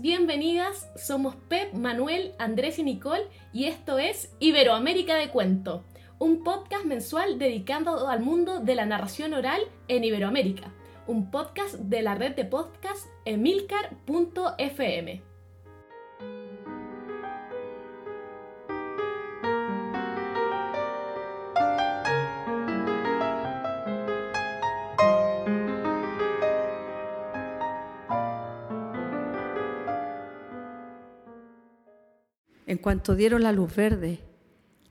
Bienvenidas. Somos Pep, Manuel, Andrés y Nicole y esto es Iberoamérica de Cuento, un podcast mensual dedicado al mundo de la narración oral en Iberoamérica, un podcast de la red de podcast emilcar.fm. En cuanto dieron la luz verde,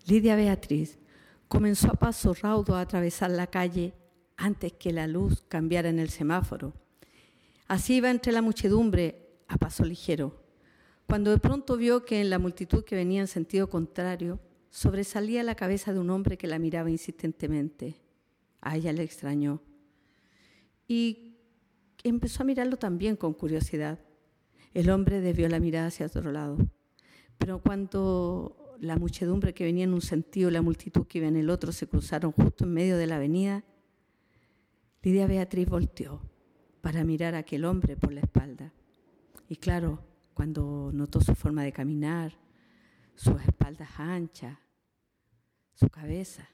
Lidia Beatriz comenzó a paso raudo a atravesar la calle antes que la luz cambiara en el semáforo. Así iba entre la muchedumbre a paso ligero, cuando de pronto vio que en la multitud que venía en sentido contrario sobresalía la cabeza de un hombre que la miraba insistentemente. A ella le extrañó y empezó a mirarlo también con curiosidad. El hombre desvió la mirada hacia otro lado. Pero cuando la muchedumbre que venía en un sentido la multitud que iba en el otro se cruzaron justo en medio de la avenida, Lidia Beatriz volteó para mirar a aquel hombre por la espalda. Y claro, cuando notó su forma de caminar, sus espaldas anchas, su cabeza,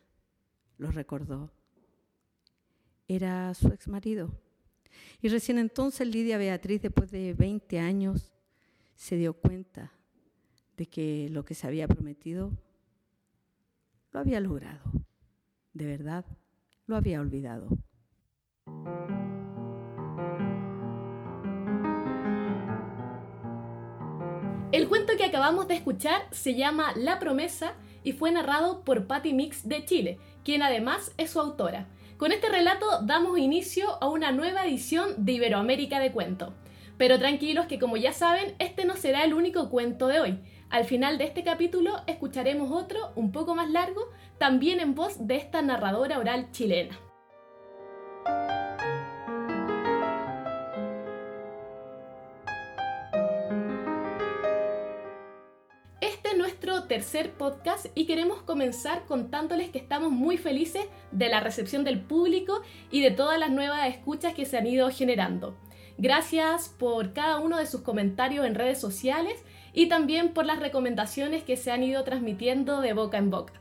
lo recordó. Era su ex marido. Y recién entonces Lidia Beatriz, después de 20 años, se dio cuenta de que lo que se había prometido lo había logrado. De verdad, lo había olvidado. El cuento que acabamos de escuchar se llama La promesa y fue narrado por Patty Mix de Chile, quien además es su autora. Con este relato damos inicio a una nueva edición de Iberoamérica de Cuento. Pero tranquilos que como ya saben, este no será el único cuento de hoy. Al final de este capítulo escucharemos otro, un poco más largo, también en voz de esta narradora oral chilena. Este es nuestro tercer podcast y queremos comenzar contándoles que estamos muy felices de la recepción del público y de todas las nuevas escuchas que se han ido generando. Gracias por cada uno de sus comentarios en redes sociales y también por las recomendaciones que se han ido transmitiendo de boca en boca.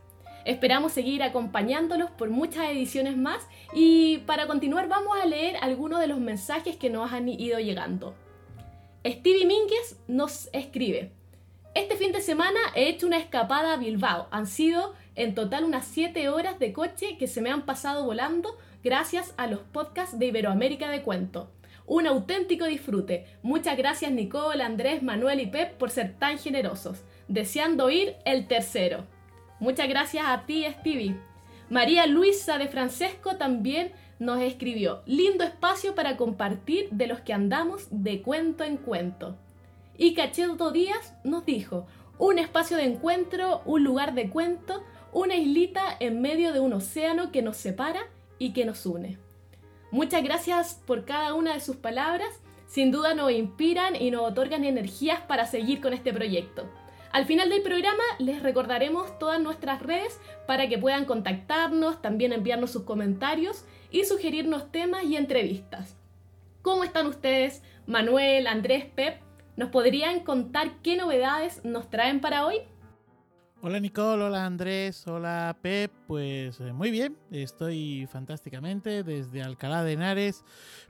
Esperamos seguir acompañándolos por muchas ediciones más y para continuar vamos a leer algunos de los mensajes que nos han ido llegando. Stevie Mínguez nos escribe, este fin de semana he hecho una escapada a Bilbao, han sido en total unas 7 horas de coche que se me han pasado volando gracias a los podcasts de Iberoamérica de Cuento un auténtico disfrute. Muchas gracias Nicole, Andrés, Manuel y Pep por ser tan generosos. Deseando oír el tercero. Muchas gracias a ti, Stevie. María Luisa de Francesco también nos escribió, lindo espacio para compartir de los que andamos de cuento en cuento. Y Cacheto Díaz nos dijo, un espacio de encuentro, un lugar de cuento, una islita en medio de un océano que nos separa y que nos une. Muchas gracias por cada una de sus palabras. Sin duda nos inspiran y nos otorgan energías para seguir con este proyecto. Al final del programa les recordaremos todas nuestras redes para que puedan contactarnos, también enviarnos sus comentarios y sugerirnos temas y entrevistas. ¿Cómo están ustedes, Manuel, Andrés, Pep? ¿Nos podrían contar qué novedades nos traen para hoy? Hola Nicole, hola Andrés, hola Pep, pues eh, muy bien, estoy fantásticamente desde Alcalá de Henares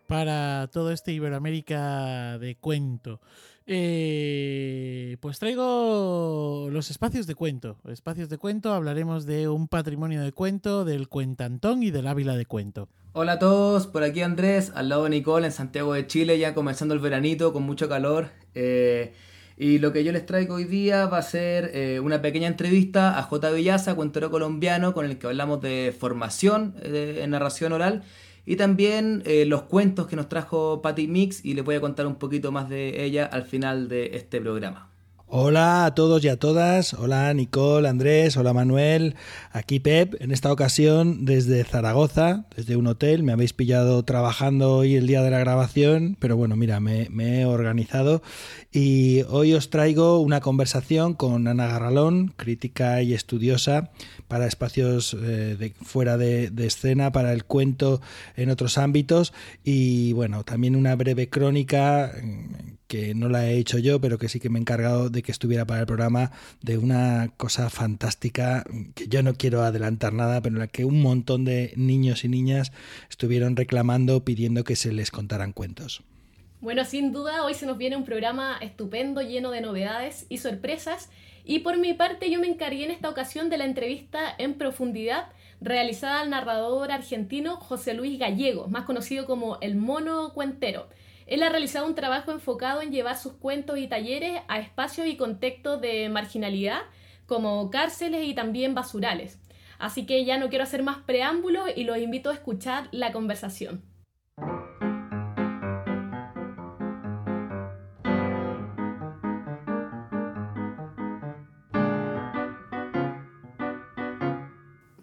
para todo este Iberoamérica de cuento. Eh, pues traigo los espacios de cuento. Espacios de cuento, hablaremos de un patrimonio de cuento, del cuentantón y del Ávila de cuento. Hola a todos, por aquí Andrés, al lado de Nicole en Santiago de Chile, ya comenzando el veranito con mucho calor. Eh, y lo que yo les traigo hoy día va a ser eh, una pequeña entrevista a J. Villaza, cuentero colombiano, con el que hablamos de formación eh, en narración oral y también eh, los cuentos que nos trajo Patty Mix y les voy a contar un poquito más de ella al final de este programa. Hola a todos y a todas. Hola Nicole, Andrés, hola Manuel. Aquí Pep, en esta ocasión desde Zaragoza, desde un hotel. Me habéis pillado trabajando hoy el día de la grabación, pero bueno, mira, me, he organizado y hoy os traigo una conversación con Ana Garralón, crítica y estudiosa, para espacios eh, fuera de, de, escena, para el cuento en otros ámbitos y bueno, también una breve crónica mm, que no la he hecho yo, pero que sí que me he encargado de que estuviera para el programa de una cosa fantástica que yo no quiero adelantar nada, pero en la que un montón de niños y niñas estuvieron reclamando, pidiendo que se les contaran cuentos. Bueno, sin duda, hoy se nos viene un programa estupendo, lleno de novedades y sorpresas. Y por mi parte, yo me encargué en esta ocasión de la entrevista en profundidad realizada al narrador argentino José Luis Gallego, más conocido como el mono cuentero. Él ha realizado un trabajo enfocado en llevar sus cuentos y talleres a espacios y contextos de marginalidad, como cárceles y también basurales. Así que ya no quiero hacer más preámbulos y los invito a escuchar la conversación.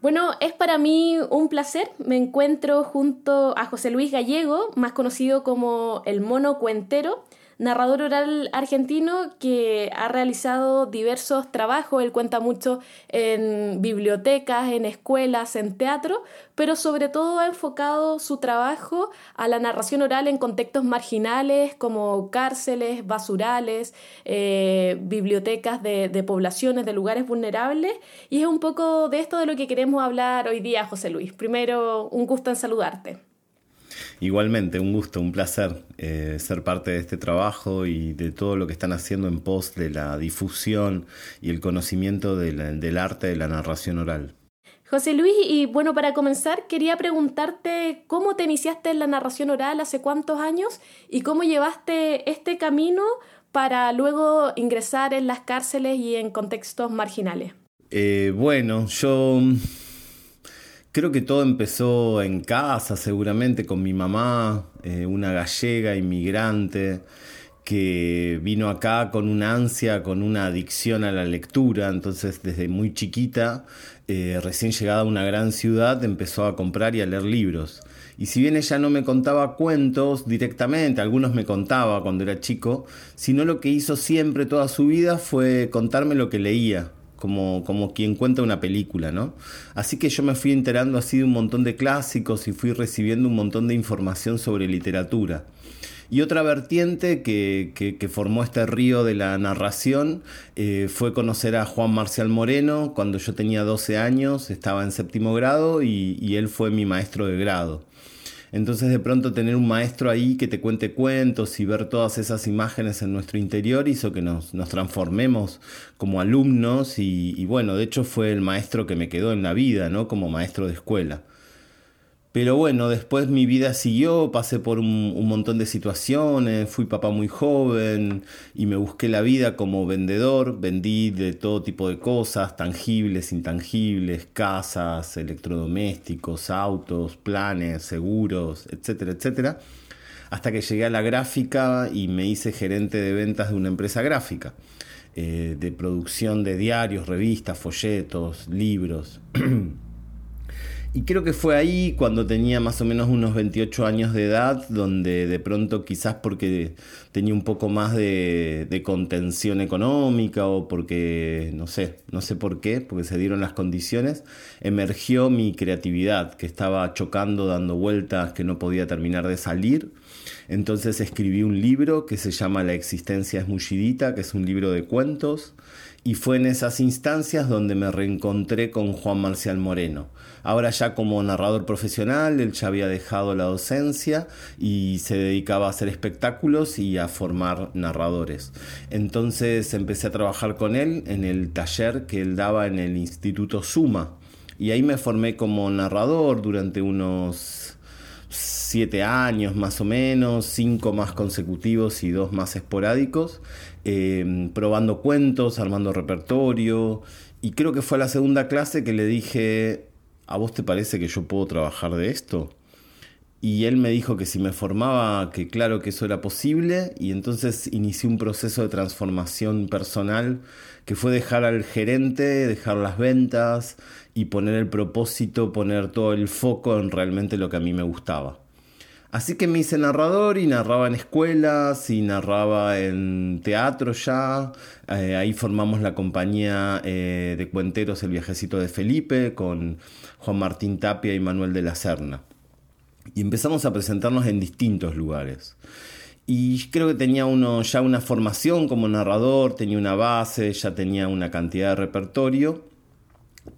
Bueno, es para mí un placer. Me encuentro junto a José Luis Gallego, más conocido como el mono cuentero, narrador oral argentino que ha realizado diversos trabajos. Él cuenta mucho en bibliotecas, en escuelas, en teatro, pero sobre todo ha enfocado su trabajo a la narración oral en contextos marginales como cárceles, basurales, eh, bibliotecas de, de poblaciones, de lugares vulnerables. Y es un poco de esto de lo que queremos hablar hoy día, José Luis. Primero, un gusto en saludarte. Igualmente, un gusto, un placer eh, ser parte de este trabajo y de todo lo que están haciendo en pos de la difusión y el conocimiento de la, del arte de la narración oral. José Luis, y bueno, para comenzar, quería preguntarte cómo te iniciaste en la narración oral, hace cuántos años, y cómo llevaste este camino para luego ingresar en las cárceles y en contextos marginales. Eh, bueno, yo Creo que todo empezó en casa, seguramente, con mi mamá, eh, una gallega inmigrante que vino acá con una ansia, con una adicción a la lectura, entonces desde muy chiquita, eh, recién llegada a una gran ciudad, empezó a comprar y a leer libros. Y si bien ella no me contaba cuentos directamente, algunos me contaba cuando era chico, sino lo que hizo siempre toda su vida fue contarme lo que leía como, como quien cuenta una película, ¿no? Así que yo me fui enterando así de un montón de clásicos y fui recibiendo un montón de información sobre literatura. Y otra vertiente que, que, formó este río de la narración eh, fue conocer a Juan Marcial Moreno cuando yo tenía 12 años, estaba en séptimo grado y, y él fue mi maestro de grado. Entonces de pronto tener un maestro ahí que te cuente cuentos y ver todas esas imágenes en nuestro interior hizo que nos, nos transformemos como alumnos y, y, bueno, de hecho fue el maestro que me quedó en la vida, ¿no? Como maestro de escuela. Pero bueno, después mi vida siguió, pasé por un, montón de situaciones, fui papá muy joven y me busqué la vida como vendedor, vendí de todo tipo de cosas, tangibles, intangibles, casas, electrodomésticos, autos, planes, seguros, etcétera, etcétera, hasta que llegué a la gráfica y me hice gerente de ventas de una empresa gráfica, eh, de producción de diarios, revistas, folletos, libros. Y creo que fue ahí cuando tenía más o menos unos 28 años de edad, donde de pronto quizás porque tenía un poco más de, contención económica o porque, no sé, no sé por qué, porque se dieron las condiciones, emergió mi creatividad, que estaba chocando, dando vueltas, que no podía terminar de salir. Entonces escribí un libro que se llama La existencia es mullidita, que es un libro de cuentos, y fue en esas instancias donde me reencontré con Juan Marcial Moreno Ahora ya como narrador profesional, él ya había dejado la docencia y se dedicaba a hacer espectáculos y a formar narradores. Entonces empecé a trabajar con él en el taller que él daba en el Instituto Suma. Y ahí me formé como narrador durante unos siete años más o menos, cinco más consecutivos y dos más esporádicos, eh, probando cuentos, armando repertorio. Y creo que fue la segunda clase que le dije, ¿a vos te parece que yo puedo trabajar de esto? Y él me dijo que si me formaba, que claro que eso era posible, y entonces inicié un proceso de transformación personal que fue dejar al gerente, dejar las ventas y poner el propósito, poner todo el foco en realmente lo que a mí me gustaba. Así que me hice narrador y narraba en escuelas y narraba en teatro ya. Eh, ahí formamos la compañía eh, de cuenteros El viajecito de Felipe con Juan Martín Tapia y Manuel de la Serna. Y empezamos a presentarnos en distintos lugares. Y creo que tenía uno ya una formación como narrador, tenía una base, ya tenía una cantidad de repertorio.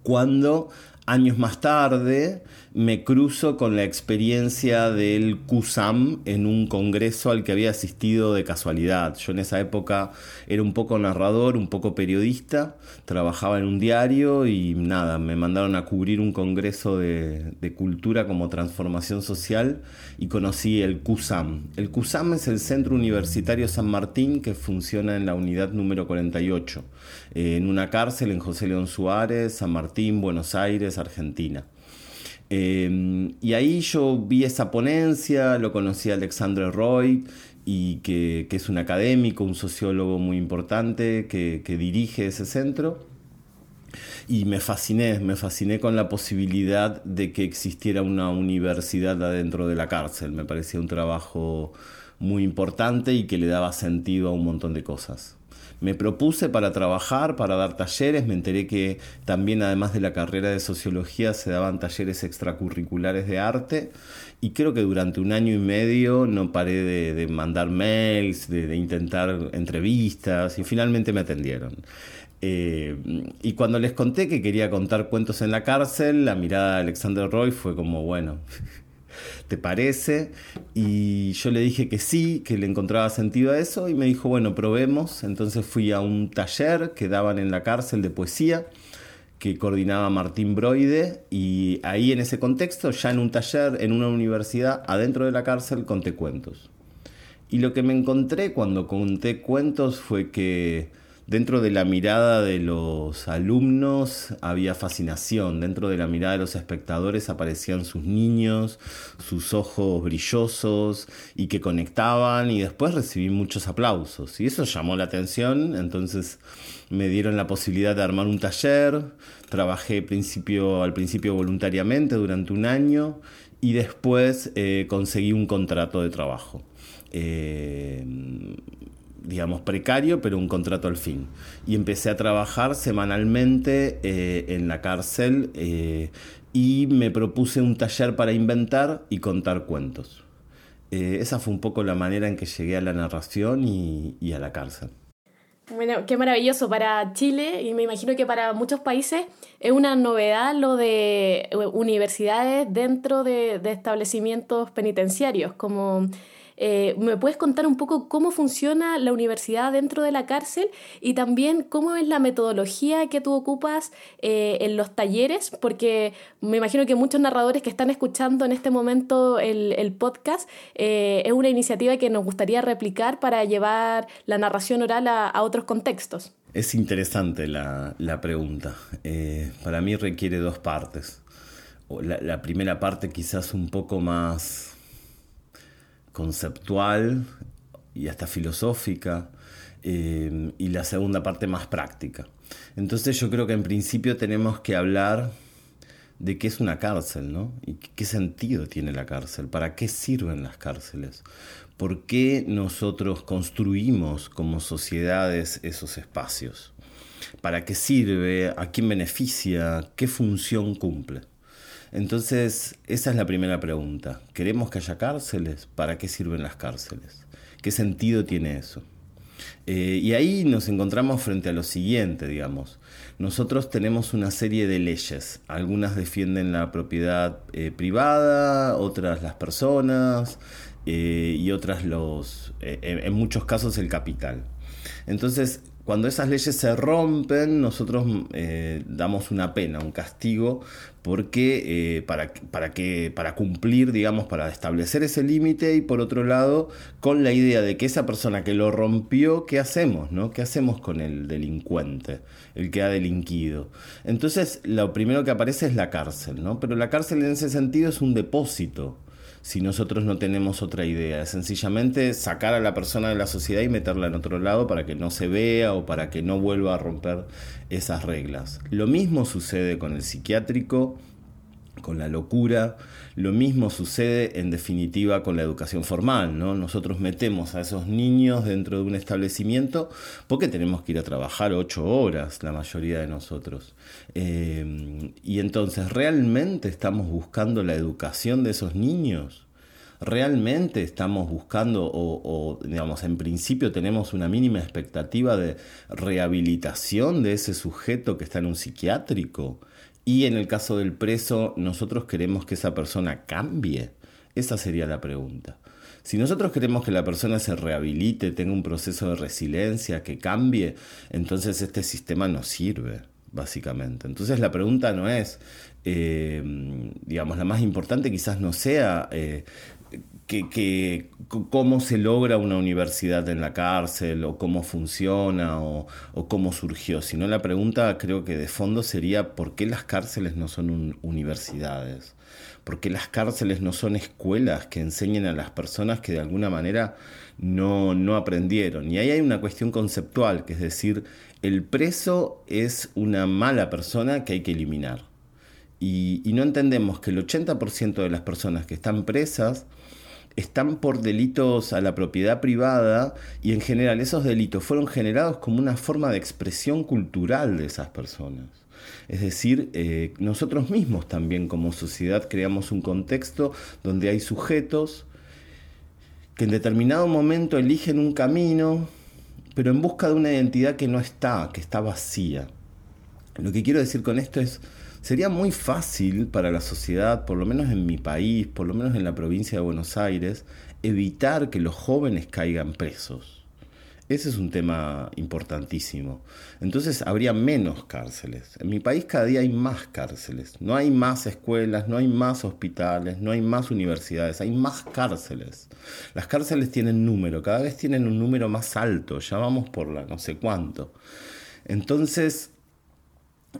Cuando años más tarde me cruzo con la experiencia del CUSAM en un congreso al que había asistido de casualidad. Yo en esa época era un poco narrador, un poco periodista, trabajaba en un diario y nada, me mandaron a cubrir un congreso de, cultura como transformación social y conocí el CUSAM. El CUSAM es el Centro Universitario San Martín que funciona en la unidad número 48, eh, en una cárcel en José León Suárez, San Martín, Buenos Aires, Argentina. Em, y ahí yo vi esa ponencia, lo conocí a Alexandre Roy, y que, es un académico, un sociólogo muy importante que, dirige ese centro. Y me fasciné, me fasciné con la posibilidad de que existiera una universidad adentro de la cárcel. Me parecía un trabajo muy importante y que le daba sentido a un montón de cosas me propuse para trabajar, para dar talleres, me enteré que también además de la carrera de sociología se daban talleres extracurriculares de arte y creo que durante un año y medio no paré de, mandar mails, de, intentar entrevistas y finalmente me atendieron. Eh, y cuando les conté que quería contar cuentos en la cárcel, la mirada de Alexander Roy fue como, bueno, ¿te parece? Y yo le dije que sí, que le encontraba sentido a eso y me dijo, bueno, probemos. Entonces fui a un taller que daban en la cárcel de poesía que coordinaba Martín Broide y ahí en ese contexto, ya en un taller, en una universidad, adentro de la cárcel, conté cuentos. Y lo que me encontré cuando conté cuentos fue que Dentro de la mirada de los alumnos había fascinación, dentro de la mirada de los espectadores aparecían sus niños, sus ojos brillosos y que conectaban y después recibí muchos aplausos. Y eso llamó la atención, entonces me dieron la posibilidad de armar un taller, trabajé al principio voluntariamente durante un año y después eh, conseguí un contrato de trabajo. Eh, digamos, precario, pero un contrato al fin. Y empecé a trabajar semanalmente eh, en la cárcel eh, y me propuse un taller para inventar y contar cuentos. Eh, esa fue un poco la manera en que llegué a la narración y, a la cárcel. Bueno, qué maravilloso para Chile y me imagino que para muchos países es una novedad lo de universidades dentro de, de establecimientos penitenciarios, como eh, ¿Me puedes contar un poco cómo funciona la universidad dentro de la cárcel y también cómo es la metodología que tú ocupas eh, en los talleres? Porque me imagino que muchos narradores que están escuchando en este momento el, podcast eh, es una iniciativa que nos gustaría replicar para llevar la narración oral a, otros contextos. Es interesante la, pregunta. para mí requiere dos partes. la primera parte quizás un poco más conceptual y hasta filosófica, eh, y la segunda parte más práctica. Entonces yo creo que en principio tenemos que hablar de qué es una cárcel, ¿no? Y qué sentido tiene la cárcel, para qué sirven las cárceles, por qué nosotros construimos como sociedades esos espacios, para qué sirve, a quién beneficia, qué función cumple. Entonces, esa es la primera pregunta. ¿Queremos que haya cárceles? ¿Para qué sirven las cárceles? ¿Qué sentido tiene eso? Eh, y ahí nos encontramos frente a lo siguiente, digamos. Nosotros tenemos una serie de leyes. Algunas defienden la propiedad eh, privada, otras las personas eh, y otras los, en muchos casos el capital. Entonces, cuando esas leyes se rompen, nosotros eh, damos una pena, un castigo, porque eh, para, para, que, para cumplir, digamos, para establecer ese límite y por otro lado, con la idea de que esa persona que lo rompió, ¿qué hacemos? No? ¿Qué hacemos con el delincuente, el que ha delinquido? Entonces, lo primero que aparece es la cárcel, ¿no? Pero la cárcel en ese sentido es un depósito si nosotros no tenemos otra idea. Sencillamente sacar a la persona de la sociedad y meterla en otro lado para que no se vea o para que no vuelva a romper esas reglas. Lo mismo sucede con el psiquiátrico con la locura. Lo mismo sucede en definitiva con la educación formal, ¿no? Nosotros metemos a esos niños dentro de un establecimiento porque tenemos que ir a trabajar ocho horas, la mayoría de nosotros. Eh, y entonces, ¿realmente estamos buscando la educación de esos niños? ¿Realmente estamos buscando o, digamos, en principio tenemos una mínima expectativa de rehabilitación de ese sujeto que está en un psiquiátrico? Y en el caso del preso, nosotros queremos que esa persona cambie. Esa sería la pregunta. Si nosotros queremos que la persona se rehabilite, tenga un proceso de resiliencia, que cambie, entonces este sistema no sirve, básicamente. Entonces la pregunta no es, eh, digamos, la más importante quizás no sea eh, que, cómo se logra una universidad en la cárcel o cómo funciona o, cómo surgió, sino la pregunta creo que de fondo sería por qué las cárceles no son universidades, por qué las cárceles no son escuelas que enseñen a las personas que de alguna manera no, no aprendieron. Y ahí hay una cuestión conceptual, que es decir, el preso es una mala persona que hay que eliminar. Y, y no entendemos que el 80% de las personas que están presas, están por delitos a la propiedad privada y en general esos delitos fueron generados como una forma de expresión cultural de esas personas. Es decir, eh, nosotros mismos también como sociedad creamos un contexto donde hay sujetos que en determinado momento eligen un camino, pero en busca de una identidad que no está, que está vacía. Lo que quiero decir con esto es, Sería muy fácil para la sociedad, por lo menos en mi país, por lo menos en la provincia de Buenos Aires, evitar que los jóvenes caigan presos. Ese es un tema importantísimo. Entonces habría menos cárceles. En mi país cada día hay más cárceles. No hay más escuelas, no hay más hospitales, no hay más universidades, hay más cárceles. Las cárceles tienen número, cada vez tienen un número más alto, ya vamos por la no sé cuánto. Entonces,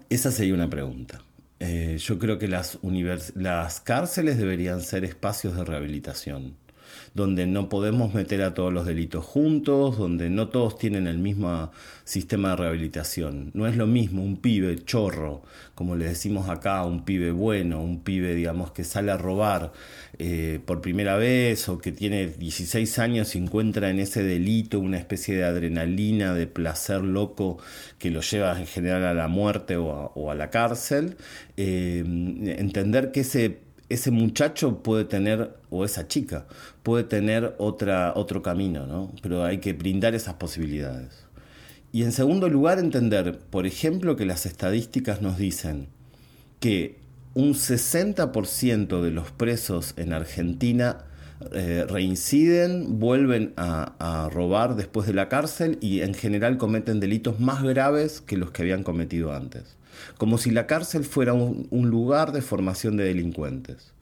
esa sería una pregunta. Eh, yo creo que las, las cárceles deberían ser espacios de rehabilitación donde no podemos meter a todos los delitos juntos, donde no todos tienen el mismo sistema de rehabilitación. No es lo mismo un pibe chorro, como le decimos acá, un pibe bueno, un pibe, digamos, que sale a robar eh, por primera vez o que tiene 16 años y encuentra en ese delito una especie de adrenalina, de placer loco que lo lleva en general a la muerte o a, la cárcel. Eh, entender que ese ese muchacho puede tener, o esa chica, puede tener otra, otro camino, ¿no? Pero hay que brindar esas posibilidades. Y en segundo lugar, entender, por ejemplo, que las estadísticas nos dicen que un 60% de los presos en Argentina eh, reinciden, vuelven a, robar después de la cárcel y en general cometen delitos más graves que los que habían cometido antes como si la cárcel fuera un, lugar de formación de delincuentes,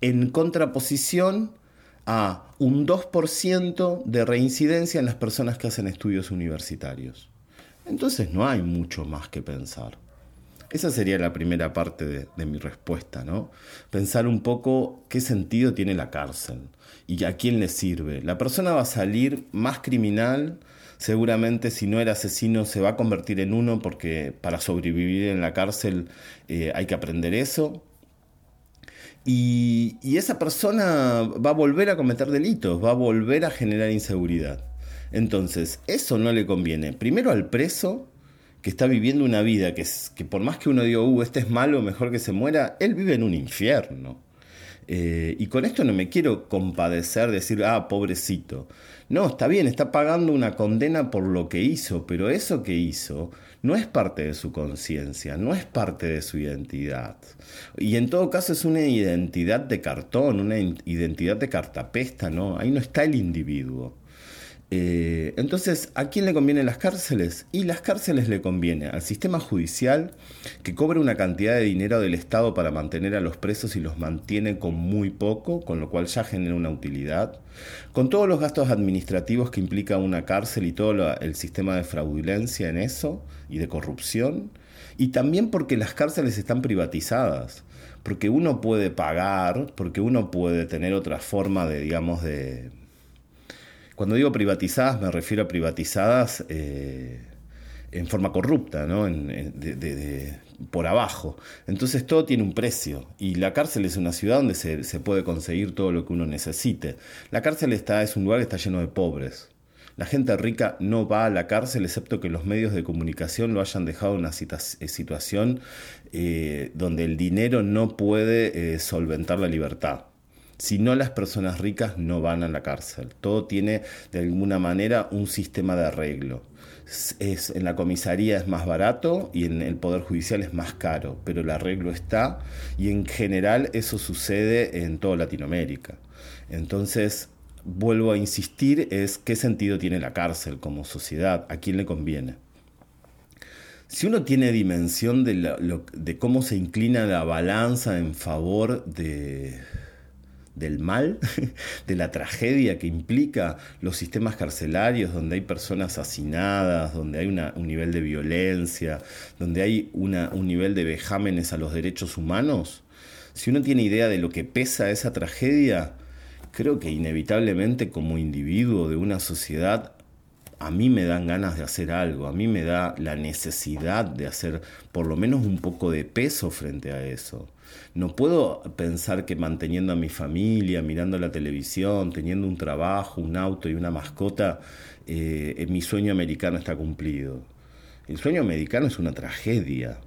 en contraposición a un 2% de reincidencia en las personas que hacen estudios universitarios. Entonces no hay mucho más que pensar. Esa sería la primera parte de, de, mi respuesta, ¿no? Pensar un poco qué sentido tiene la cárcel y a quién le sirve. La persona va a salir más criminal seguramente si no era asesino se va a convertir en uno porque para sobrevivir en la cárcel eh, hay que aprender eso. Y, esa persona va a volver a cometer delitos, va a volver a generar inseguridad. Entonces, eso no le conviene. Primero al preso, que está viviendo una vida que, es, que por más que uno diga, uh, este es malo, mejor que se muera, él vive en un infierno. Eh, y con esto no me quiero compadecer, decir, ah, pobrecito. No, está bien, está pagando una condena por lo que hizo, pero eso que hizo no es parte de su conciencia, no es parte de su identidad. Y en todo caso es una identidad de cartón, una identidad de cartapesta, ¿no? Ahí no está el individuo. Eh, entonces, ¿a quién le convienen las cárceles? Y las cárceles le conviene al sistema judicial que cobra una cantidad de dinero del Estado para mantener a los presos y los mantiene con muy poco, con lo cual ya genera una utilidad, con todos los gastos administrativos que implica una cárcel y todo el sistema de fraudulencia en eso y de corrupción, y también porque las cárceles están privatizadas porque uno puede pagar, porque uno puede tener otra forma de, digamos, de, cuando digo privatizadas me refiero a privatizadas eh, en forma corrupta, ¿no? de, por abajo. Entonces todo tiene un precio y la cárcel es una ciudad donde se, puede conseguir todo lo que uno necesite. La cárcel está, es un lugar que está lleno de pobres. La gente rica no va a la cárcel excepto que los medios de comunicación lo hayan dejado en una eh, situación eh, donde el dinero no puede solventar la libertad. Si no, las personas ricas no van a la cárcel. Todo tiene de alguna manera un sistema de arreglo. Es, en la comisaría es más barato y en el Poder Judicial es más caro, pero el arreglo está y en general eso sucede en toda Latinoamérica. Entonces, vuelvo a insistir, es qué sentido tiene la cárcel como sociedad, a quién le conviene. Si uno tiene dimensión de, cómo se inclina la balanza en favor de, del mal, de la tragedia que implica los sistemas carcelarios, donde hay personas asesinadas, donde hay un nivel de violencia, donde hay un nivel de vejámenes a los derechos humanos, si uno tiene idea de lo que pesa esa tragedia, creo que inevitablemente como individuo de una sociedad a mí me dan ganas de hacer algo, a mí me da la necesidad de hacer por lo menos un poco de peso frente a eso. No puedo pensar que manteniendo a mi familia, mirando la televisión, teniendo un trabajo, un auto y una mascota, eh, mi sueño americano está cumplido. El sueño americano es una tragedia.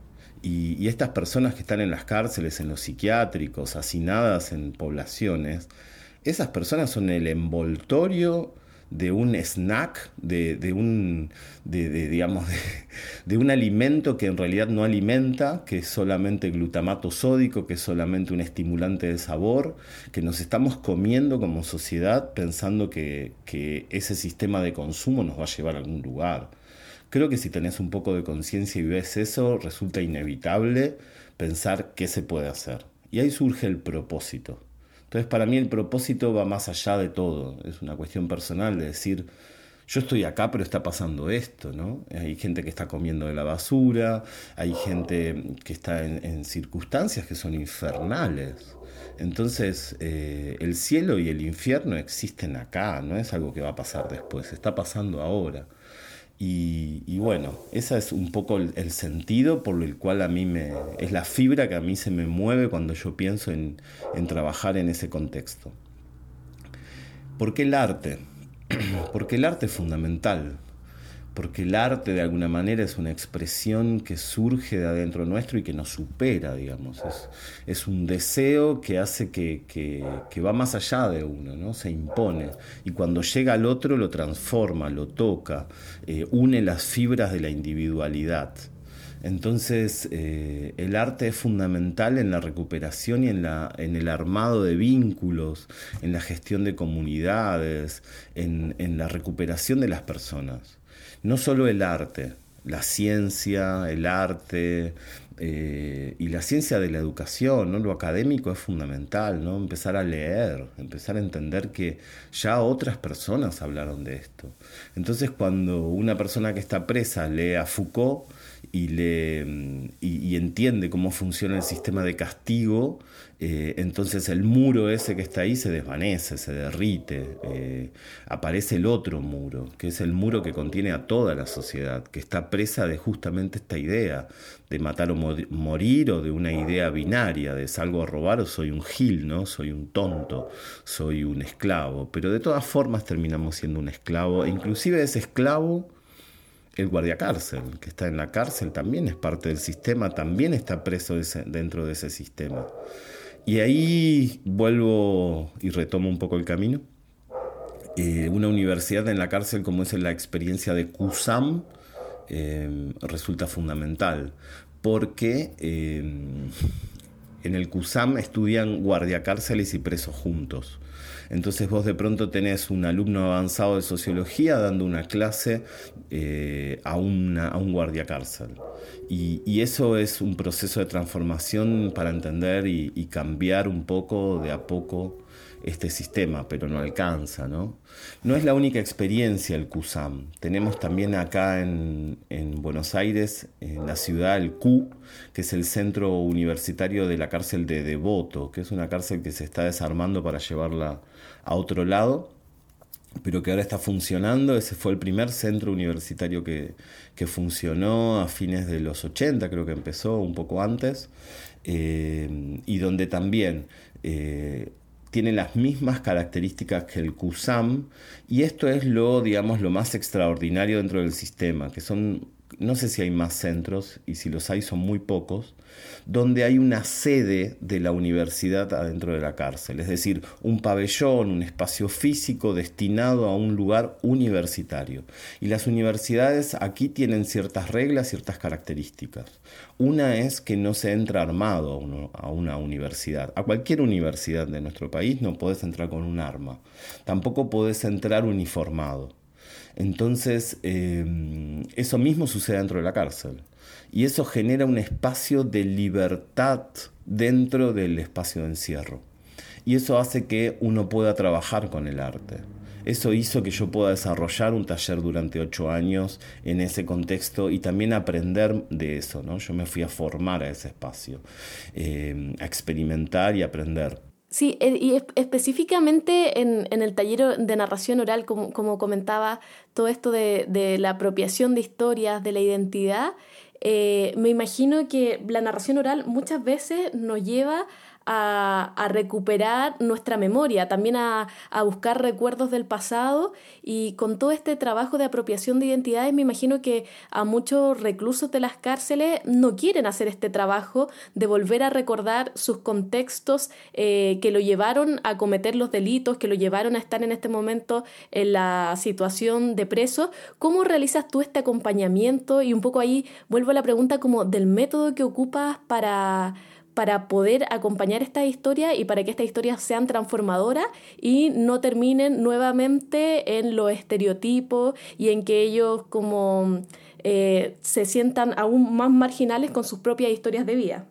Y, y estas personas que están en las cárceles, en los psiquiátricos, hacinadas en poblaciones, esas personas son el envoltorio de un snack, de, un, digamos, de, un alimento que en realidad no alimenta, que es solamente glutamato sódico, que es solamente un estimulante de sabor, que nos estamos comiendo como sociedad pensando que, que ese sistema de consumo nos va a llevar a algún lugar. Creo que si tenés un poco de conciencia y ves eso, resulta inevitable pensar qué se puede hacer. Y ahí surge el propósito. Entonces para mí el propósito va más allá de todo, es una cuestión personal de decir, yo estoy acá pero está pasando esto, ¿no? Hay gente que está comiendo de la basura, hay gente que está en, circunstancias que son infernales. Entonces eh, el cielo y el infierno existen acá, no es algo que va a pasar después, está pasando ahora. Y, bueno, ese es un poco el, sentido por el cual a mí me... es la fibra que a mí se me mueve cuando yo pienso en, en trabajar en ese contexto. ¿Por qué el arte? Porque el arte es fundamental porque el arte de alguna manera es una expresión que surge de adentro nuestro y que nos supera, digamos. Es, un deseo que hace que, va más allá de uno, ¿no? se impone. Y cuando llega al otro lo transforma, lo toca, eh, une las fibras de la individualidad. Entonces, eh, el arte es fundamental en la recuperación y en, el armado de vínculos, en la gestión de comunidades, en la recuperación de las personas no solo el arte, la ciencia, el arte eh, y la ciencia de la educación, ¿no? lo académico es fundamental, ¿no? empezar a leer, empezar a entender que ya otras personas hablaron de esto. Entonces cuando una persona que está presa lee a Foucault, y, le, y, entiende cómo funciona el sistema de castigo, eh, entonces el muro ese que está ahí se desvanece, se derrite, eh, aparece el otro muro, que es el muro que contiene a toda la sociedad, que está presa de justamente esta idea de matar o morir o de una idea binaria, de salgo a robar o soy un gil, ¿no? soy un tonto, soy un esclavo, pero de todas formas terminamos siendo un esclavo, e inclusive ese esclavo el guardia cárcel, que está en la cárcel, también es parte del sistema, también está preso dentro de ese sistema. Y ahí vuelvo y retomo un poco el camino. Eh, una universidad en la cárcel como es la experiencia de CUSAM eh, resulta fundamental, porque eh, en el CUSAM estudian guardia cárceles y presos juntos. Entonces vos de pronto tenés un alumno avanzado de sociología dando una clase eh, a, a, un guardia cárcel. Y, eso es un proceso de transformación para entender y, cambiar un poco de a poco este sistema, pero no alcanza, ¿no? No es la única experiencia el CUSAM. Tenemos también acá en, Buenos Aires, en la ciudad, el Q, que es el centro universitario de la cárcel de Devoto, que es una cárcel que se está desarmando para llevarla a otro lado. pero que ahora está funcionando. Ese fue el primer centro universitario que, funcionó a fines de los 80, creo que empezó un poco antes, eh, y donde también eh, tiene las mismas características que el CUSAM, y esto es lo, digamos, lo más extraordinario dentro del sistema, que son no sé si hay más centros, y si los hay son muy pocos, donde hay una sede de la universidad adentro de la cárcel, es decir, un pabellón, un espacio físico destinado a un lugar universitario. Y las universidades aquí tienen ciertas reglas, ciertas características. Una es que no se entra armado a una universidad. A cualquier universidad de nuestro país no puedes entrar con un arma. Tampoco puedes entrar uniformado. Entonces, eh, eso mismo sucede dentro de la cárcel. Y eso genera un espacio de libertad dentro del espacio de encierro. Y eso hace que uno pueda trabajar con el arte. Eso hizo que yo pueda desarrollar un taller durante ocho años en ese contexto y también aprender de eso. ¿no? Yo me fui a formar a ese espacio, eh, a experimentar y aprender. Sí, eh, y específicamente en, el taller de narración oral, como, comentaba, todo esto de, la apropiación de historias, de la identidad, eh, me imagino que la narración oral muchas veces nos lleva a, recuperar nuestra memoria, también a, buscar recuerdos del pasado y con todo este trabajo de apropiación de identidades me imagino que a muchos reclusos de las cárceles no quieren hacer este trabajo de volver a recordar sus contextos eh, que lo llevaron a cometer los delitos, que lo llevaron a estar en este momento en la situación de preso. ¿Cómo realizas tú este acompañamiento? Y un poco ahí vuelvo a la pregunta como del método que ocupas para para poder acompañar esta historia y para que estas historias sean transformadoras y no terminen nuevamente en los estereotipos y en que ellos como eh, se sientan aún más marginales con sus propias historias de vida.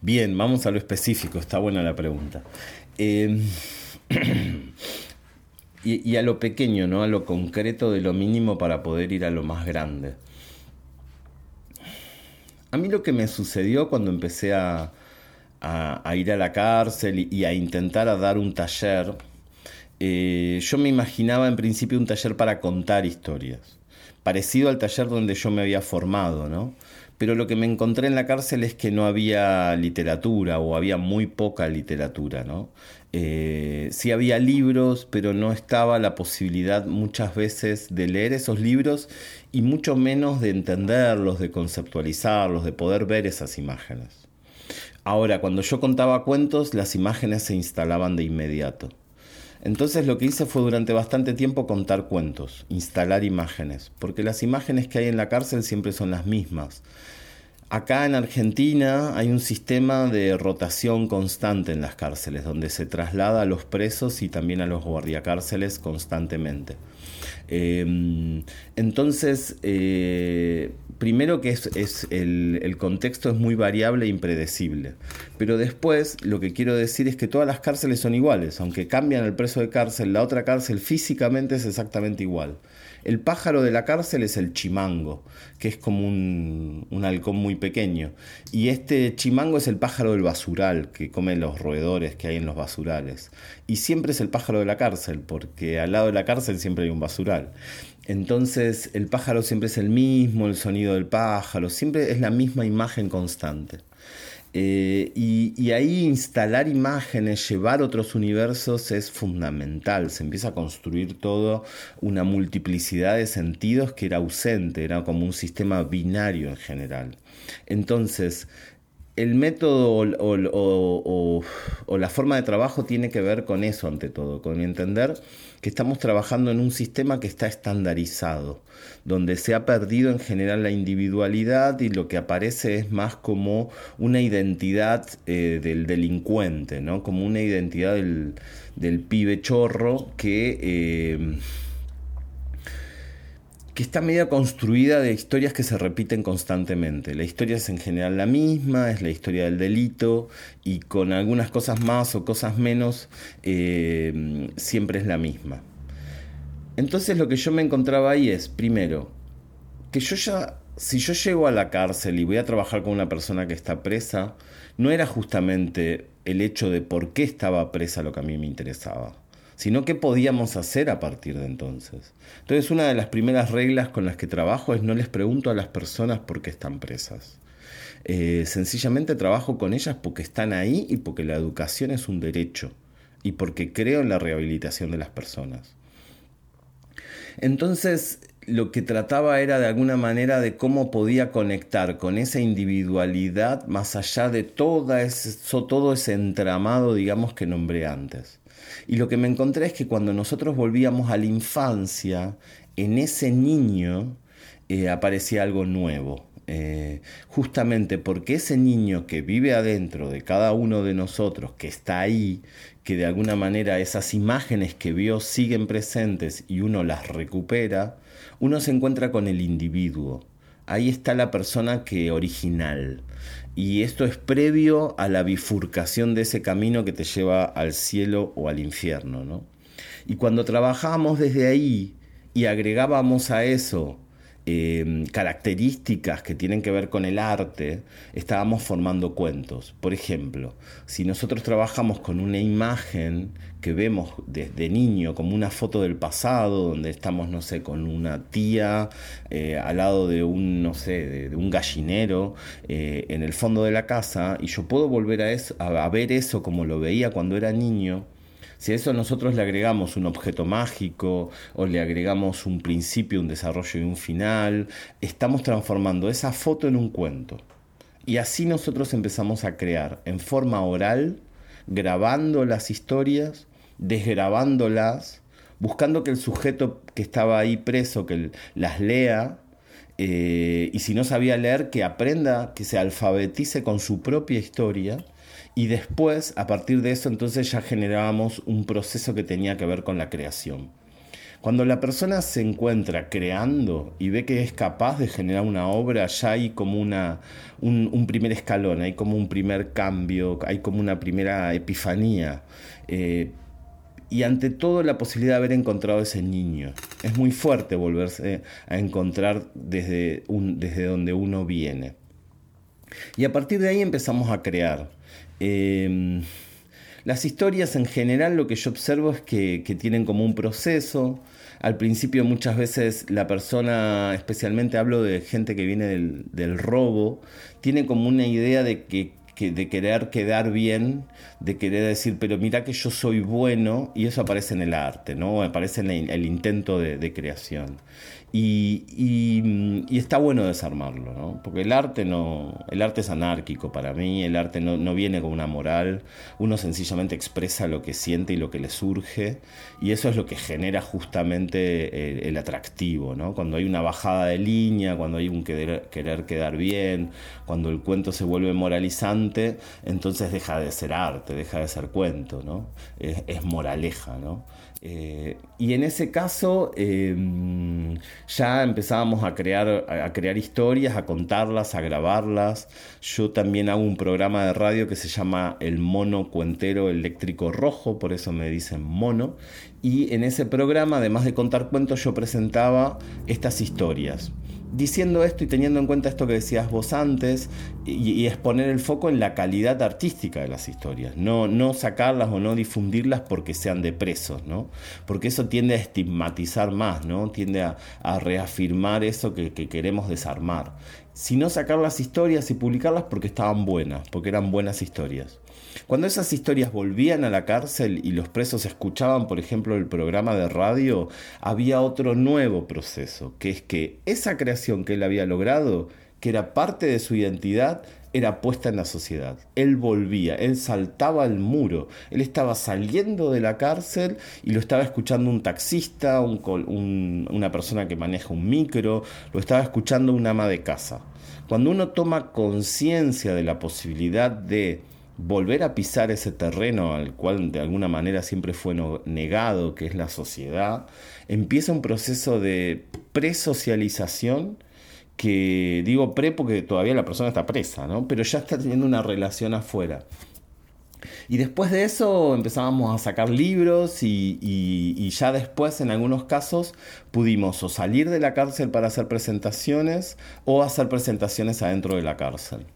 Bien, vamos a lo específico, está buena la pregunta. Em, y, y, a lo pequeño, ¿no? A lo concreto de lo mínimo para poder ir a lo más grande. A mí lo que me sucedió cuando empecé a, a, ir a la cárcel y, a intentar a dar un taller, eh, yo me imaginaba en principio un taller para contar historias, parecido al taller donde yo me había formado, ¿no? Pero lo que me encontré en la cárcel es que no había literatura o había muy poca literatura, ¿no? Eh, sí había libros, pero no estaba la posibilidad muchas veces de leer esos libros y mucho menos de entenderlos, de conceptualizarlos, de poder ver esas imágenes. Ahora, cuando yo contaba cuentos, las imágenes se instalaban de inmediato. Entonces lo que hice fue durante bastante tiempo contar cuentos, instalar imágenes, porque las imágenes que hay en la cárcel siempre son las mismas. Acá en Argentina hay un sistema de rotación constante en las cárceles, donde se traslada a los presos y también a los guardiacárceles constantemente. Em, entonces, eh, primero que es, el, contexto es muy variable e impredecible, pero después lo que quiero decir es que todas las cárceles son iguales, aunque cambian el preso de cárcel, la otra cárcel físicamente es exactamente igual. El pájaro de la cárcel es el chimango, que es como un, un, halcón muy pequeño. Y este chimango es el pájaro del basural, que come los roedores que hay en los basurales. Y siempre es el pájaro de la cárcel, porque al lado de la cárcel siempre hay un basural. Entonces el pájaro siempre es el mismo, el sonido del pájaro, siempre es la misma imagen constante. Eh, y, ahí instalar imágenes, llevar otros universos es fundamental. Se empieza a construir todo una multiplicidad de sentidos que era ausente, era como un sistema binario en general. Entonces, el método o, la forma de trabajo tiene que ver con eso ante todo, con entender que estamos trabajando en un sistema que está estandarizado, donde se ha perdido en general la individualidad y lo que aparece es más como una identidad eh, del delincuente, ¿no? como una identidad del, pibe chorro que... Eh, que está medio construida de historias que se repiten constantemente. La historia es en general la misma, es la historia del delito y con algunas cosas más o cosas menos eh, siempre es la misma. Entonces lo que yo me encontraba ahí es, primero, que yo ya, si yo llego a la cárcel y voy a trabajar con una persona que está presa, no era justamente el hecho de por qué estaba presa lo que a mí me interesaba sino qué podíamos hacer a partir de entonces. Entonces una de las primeras reglas con las que trabajo es no les pregunto a las personas por qué están presas. Eh, sencillamente trabajo con ellas porque están ahí y porque la educación es un derecho y porque creo en la rehabilitación de las personas. Entonces, lo que trataba era de alguna manera de cómo podía conectar con esa individualidad más allá de todo ese entramado, digamos, que nombré antes. Y lo que me encontré es que cuando nosotros volvíamos a la infancia, en ese niño eh, aparecía algo nuevo. Eh, justamente porque ese niño que vive adentro de cada uno de nosotros, que está ahí, que de alguna manera esas imágenes que vio siguen presentes y uno las recupera, uno se encuentra con el individuo. Ahí está la persona que original. Y esto es previo a la bifurcación de ese camino que te lleva al cielo o al infierno. ¿no? Y cuando trabajábamos desde ahí y agregábamos a eso Em, características que tienen que ver con el arte, estábamos formando cuentos. Por ejemplo, si nosotros trabajamos con una imagen que vemos desde niño como una foto del pasado, donde estamos, no sé, con una tía eh, al lado de un, no sé, de, un gallinero eh, en el fondo de la casa, y yo puedo volver a, eso, a ver eso como lo veía cuando era niño, si a eso nosotros le agregamos un objeto mágico o le agregamos un principio, un desarrollo y un final, estamos transformando esa foto en un cuento. Y así nosotros empezamos a crear en forma oral, grabando las historias, desgrabándolas, buscando que el sujeto que estaba ahí preso, que las lea, eh, y si no sabía leer, que aprenda, que se alfabetice con su propia historia y después, a partir de eso, entonces ya generábamos un proceso que tenía que ver con la creación. Cuando la persona se encuentra creando y ve que es capaz de generar una obra, ya hay como una, un, primer escalón, hay como un primer cambio, hay como una primera epifanía. Eh, y ante todo la posibilidad de haber encontrado ese niño. Es muy fuerte volverse a encontrar desde, desde donde uno viene. Y a partir de ahí empezamos a crear. Em, las historias en general lo que yo observo es que, tienen como un proceso. Al principio muchas veces la persona, especialmente hablo de gente que viene del, robo, tiene como una idea de que, de querer quedar bien, de querer decir, pero mira que yo soy bueno, y eso aparece en el arte, ¿no? Aparece en el, intento de, de creación. Y, está bueno desarmarlo, ¿no? porque el arte, no, el arte es anárquico para mí, el arte no, viene con una moral, uno sencillamente expresa lo que siente y lo que le surge, y eso es lo que genera justamente el, atractivo, ¿no? cuando hay una bajada de línea, cuando hay un querer, quedar bien, cuando el cuento se vuelve moralizante, entonces deja de ser arte, deja de ser cuento, ¿no? es, es moraleja. ¿no? Eh, y en ese caso em, ya empezábamos a crear, a crear historias, a contarlas, a grabarlas. Yo también hago un programa de radio que se llama El Mono Cuentero Eléctrico Rojo, por eso me dicen mono. Y en ese programa, además de contar cuentos, yo presentaba estas historias diciendo esto y teniendo en cuenta esto que decías vos antes, y, es poner el foco en la calidad artística de las historias, no, no sacarlas o no difundirlas porque sean de presos, ¿no? Porque eso tiende a estigmatizar más, ¿no? Tiende a, reafirmar eso que, que queremos desarmar. Sino sacar las historias y publicarlas porque estaban buenas, porque eran buenas historias. Cuando esas historias volvían a la cárcel y los presos escuchaban, por ejemplo, el programa de radio, había otro nuevo proceso, que es que esa creación que él había logrado, que era parte de su identidad, era puesta en la sociedad. Él volvía, él saltaba el muro, él estaba saliendo de la cárcel y lo estaba escuchando un taxista, una persona que maneja un micro, lo estaba escuchando un ama de casa. Cuando uno toma conciencia de la posibilidad de volver a pisar ese terreno al cual de alguna manera siempre fue negado, que es la sociedad, empieza un proceso de presocialización que digo pre porque todavía la persona está presa, ¿no? pero ya está teniendo una relación afuera. Y después de eso empezábamos a sacar libros y, y, ya después en algunos casos pudimos o salir de la cárcel para hacer presentaciones o hacer presentaciones adentro de la cárcel.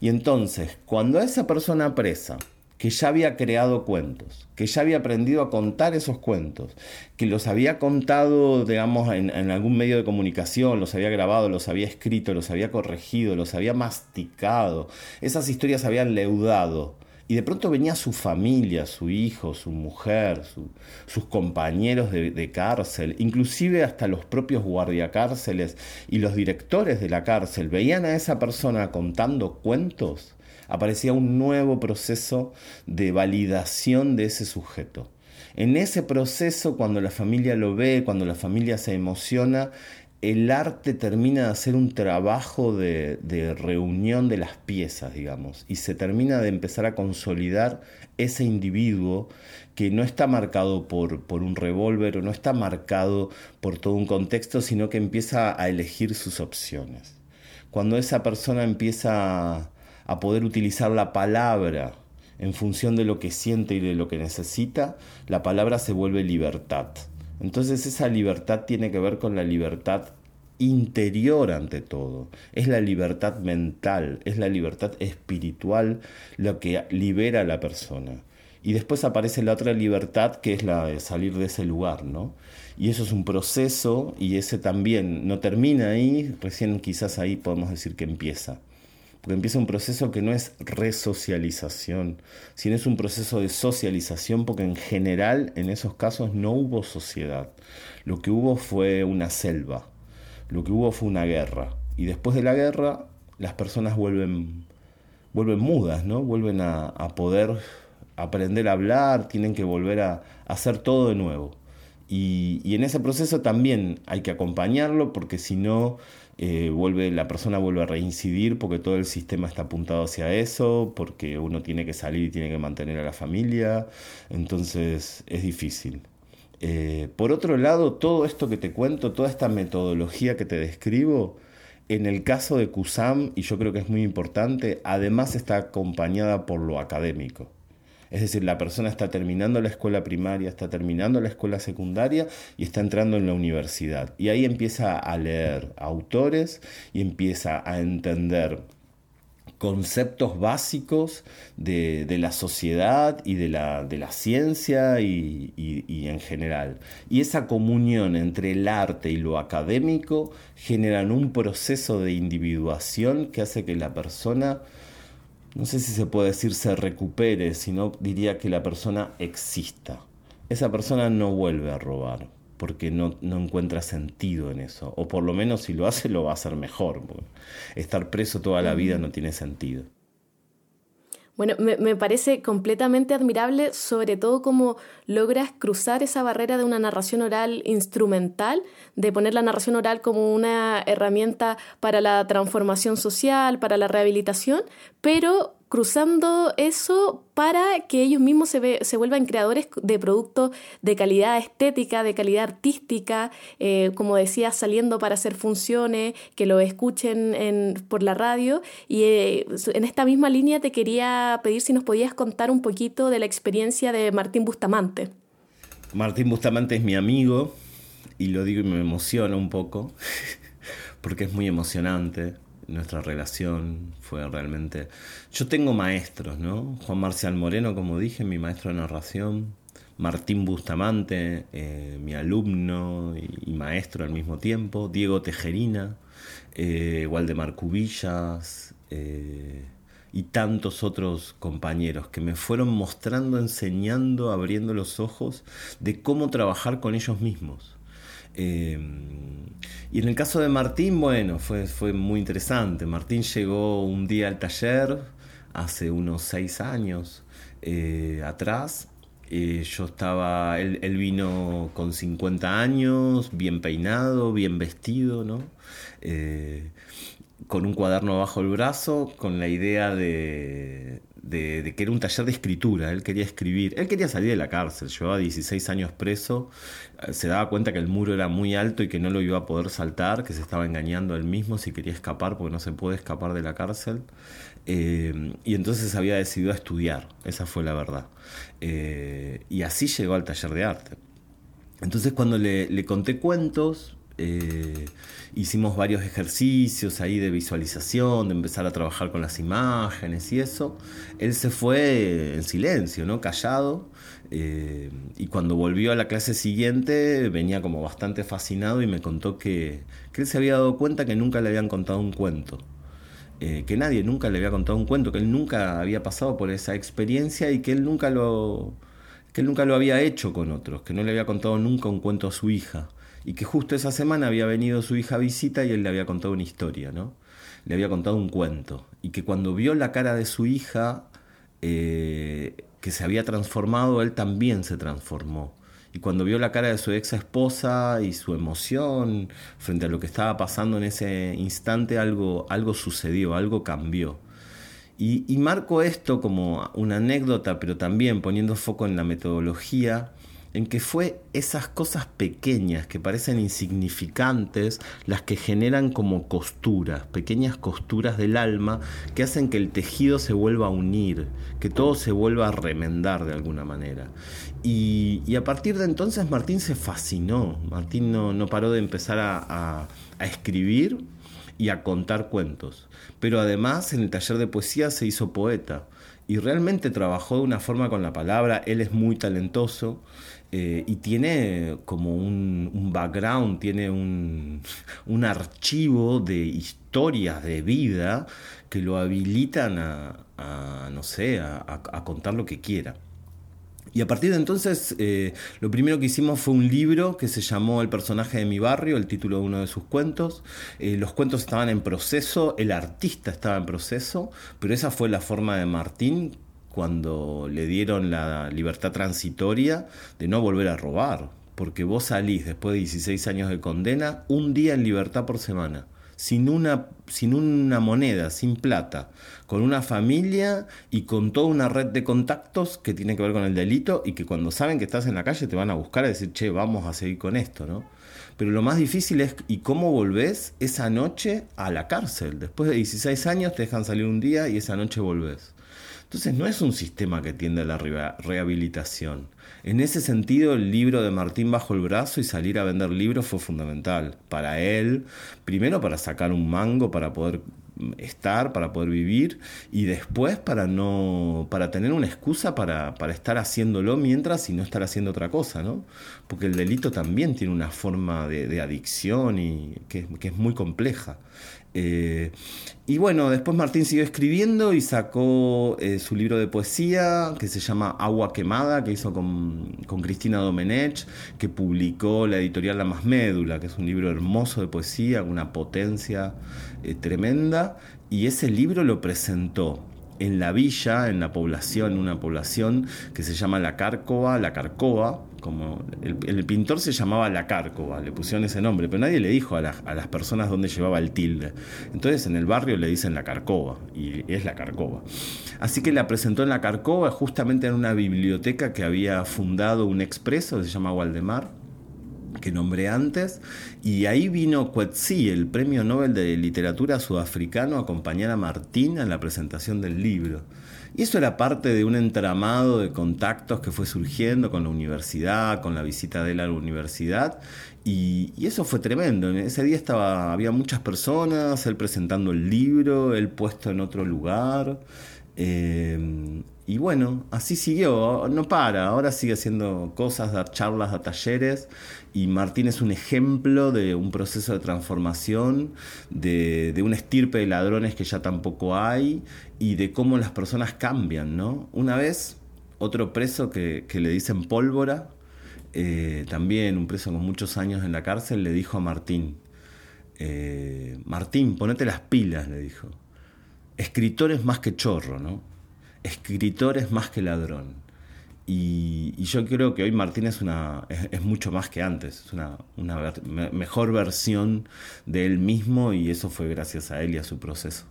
Y entonces, cuando esa persona presa, que ya había creado cuentos, que ya había aprendido a contar esos cuentos, que los había contado, digamos, en, en, algún medio de comunicación, los había grabado, los había escrito, los había corregido, los había masticado, esas historias habían leudado. Y de pronto venía su familia, su hijo, su mujer, sus compañeros de, de, cárcel, inclusive hasta los propios guardiacárceles y los directores de la cárcel, veían a esa persona contando cuentos aparecía un nuevo proceso de validación de ese sujeto. En ese proceso, cuando la familia lo ve, cuando la familia se emociona, el arte termina de hacer un trabajo de, reunión de las piezas, digamos, y se termina de empezar a consolidar ese individuo que no está marcado por, por un revólver o no está marcado por todo un contexto, sino que empieza a elegir sus opciones. Cuando esa persona empieza a poder utilizar la palabra en función de lo que siente y de lo que necesita, la palabra se vuelve libertad. Entonces esa libertad tiene que ver con la libertad interior ante todo. Es la libertad mental, es la libertad espiritual lo que libera a la persona. Y después aparece la otra libertad que es la de salir de ese lugar, ¿no? Y eso es un proceso y ese también no termina ahí, recién quizás ahí podemos decir que empieza porque empieza un proceso que no es resocialización, sino es un proceso de socialización, porque en general en esos casos no hubo sociedad. Lo que hubo fue una selva, lo que hubo fue una guerra. Y después de la guerra, las personas vuelven, vuelven mudas, ¿no? Vuelven a, poder aprender a hablar, tienen que volver a, hacer todo de nuevo. Y, y en ese proceso también hay que acompañarlo, porque si no eh, vuelve, la persona vuelve a reincidir porque todo el sistema está apuntado hacia eso, porque uno tiene que salir y tiene que mantener a la familia, entonces es difícil. Eh, por otro lado, todo esto que te cuento, toda esta metodología que te describo, en el caso de CUSAM, y yo creo que es muy importante, además está acompañada por lo académico. Es decir, la persona está terminando la escuela primaria, está terminando la escuela secundaria y está entrando en la universidad. Y ahí empieza a leer autores y empieza a entender conceptos básicos de, la sociedad y de la, ciencia y, en general. Y esa comunión entre el arte y lo académico generan un proceso de individuación que hace que la persona no sé si se puede decir se recupere, sino diría que la persona exista. Esa persona no vuelve a robar porque no, no, encuentra sentido en eso. O por lo menos si lo hace, lo va a hacer mejor. Estar preso toda la vida no tiene sentido. Bueno, me, parece completamente admirable, sobre todo cómo logras cruzar esa barrera de una narración oral instrumental, de poner la narración oral como una herramienta para la transformación social, para la rehabilitación, pero cruzando eso para que ellos mismos se, se vuelvan creadores de productos de calidad estética, de calidad artística, eh, como decía, saliendo para hacer funciones, que lo escuchen en, por la radio. Y eh, en esta misma línea te quería pedir si nos podías contar un poquito de la experiencia de Martín Bustamante. Martín Bustamante es mi amigo y lo digo y me emociona un poco porque es muy emocionante nuestra relación fue realmente... Yo tengo maestros, ¿no? Juan Marcial Moreno, como dije, mi maestro de narración. Martín Bustamante, eh, mi alumno y, maestro al mismo tiempo. Diego Tejerina, eh, Waldemar Cubillas eh, y tantos otros compañeros que me fueron mostrando, enseñando, abriendo los ojos de cómo trabajar con ellos mismos. Y en el caso de Martín, bueno, fue, fue muy interesante. Martín llegó un día al taller hace unos seis años eh, atrás. Eh, yo estaba, él, vino con 50 años, bien peinado, bien vestido, ¿no? Eh, con un cuaderno bajo el brazo, con la idea de, de, que era un taller de escritura, él quería escribir, él quería salir de la cárcel, llevaba 16 años preso, se daba cuenta que el muro era muy alto y que no lo iba a poder saltar, que se estaba engañando él mismo si quería escapar, porque no se puede escapar de la cárcel, eh, y entonces había decidido estudiar, esa fue la verdad, eh, y así llegó al taller de arte. Entonces cuando le, conté cuentos, Eh, hicimos varios ejercicios ahí de visualización, de empezar a trabajar con las imágenes y eso. Él se fue en silencio, ¿no? Callado. Eh, y cuando volvió a la clase siguiente venía como bastante fascinado y me contó que, que él se había dado cuenta que nunca le habían contado un cuento. Eh, que nadie nunca le había contado un cuento, que él nunca había pasado por esa experiencia y que él nunca lo, que él nunca lo había hecho con otros, que no le había contado nunca un cuento a su hija y que justo esa semana había venido su hija a visita y él le había contado una historia, ¿no? Le había contado un cuento y que cuando vio la cara de su hija eh, que se había transformado, él también se transformó. Y cuando vio la cara de su ex esposa y su emoción frente a lo que estaba pasando en ese instante, algo, algo sucedió, algo cambió. Y, y marco esto como una anécdota, pero también poniendo foco en la metodología en que fue esas cosas pequeñas que parecen insignificantes las que generan como costuras, pequeñas costuras del alma que hacen que el tejido se vuelva a unir, que todo se vuelva a remendar de alguna manera. Y, a partir de entonces Martín se fascinó, Martín no, paró de empezar a, a escribir y a contar cuentos, pero además en el taller de poesía se hizo poeta. Y realmente trabajó de una forma con la palabra, él es muy talentoso eh, y tiene como un, background, tiene un, archivo de historias de vida que lo habilitan a, no sé, a, contar lo que quiera. Y a partir de entonces, eh, lo primero que hicimos fue un libro que se llamó El personaje de mi barrio, el título de uno de sus cuentos. Eh, los cuentos estaban en proceso, el artista estaba en proceso, pero esa fue la forma de Martín cuando le dieron la libertad transitoria de no volver a robar, porque vos salís después de 16 años de condena un día en libertad por semana, sin una, sin una moneda, sin plata, con una familia y con toda una red de contactos que tiene que ver con el delito y que cuando saben que estás en la calle te van a buscar a decir, che, vamos a seguir con esto, ¿no? Pero lo más difícil es, ¿y cómo volvés esa noche a la cárcel? Después de 16 años te dejan salir un día y esa noche volvés. Entonces no es un sistema que tiende a la rehabilitación. En ese sentido, el libro de Martín bajo el brazo y salir a vender libros fue fundamental para él, primero para sacar un mango para poder estar, para poder vivir y después para no para tener una excusa para, para estar haciéndolo mientras y no estar haciendo otra cosa, ¿no? Porque el delito también tiene una forma de, adicción y que, que es muy compleja. Eh, y bueno, después Martín siguió escribiendo y sacó eh, su libro de poesía que se llama Agua Quemada, que hizo con, Cristina Domenech, que publicó la editorial La Más Médula, que es un libro hermoso de poesía, con una potencia eh, tremenda. Y ese libro lo presentó en la villa, en la población, una población que se llama La Cárcova, La Carcova, como el, pintor se llamaba La Cárcova, le pusieron ese nombre, pero nadie le dijo a, las personas dónde llevaba el tilde. Entonces en el barrio le dicen La Carcova, y es La Carcova. Así que la presentó en La Carcova, justamente en una biblioteca que había fundado un expreso, se llama Waldemar, que nombré antes, y ahí vino Coetzee, el premio Nobel de Literatura sudafricano, a acompañar a Martín en la presentación del libro. Y eso era parte de un entramado de contactos que fue surgiendo con la universidad, con la visita de él a la universidad, y, eso fue tremendo. En ese día estaba, había muchas personas, él presentando el libro, él puesto en otro lugar. Eh, y bueno, así siguió, no para, ahora sigue haciendo cosas, dar charlas, dar talleres, y Martín es un ejemplo de un proceso de transformación, de, de un estirpe de ladrones que ya tampoco hay, y de cómo las personas cambian, ¿no? Una vez, otro preso que, le dicen pólvora, eh, también un preso con muchos años en la cárcel, le dijo a Martín, eh, Martín, ponete las pilas, le dijo. Escritor es más que chorro, ¿no? Escritor es más que ladrón. Y, yo creo que hoy Martín es, una, es, mucho más que antes, es una, mejor versión de él mismo y eso fue gracias a él y a su proceso.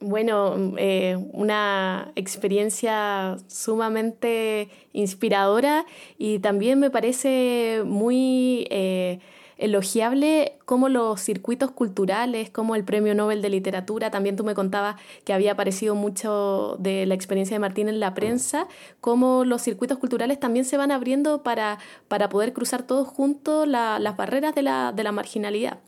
Bueno, eh, una experiencia sumamente inspiradora y también me parece muy... Eh, elogiable como los circuitos culturales, como el Premio Nobel de Literatura, también tú me contabas que había aparecido mucho de la experiencia de Martín en la prensa, como los circuitos culturales también se van abriendo para, para poder cruzar todos juntos las barreras de la, de la marginalidad.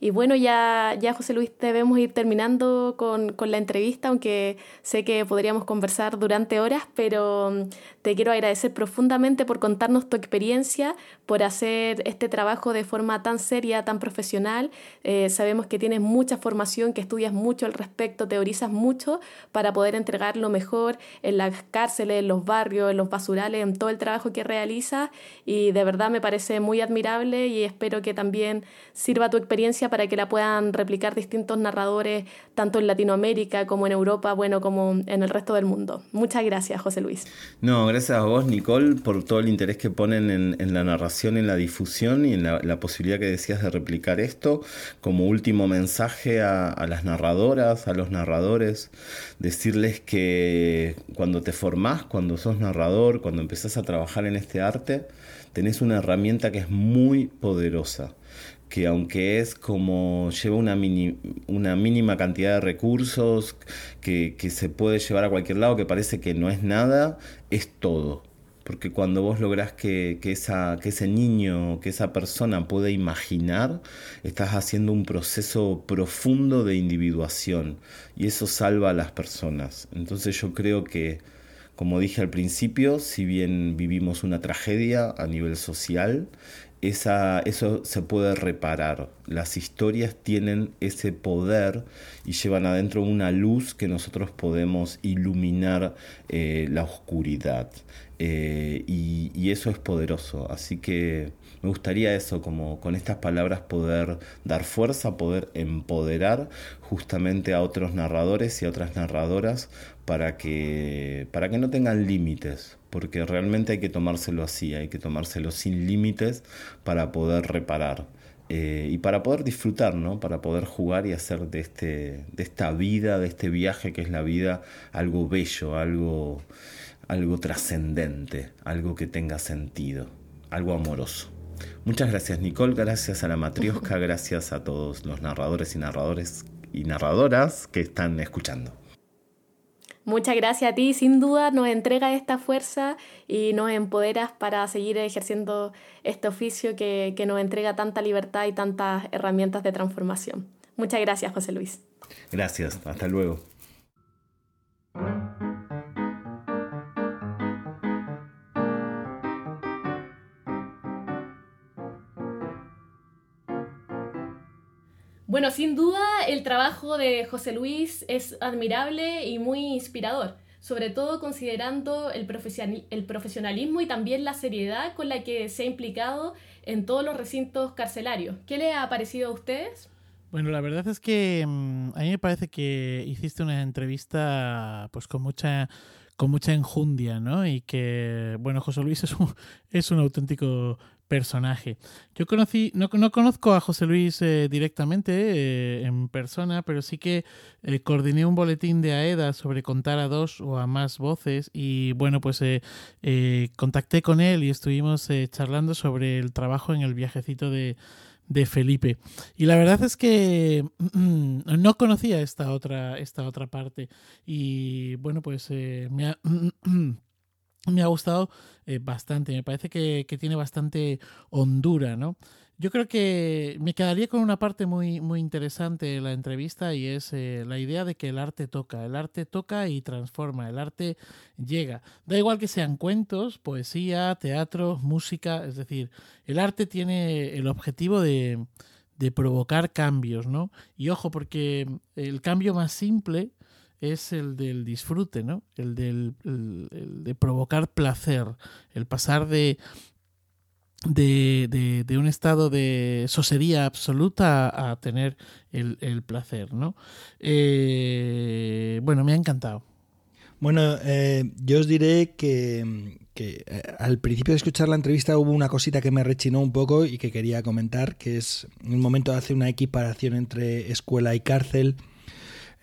Y bueno, ya, ya José Luis, debemos ir terminando con, con, la entrevista, aunque sé que podríamos conversar durante horas, pero te quiero agradecer profundamente por contarnos tu experiencia, por hacer este trabajo de forma tan seria, tan profesional. Eh, sabemos que tienes mucha formación, que estudias mucho al respecto, teorizas mucho para poder entregar lo mejor en las cárceles, en los barrios, en los basurales, en todo el trabajo que realizas. Y de verdad me parece muy admirable y espero que también sirva tu experiencia para que la puedan replicar distintos narradores, tanto en Latinoamérica como en Europa, bueno, como en el resto del mundo. Muchas gracias, José Luis. No, gracias a vos, Nicole, por todo el interés que ponen en, la narración, en la difusión y en la, posibilidad que decías de replicar esto. Como último mensaje a, a las narradoras, a los narradores, decirles que cuando te formás, cuando sos narrador, cuando empezás a trabajar en este arte, tenés una herramienta que es muy poderosa que aunque es como lleva una, una mínima cantidad de recursos, que, se puede llevar a cualquier lado, que parece que no es nada, es todo. Porque cuando vos lográs que, esa, que ese niño, que esa persona pueda imaginar, estás haciendo un proceso profundo de individuación y eso salva a las personas. Entonces yo creo que, como dije al principio, si bien vivimos una tragedia a nivel social, eso se puede reparar. Las historias tienen ese poder y llevan adentro una luz que nosotros podemos iluminar eh, la oscuridad. Eh, y, y, eso es poderoso. Así que me gustaría eso, como con estas palabras poder dar fuerza, poder empoderar justamente a otros narradores y a otras narradoras para que, para que no tengan límites, porque realmente hay que tomárselo así, hay que tomárselo sin límites para poder reparar. Eh, y para poder disfrutar, ¿no? para poder jugar y hacer de, este, de esta vida, de este viaje que es la vida, algo bello, algo, algo trascendente, algo que tenga sentido, algo amoroso. Muchas gracias Nicole, gracias a la Matriosca, gracias a todos los narradores y narradores y narradoras que están escuchando. Muchas gracias a ti, sin duda nos entrega esta fuerza y nos empoderas para seguir ejerciendo este oficio que, que nos entrega tanta libertad y tantas herramientas de transformación. Muchas gracias, José Luis. Gracias, hasta luego. Bueno, sin duda el trabajo de José Luis es admirable y muy inspirador, sobre todo considerando el, profesionalismo y también la seriedad con la que se ha implicado en todos los recintos carcelarios. ¿Qué le ha parecido a ustedes? Bueno, la verdad es que mm, a mí me parece que hiciste una entrevista pues con mucha con mucha enjundia, ¿no? Y que, bueno, José Luis es un, es un auténtico personaje. Yo conocí, no, no conozco a José Luis eh, directamente eh, en persona, pero sí que eh, coordiné un boletín de AEDA sobre contar a dos o a más voces y bueno, pues contacté con él y estuvimos charlando sobre el trabajo en el viajecito de, de Felipe. Y la verdad es que no conocía esta otra, esta otra parte. Y bueno, pues me ha, me ha gustado eh, bastante, me parece que, tiene bastante hondura, ¿no? Yo creo que me quedaría con una parte muy, muy interesante de la entrevista y es eh, la idea de que el arte toca, el arte toca y transforma, el arte llega. Da igual que sean cuentos, poesía, teatro, música, es decir, el arte tiene el objetivo de, de provocar cambios, ¿no? Y ojo, porque el cambio más simple es el del disfrute, ¿no? El, del, de provocar placer, el pasar de, de, de, un estado de sosería absoluta a, tener el, placer, ¿no? Eh, bueno, me ha encantado. Bueno, eh, yo os diré que, que eh, al principio de escuchar la entrevista hubo una cosita que me rechinó un poco y que quería comentar, que es un momento de hacer una equiparación entre escuela y cárcel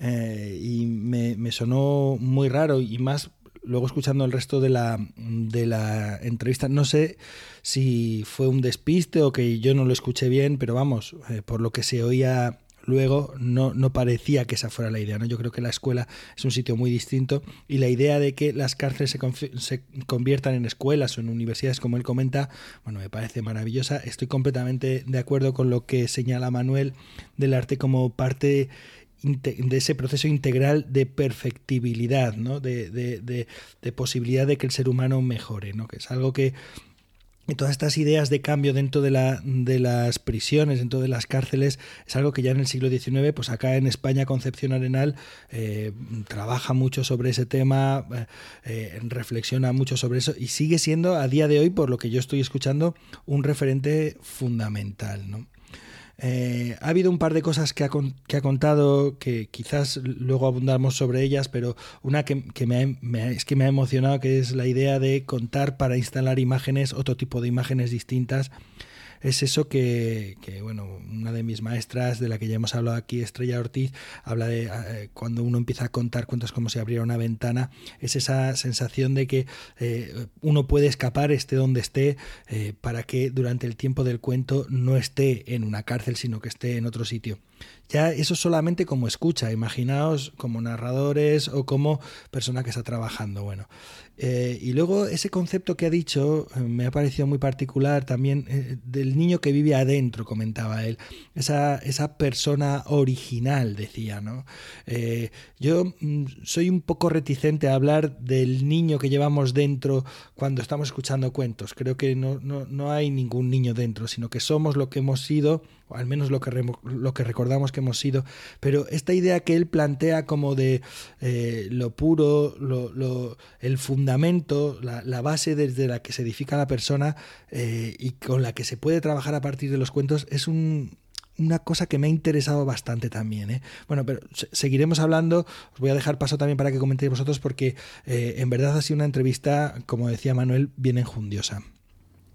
eh, y me, sonó muy raro y más luego escuchando el resto de la, de la entrevista, no sé si fue un despiste o que yo no lo escuché bien, pero vamos, eh, por lo que se oía luego no, no, parecía que esa fuera la idea. ¿no? Yo creo que la escuela es un sitio muy distinto y la idea de que las cárceles se, se, conviertan en escuelas o en universidades, como él comenta, bueno, me parece maravillosa. Estoy completamente de acuerdo con lo que señala Manuel del arte como parte de ese proceso integral de perfectibilidad, ¿no? de, posibilidad de que el ser humano mejore, ¿no? que es algo que todas estas ideas de cambio dentro de, la, de, las prisiones, dentro de las cárceles, es algo que ya en el siglo XIX, pues acá en España Concepción Arenal eh, trabaja mucho sobre ese tema, eh, eh, reflexiona mucho sobre eso y sigue siendo a día de hoy, por lo que yo estoy escuchando, un referente fundamental. ¿no? Eh, ha habido un par de cosas que ha, que ha, contado que quizás luego abundamos sobre ellas, pero una que, me, me, es que me ha emocionado, que es la idea de contar para instalar imágenes, otro tipo de imágenes distintas es eso que, bueno, una de mis maestras, de la que ya hemos hablado aquí, Estrella Ortiz, habla de eh, cuando uno empieza a contar cuentos como si abriera una ventana, es esa sensación de que eh, uno puede escapar, esté donde esté, eh, para que durante el tiempo del cuento no esté en una cárcel, sino que esté en otro sitio. Ya eso solamente como escucha, imaginaos como narradores o como persona que está trabajando. Bueno, eh, y luego ese concepto que ha dicho eh, me ha parecido muy particular también eh, del niño que vive adentro, comentaba él. Esa, esa persona original, decía, ¿no? yo mm, soy un poco reticente a hablar del niño que llevamos dentro cuando estamos escuchando cuentos. Creo que no, no, no hay ningún niño dentro, sino que somos lo que hemos sido al menos lo que, lo que recordamos que hemos sido, pero esta idea que él plantea como de eh, lo puro, lo, el fundamento, la, base desde la que se edifica la persona eh, y con la que se puede trabajar a partir de los cuentos, es un, una cosa que me ha interesado bastante también. ¿eh? Bueno, pero seguiremos hablando. Os voy a dejar paso también para que comentéis vosotros porque en verdad ha sido una entrevista, como decía Manuel, bien enjundiosa.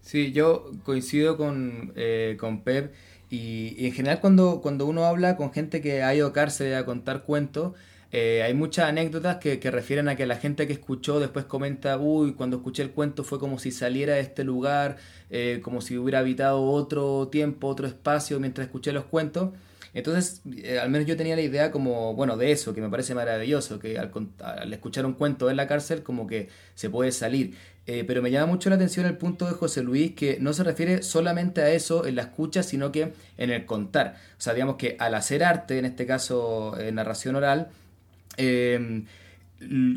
Sí, yo coincido con, con Pep y, en general cuando, cuando uno habla con gente que ha ido a cárcel a contar cuentos, eh, hay muchas anécdotas que, que, refieren a que la gente que escuchó después comenta, uy, cuando escuché el cuento fue como si saliera de este lugar, eh, como si hubiera habitado otro tiempo, otro espacio mientras escuché los cuentos. Entonces, eh, al menos yo tenía la idea como, bueno, de eso, que me parece maravilloso, que al, al, escuchar un cuento en la cárcel como que se puede salir. Eh, pero me llama mucho la atención el punto de José Luis, que no se refiere solamente a eso en la escucha, sino que en el contar. O sea, digamos que al hacer arte, en este caso eh, narración oral, eh,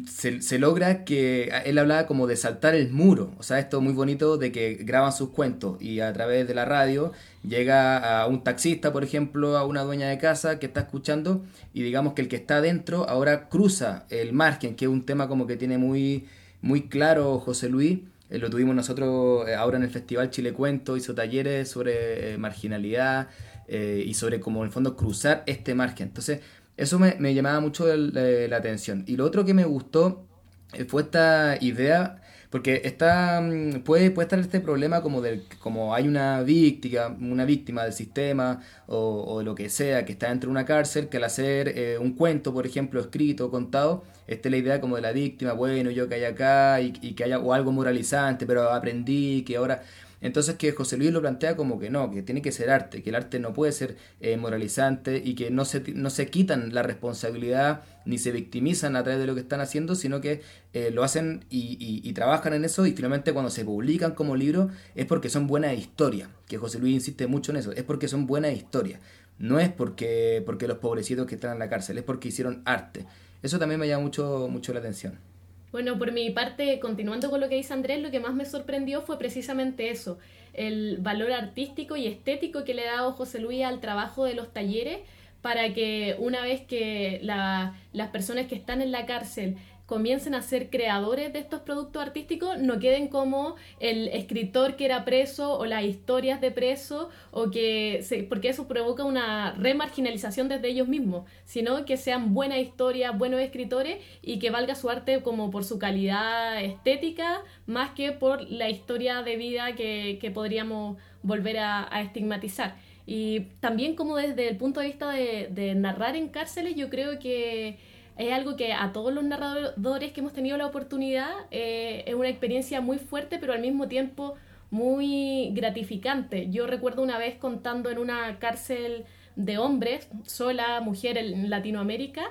se, se, logra que él hablaba como de saltar el muro, o sea, esto muy bonito de que graban sus cuentos y a través de la radio llega a un taxista, por ejemplo, a una dueña de casa que está escuchando y digamos que el que está adentro ahora cruza el margen, que es un tema como que tiene muy, muy claro José Luis, eh, lo tuvimos nosotros eh, ahora en el Festival Chile Cuento, hizo talleres sobre eh, marginalidad eh, y sobre cómo en el fondo cruzar este margen. Entonces, eso me, me llamaba mucho la atención. Y lo otro que me gustó eh, fue esta idea, porque está, mm, puede, estar este problema como, del, como hay una víctima, una víctima del sistema o, o lo que sea que está dentro de una cárcel, que al hacer eh, un cuento, por ejemplo, escrito, contado, esté la idea como de la víctima, bueno, yo que hay acá y, y que haya o algo moralizante, pero aprendí que ahora... Entonces que José Luis lo plantea como que no, que tiene que ser arte, que el arte no puede ser eh, moralizante y que no se, no se quitan la responsabilidad ni se victimizan a través de lo que están haciendo, sino que eh, lo hacen y, y, y, trabajan en eso y finalmente cuando se publican como libro es porque son buenas historias, que José Luis insiste mucho en eso, es porque son buenas historias, no es porque, porque los pobrecitos que están en la cárcel, es porque hicieron arte. Eso también me llama mucho, mucho la atención. Bueno, por mi parte, continuando con lo que dice Andrés, lo que más me sorprendió fue precisamente eso, el valor artístico y estético que le ha dado José Luis al trabajo de los talleres para que una vez que la, las personas que están en la cárcel comiencen a ser creadores de estos productos artísticos, no queden como el escritor que era preso o las historias de preso, o que se, porque eso provoca una remarginalización desde ellos mismos, sino que sean buenas historias, buenos escritores y que valga su arte como por su calidad estética, más que por la historia de vida que, que podríamos volver a, estigmatizar. Y también como desde el punto de vista de narrar en cárceles, yo creo que es algo que a todos los narradores que hemos tenido la oportunidad eh, es una experiencia muy fuerte, pero al mismo tiempo muy gratificante. Yo recuerdo una vez contando en una cárcel de hombres, sola, mujer en Latinoamérica,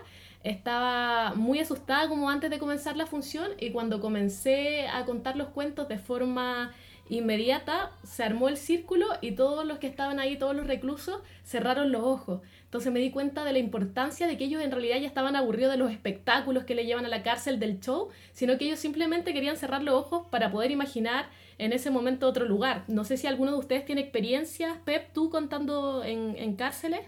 estaba muy asustada como antes de comenzar la función y cuando comencé a contar los cuentos de forma inmediata se armó el círculo y todos los que estaban ahí, todos los reclusos, cerraron los ojos. Entonces me di cuenta de la importancia de que ellos en realidad ya estaban aburridos de los espectáculos que le llevan a la cárcel del show, sino que ellos simplemente querían cerrar los ojos para poder imaginar en ese momento otro lugar. No sé si alguno de ustedes tiene experiencias, Pep, tú contando en, en cárceles.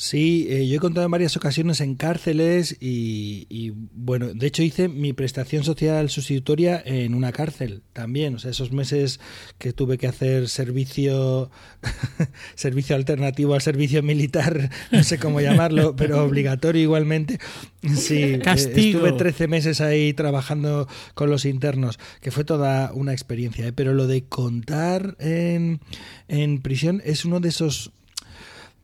Sí, eh, yo he contado en varias ocasiones en cárceles y, bueno, de hecho hice mi prestación social sustitutoria en una cárcel también, o sea, esos meses que tuve que hacer servicio servicio alternativo al servicio militar, no sé cómo llamarlo, pero obligatorio igualmente. Sí, eh, estuve 13 meses ahí trabajando con los internos, que fue toda una experiencia, ¿eh? pero lo de contar en, en prisión es uno de esos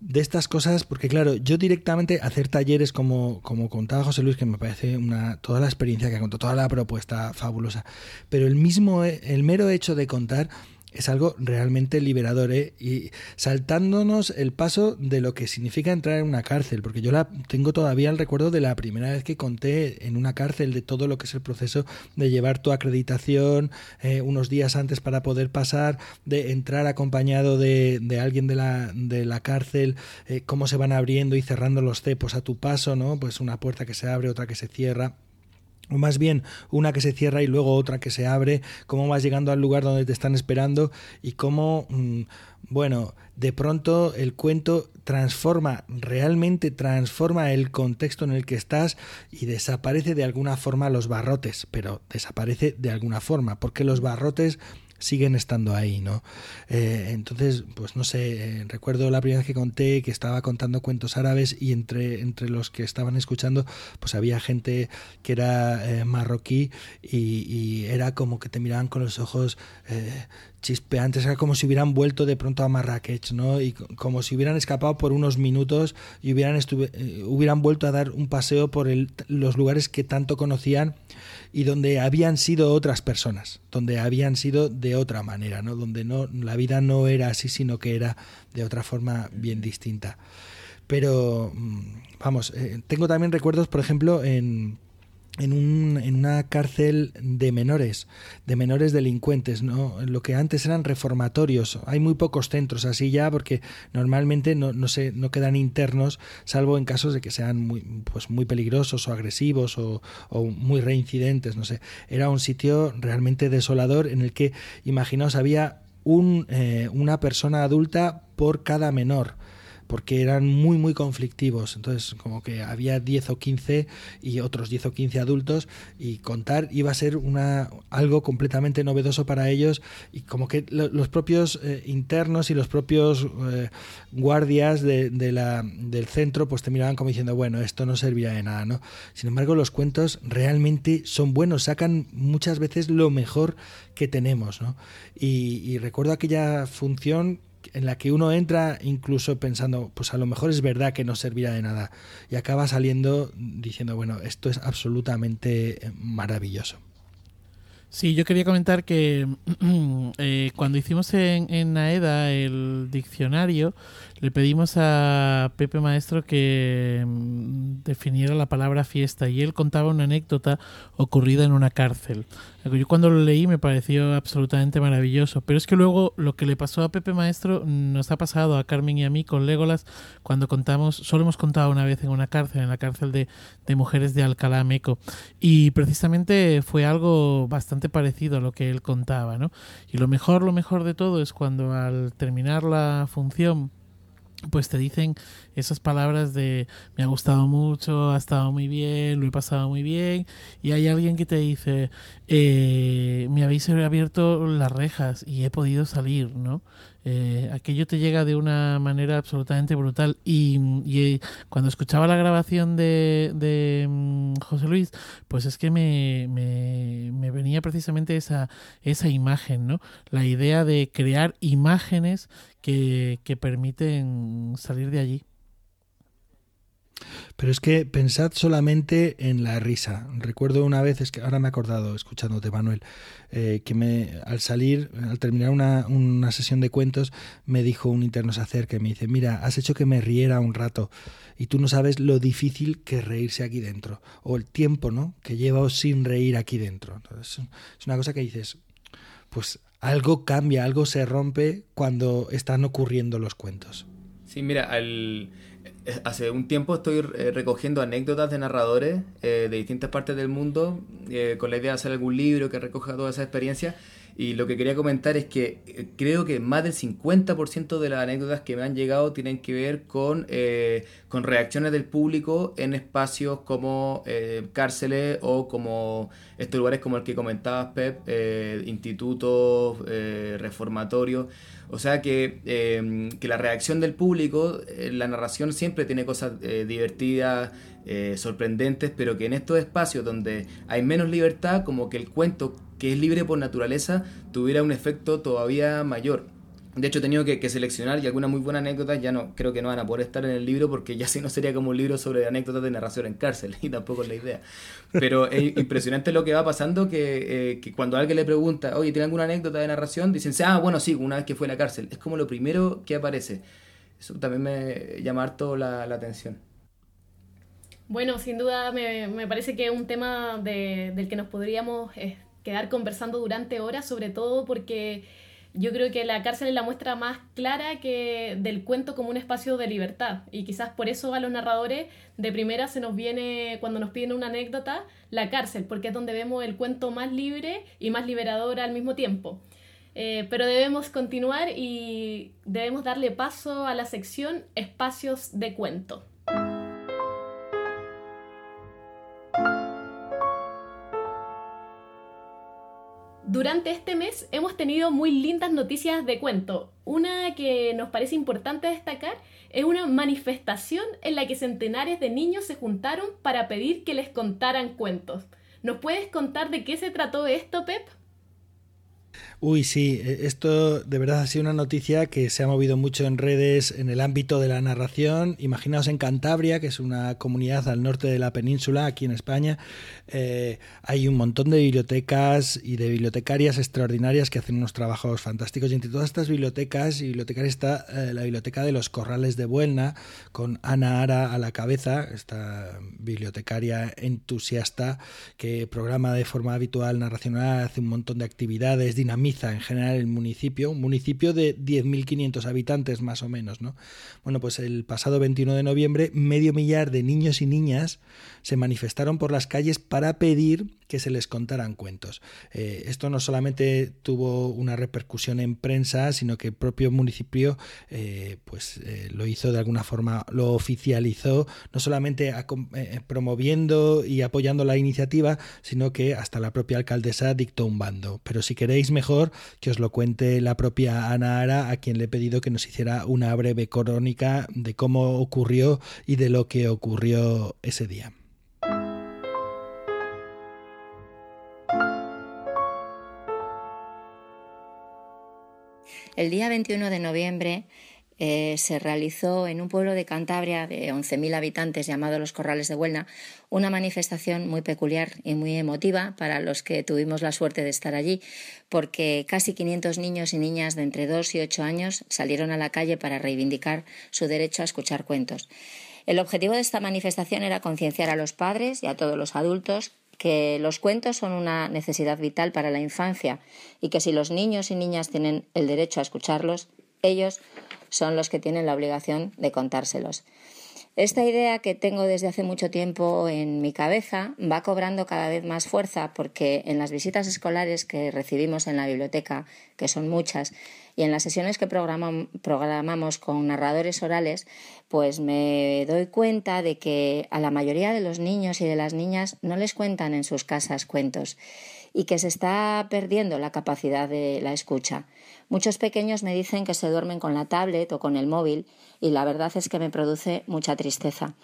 de estas cosas, porque claro, yo directamente hacer talleres como, como contaba José Luis, que me parece una toda la experiencia que contó, toda la propuesta fabulosa, pero el mismo, el mero hecho de contar es algo realmente liberador ¿eh? y saltándonos el paso de lo que significa entrar en una cárcel, porque yo la tengo todavía el recuerdo de la primera vez que conté en una cárcel de todo lo que es el proceso de llevar tu acreditación eh, unos días antes para poder pasar, de entrar acompañado de, de alguien de la, de la cárcel, eh, cómo se van abriendo y cerrando los cepos a tu paso, ¿no? Pues una puerta que se abre, otra que se cierra o más bien una que se cierra y luego otra que se abre, cómo vas llegando al lugar donde te están esperando y cómo, mm, bueno, de pronto el cuento transforma, realmente transforma el contexto en el que estás y desaparece de alguna forma los barrotes, pero desaparece de alguna forma, porque los barrotes siguen estando ahí, ¿no? Eh, entonces, pues no sé, eh, recuerdo la primera vez que conté que estaba contando cuentos árabes y entre, entre los que estaban escuchando, pues había gente que era eh, marroquí y, era como que te miraban con los ojos chispeantes, era como si hubieran vuelto de pronto a Marrakech, ¿no? Y como si hubieran escapado por unos minutos y hubieran, hubieran vuelto a dar un paseo por los lugares que tanto conocían y donde habían sido otras personas, donde habían sido de otra manera, ¿no? Donde no la vida no era así, sino que era de otra forma bien distinta. Pero mm, vamos, eh, tengo también recuerdos, por ejemplo, en en, un, en, una cárcel de menores, de menores delincuentes, ¿no? lo que antes eran reformatorios. Hay muy pocos centros así ya porque normalmente no, no, se, no quedan internos, salvo en casos de que sean muy, pues muy peligrosos o agresivos o, o muy reincidentes. No sé. Era un sitio realmente desolador en el que, imaginaos, había un, eh, una persona adulta por cada menor porque eran muy, muy conflictivos. Entonces, como que había 10 o 15 y otros 10 o 15 adultos y contar iba a ser una, algo completamente novedoso para ellos y como que los propios eh, internos y los propios eh, guardias de, la, del centro pues te miraban como diciendo, bueno, esto no servía de nada, ¿no? Sin embargo, los cuentos realmente son buenos, sacan muchas veces lo mejor que tenemos, ¿no? Y, y recuerdo aquella función en la que uno entra incluso pensando, pues a lo mejor es verdad que no servirá de nada y acaba saliendo diciendo, bueno, esto es absolutamente maravilloso. Sí, yo quería comentar que eh, cuando hicimos en, en el diccionario, le pedimos a Pepe Maestro que mm, definiera la palabra fiesta y él contaba una anécdota ocurrida en una cárcel. Yo cuando lo leí me pareció absolutamente maravilloso, pero es que luego lo que le pasó a Pepe Maestro nos ha pasado a Carmen y a mí con Legolas cuando contamos, solo hemos contado una vez en una cárcel, en la cárcel de, mujeres de Alcalá Meco, y precisamente fue algo bastante parecido a lo que él contaba, ¿no? Y lo mejor, lo mejor de todo es cuando al terminar la función pues te dicen esas palabras de me ha gustado mucho, ha estado muy bien, lo he pasado muy bien, y hay alguien que te dice eh, me habéis abierto las rejas y he podido salir, ¿no? Eh, aquello te llega de una manera absolutamente brutal. Y, eh, cuando escuchaba la grabación de, de mm, José Luis, pues es que me, me, venía precisamente esa, esa imagen, ¿no? La idea de crear imágenes que, que permiten salir de allí. Pero es que pensad solamente en la risa. Recuerdo una vez, es que ahora me he acordado, escuchándote, Manuel, eh, que me, al salir, al terminar una, una, sesión de cuentos, me dijo un interno se acerca y me dice, mira, has hecho que me riera un rato y tú no sabes lo difícil que reírse aquí dentro o el tiempo, ¿no? Que llevo sin reír aquí dentro. Es una cosa que dices, pues algo cambia, algo se rompe cuando están ocurriendo los cuentos. Sí, mira, al hace un tiempo estoy eh, recogiendo anécdotas de narradores eh, de distintas partes del mundo eh, con la idea de hacer algún libro que recoja toda esa experiencia y lo que quería comentar es que creo que más del 50% de las anécdotas que me han llegado tienen que ver con, con reacciones del público en espacios como cárceles o como estos lugares como el que comentabas Pep, institutos, reformatorios. O sea que, em, que la reacción del público, eh, la narración siempre tiene cosas eh, divertidas, eh, sorprendentes, pero que en estos espacios donde hay menos libertad, como que el cuento, que es libre por naturaleza, tuviera un efecto todavía mayor. De hecho, he tenido que, seleccionar y algunas muy buenas anécdotas ya no creo que no van a poder estar en el libro porque ya si no sería como un libro sobre anécdotas de narración en cárcel y tampoco es la idea. Pero es impresionante lo que va pasando que, eh, que cuando alguien le pregunta, oye, ¿tiene alguna anécdota de narración? Dicen, ah, bueno, sí, una vez que fue a la cárcel. Es como lo primero que aparece. Eso también me llama harto la, atención. Bueno, sin duda me, me, parece que es un tema de, del que nos podríamos eh, quedar conversando durante horas, sobre todo porque yo creo que la cárcel es la muestra más clara que del cuento como un espacio de libertad y quizás por eso a los narradores de primera se nos viene cuando nos piden una anécdota la cárcel porque es donde vemos el cuento más libre y más liberador al mismo tiempo. Eh, pero debemos continuar y debemos darle paso a la sección espacios de cuento. Durante este mes hemos tenido muy lindas noticias de cuento. Una que nos parece importante destacar es una manifestación en la que centenares de niños se juntaron para pedir que les contaran cuentos. ¿Nos puedes contar de qué se trató esto, Pep? Uy, sí, e, esto de verdad ha sido una noticia que se ha movido mucho en redes en el ámbito de la narración. Imaginaos en Cantabria, que es una comunidad al norte de la península, aquí en España, eh, hay un montón de bibliotecas y de bibliotecarias extraordinarias que hacen unos trabajos fantásticos. Y entre todas estas bibliotecas y bibliotecarias está eh, la Biblioteca de los Corrales de Buelna, con Ana Ara a la cabeza, esta bibliotecaria entusiasta que programa de forma habitual narracional, hace un montón de actividades, en general el municipio, un municipio de 10.500 habitantes más o menos. ¿no? Bueno, pues el pasado 21 de noviembre, medio millar de niños y niñas se manifestaron por las calles para pedir que se les contaran cuentos. Eh, esto no solamente tuvo una repercusión en prensa, sino que el propio municipio eh, pues, eh, lo hizo de alguna forma, lo oficializó, no solamente promoviendo y apoyando la iniciativa, sino que hasta la propia alcaldesa dictó un bando. Pero si queréis mejor, que os lo cuente la propia Ana Ara, a quien le he pedido que nos hiciera una breve crónica de cómo ocurrió y de lo que ocurrió ese día. El día 21 de noviembre eh, se realizó en un pueblo de Cantabria de 11.000 habitantes llamado Los Corrales de Huelna una manifestación muy peculiar y muy emotiva para los que tuvimos la suerte de estar allí, porque casi 500 niños y niñas de entre 2 y 8 años salieron a la calle para reivindicar su derecho a escuchar cuentos. El objetivo de esta manifestación era concienciar a los padres y a todos los adultos que los cuentos son una necesidad vital para la infancia y que si los niños y niñas tienen el derecho a escucharlos, ellos son los que tienen la obligación de contárselos. Esta idea que tengo desde hace mucho tiempo en mi cabeza va cobrando cada vez más fuerza porque en las visitas escolares que recibimos en la biblioteca, que son muchas, y en las sesiones que programamos con narradores orales, pues me doy cuenta de que a la mayoría de los niños y de las niñas no les cuentan en sus casas cuentos y que se está perdiendo la capacidad de la escucha. Muchos pequeños me dicen que se duermen con la tablet o con el móvil y la verdad es que me produce mucha tristeza.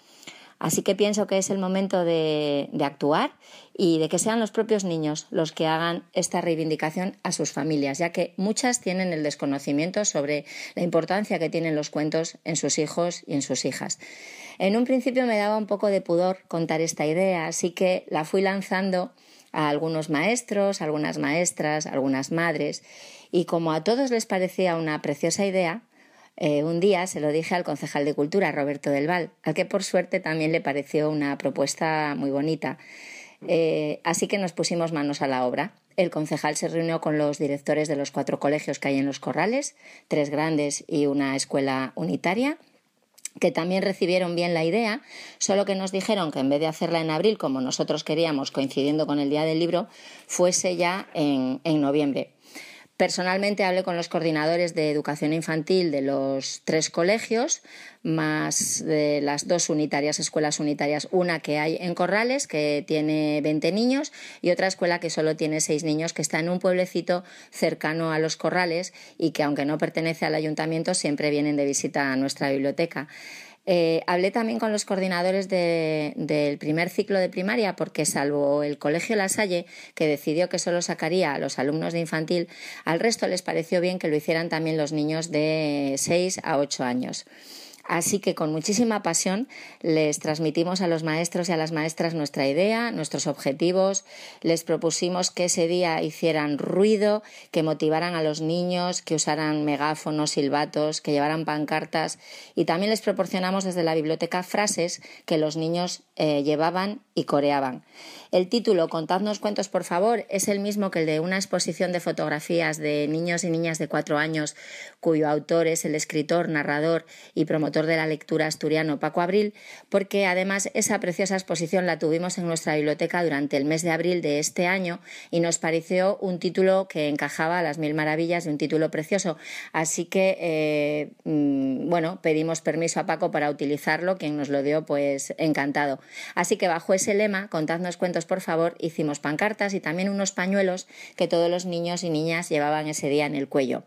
Así que pienso que es el momento de, actuar y de que sean los propios niños los que hagan esta reivindicación a sus familias, ya que muchas tienen el desconocimiento sobre la importancia que tienen los cuentos en sus hijos y en sus hijas. En un principio me daba un poco de pudor contar esta idea, así que la fui lanzando a algunos maestros, algunas maestras, algunas madres, y como a todos les parecía una preciosa idea, eh, un día se lo dije al concejal de Cultura, Roberto del Val, al que por suerte también le pareció una propuesta muy bonita. Eh, así que nos pusimos manos a la obra. El concejal se reunió con los directores de los cuatro colegios que hay en los corrales, tres grandes y una escuela unitaria, que también recibieron bien la idea, solo que nos dijeron que en vez de hacerla en abril, como nosotros queríamos, coincidiendo con el Día del Libro, fuese ya en noviembre. Personalmente hablé con los coordinadores de educación infantil de los tres colegios, más de las dos unitarias, escuelas unitarias, una que hay en Corrales, que tiene 20 niños, y otra escuela que solo tiene seis niños, que está en un pueblecito cercano a los Corrales y que, aunque no pertenece al ayuntamiento, siempre vienen de visita a nuestra biblioteca. Eh, hablé también con los coordinadores del primer ciclo de primaria porque salvo el Colegio La Salle, que decidió que solo sacaría a los alumnos de infantil, al resto les pareció bien que lo hicieran también los niños de 6 a 8 años. Así que con muchísima pasión les transmitimos a los maestros y a las maestras nuestra idea, nuestros objetivos, les propusimos que ese día hicieran ruido, que motivaran a los niños, que usaran megáfonos, silbatos, que llevaran pancartas y también les proporcionamos desde la biblioteca frases que los niños eh, llevaban y coreaban. El título Contadnos cuentos por favor es el mismo que el de una exposición de fotografías de niños y niñas de cuatro años cuyo autor es el escritor, narrador y promotor de la lectura asturiano Paco Abril, porque además esa preciosa exposición la tuvimos en nuestra biblioteca durante el mes de abril de este año y nos pareció un título que encajaba a las mil maravillas de un título precioso. Así que, eh, mm, bueno, pedimos permiso a Paco para utilizarlo, quien nos lo dio, pues encantado. Así que bajo ese lema, contadnos cuentos por favor, hicimos pancartas y también unos pañuelos que todos los niños y niñas llevaban ese día en el cuello.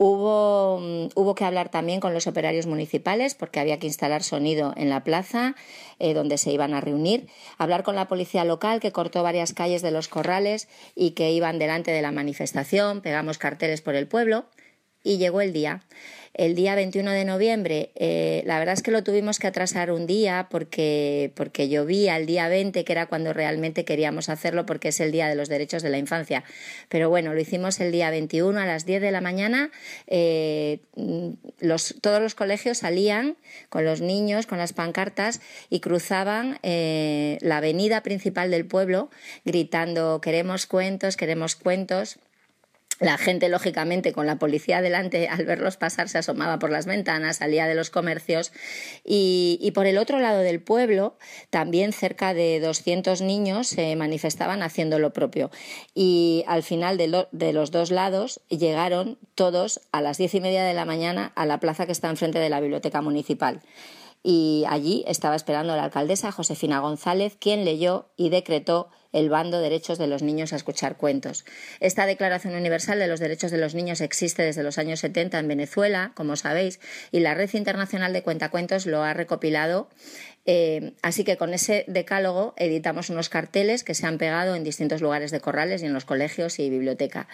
Hubo, mm, hubo, que hablar también con los operarios municipales porque había que instalar sonido en la plaza eh, donde se iban a reunir, hablar con la policía local que cortó varias calles de los corrales y que iban delante de la manifestación, pegamos carteles por el pueblo y llegó el día el día 21 de noviembre. Eh, la verdad es que lo tuvimos que atrasar un día porque, porque llovía el día 20, que era cuando realmente queríamos hacerlo porque es el Día de los Derechos de la Infancia. Pero bueno, lo hicimos el día 21 a las 10 de la mañana. Eh, los, todos los colegios salían con los niños, con las pancartas y cruzaban eh, la avenida principal del pueblo gritando queremos cuentos, queremos cuentos. La gente, lógicamente, con la policía delante, al verlos pasar, se asomaba por las ventanas, salía de los comercios. Y, por el otro lado del pueblo, también cerca de 200 niños se manifestaban haciendo lo propio. Y al final de, de los dos lados llegaron todos a las diez y media de la mañana a la plaza que está enfrente de la biblioteca municipal y allí estaba esperando la alcaldesa Josefina González, quien leyó y decretó el bando Derechos de los Niños a escuchar cuentos. Esta Declaración Universal de los Derechos de los Niños existe desde los años 70 en Venezuela, como sabéis, y la Red Internacional de Cuentacuentos lo ha recopilado. Eh, así que con ese decálogo editamos unos carteles que se han pegado en distintos lugares de corrales y en los colegios y biblioteca.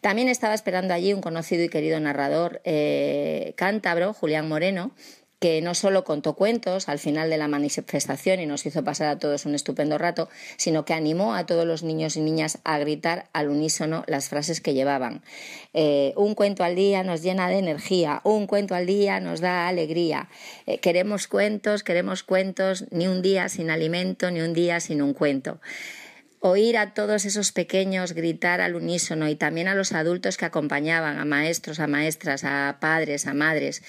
También estaba esperando allí un conocido y querido narrador eh, cántabro, Julián Moreno, que no solo contó cuentos al final de la manifestación y nos hizo pasar a todos un estupendo rato, sino que animó a todos los niños y niñas a gritar al unísono las frases que llevaban. Eh, un cuento al día nos llena de energía, un cuento al día nos da alegría. Eh, queremos cuentos, queremos cuentos, ni un día sin alimento, ni un día sin un cuento oír a todos esos pequeños gritar al unísono y también a los adultos que acompañaban, a maestros, a maestras, a padres, a madres,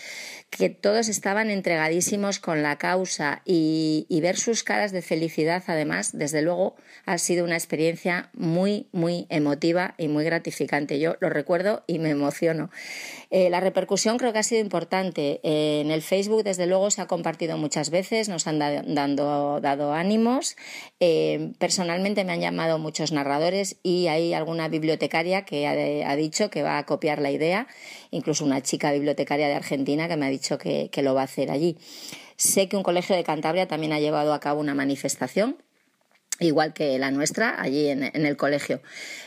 que todos estaban entregadísimos con la causa y, ver sus caras de felicidad, además, desde luego, ha sido una experiencia muy, muy emotiva y muy gratificante. Yo lo recuerdo y me emociono. Eh, la repercusión creo que ha sido importante. Eh, en el Facebook, desde luego, se ha compartido muchas veces, nos han dado ánimos. Eh, personalmente me han llamado muchos narradores y hay alguna bibliotecaria que ha, dicho que va a copiar la idea, incluso una chica bibliotecaria de Argentina que me ha dicho que, que lo va a hacer allí. Sé que un colegio de Cantabria también ha llevado a cabo una manifestación igual que la nuestra, allí en, el colegio.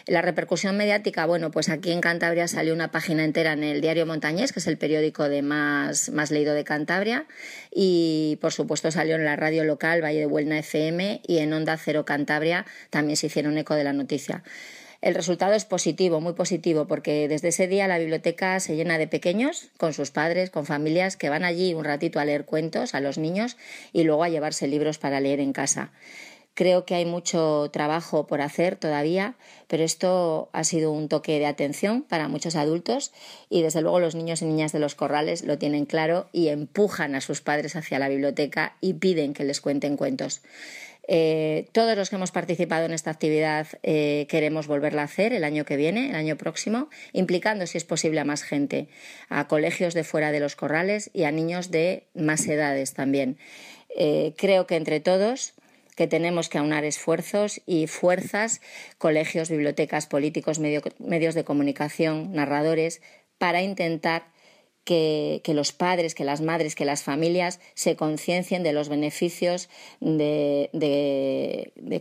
La repercusión mediática, bueno, pues aquí en Cantabria salió una página entera en el diario Montañés, que es el periódico de más, más leído de Cantabria, y por supuesto salió en la radio local Valle de Buelna FM y en Onda Cero Cantabria también se hicieron eco de la noticia. El resultado es positivo, muy positivo, porque desde ese día la biblioteca se llena de pequeños, con sus padres, con familias, que van allí un ratito a leer cuentos a los niños y luego a llevarse libros para leer en casa. Creo que hay mucho trabajo por hacer todavía, pero esto ha sido un toque de atención para muchos adultos y desde luego los niños y niñas de los corrales lo tienen claro y empujan a sus padres hacia la biblioteca y piden que les cuenten cuentos. Eh, todos los que hemos participado en esta actividad eh, queremos volverla a hacer el año que viene, el año próximo, implicando, si es posible, a más gente, a colegios de fuera de los corrales y a niños de más edades también. Eh, creo que entre todos que tenemos que aunar esfuerzos y fuerzas, colegios, bibliotecas, políticos, medios de comunicación, narradores, para intentar que, los padres, que las madres, que las familias se conciencien de los beneficios de,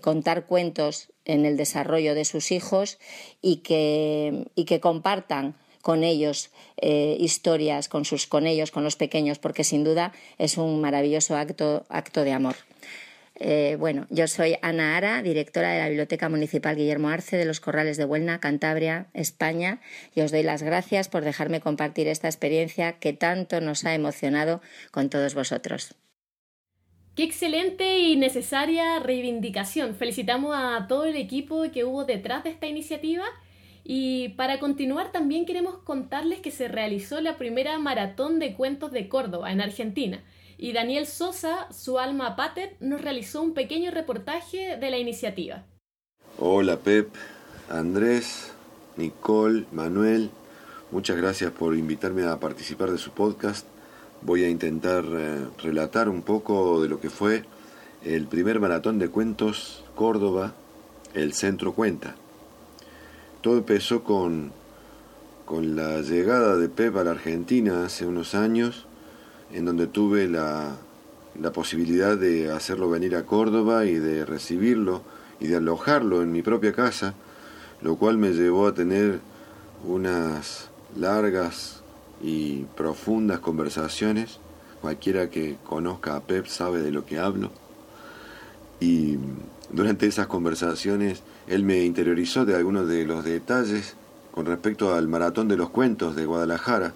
contar cuentos en el desarrollo de sus hijos y que, compartan con ellos eh, historias, con, sus, con ellos, con los pequeños, porque sin duda es un maravilloso acto, acto de amor. Eh, bueno, yo soy Ana Ara, directora de la Biblioteca Municipal Guillermo Arce de los Corrales de Huelna, Cantabria, España, y os doy las gracias por dejarme compartir esta experiencia que tanto nos ha emocionado con todos vosotros. Qué excelente y necesaria reivindicación. Felicitamos a todo el equipo que hubo detrás de esta iniciativa. Y para continuar también queremos contarles que se realizó la primera maratón de cuentos de Córdoba, en Argentina y Daniel Sosa, su alma pater, nos realizó un pequeño reportaje de la iniciativa. Hola Pep, Andrés, Nicole, Manuel, muchas gracias por invitarme a participar de su podcast. Voy a intentar eh, relatar un poco de lo que fue el primer maratón de cuentos Córdoba, el Centro Cuenta. Todo empezó con, con la llegada de Pep a la Argentina hace unos años en donde tuve la, posibilidad de hacerlo venir a Córdoba y de recibirlo y de alojarlo en mi propia casa, lo cual me llevó a tener unas largas y profundas conversaciones. Cualquiera que conozca a Pep sabe de lo que hablo. Y durante esas conversaciones él me interiorizó de algunos de los detalles con respecto al maratón de los cuentos de Guadalajara,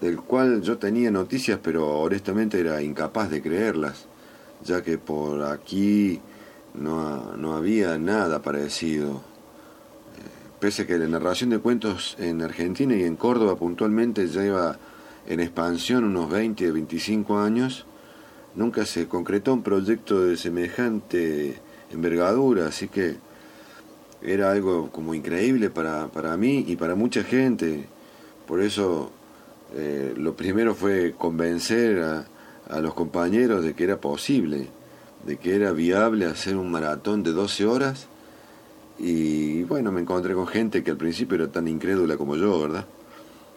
del cual yo tenía noticias, pero honestamente era incapaz de creerlas, ya que por aquí no, había nada parecido. Eh, pese a que la narración de cuentos en Argentina y en Córdoba puntualmente lleva en expansión unos 20 o 25 años, nunca se concretó un proyecto de semejante envergadura, así que era algo como increíble para, para mí y para mucha gente. Por eso eh, lo primero fue convencer a, los compañeros de que era posible, de que era viable hacer un maratón de 12 horas. Y bueno, me encontré con gente que al principio era tan incrédula como yo, ¿verdad?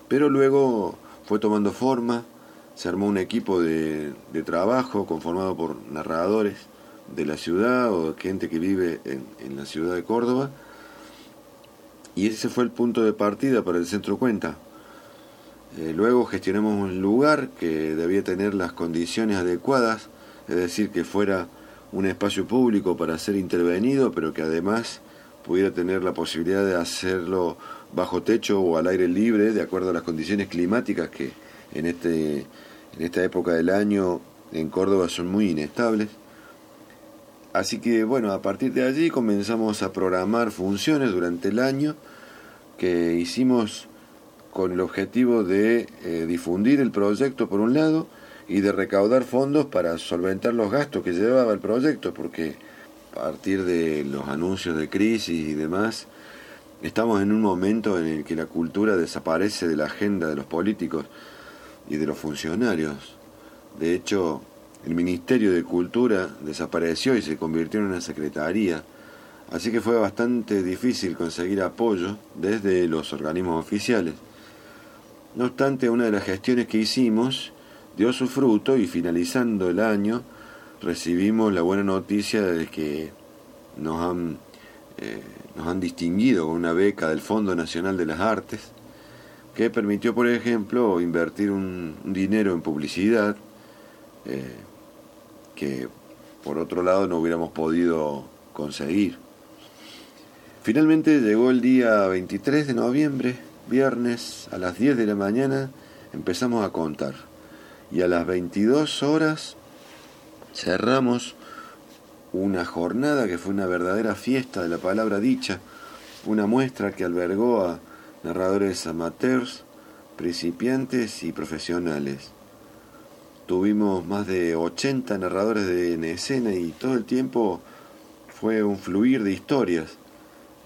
Pero luego fue tomando forma, se armó un equipo de, trabajo conformado por narradores de la ciudad o gente que vive en, en la ciudad de Córdoba. Y ese fue el punto de partida para el Centro Cuenta. Eh, luego gestionamos un lugar que debía tener las condiciones adecuadas, es decir, que fuera un espacio público para ser intervenido, pero que además pudiera tener la posibilidad de hacerlo bajo techo o al aire libre, de acuerdo a las condiciones climáticas que en, este, en esta época del año en Córdoba son muy inestables. Así que bueno, a partir de allí comenzamos a programar funciones durante el año que hicimos con el objetivo de eh, difundir el proyecto por un lado y de recaudar fondos para solventar los gastos que llevaba el proyecto, porque a partir de los anuncios de crisis y demás, estamos en un momento en el que la cultura desaparece de la agenda de los políticos y de los funcionarios. De hecho, el Ministerio de Cultura desapareció y se convirtió en una secretaría, así que fue bastante difícil conseguir apoyo desde los organismos oficiales. No obstante, una de las gestiones que hicimos dio su fruto y finalizando el año recibimos la buena noticia de que nos han, eh, nos han distinguido con una beca del Fondo Nacional de las Artes que permitió, por ejemplo, invertir un, dinero en publicidad eh, que por otro lado no hubiéramos podido conseguir. Finalmente llegó el día 23 de noviembre, viernes, a las 10 de la mañana empezamos a contar y a las 22 horas cerramos una jornada que fue una verdadera fiesta de la palabra dicha, una muestra que albergó a narradores amateurs, principiantes y profesionales. Tuvimos más de 80 narradores en escena y todo el tiempo fue un fluir de historias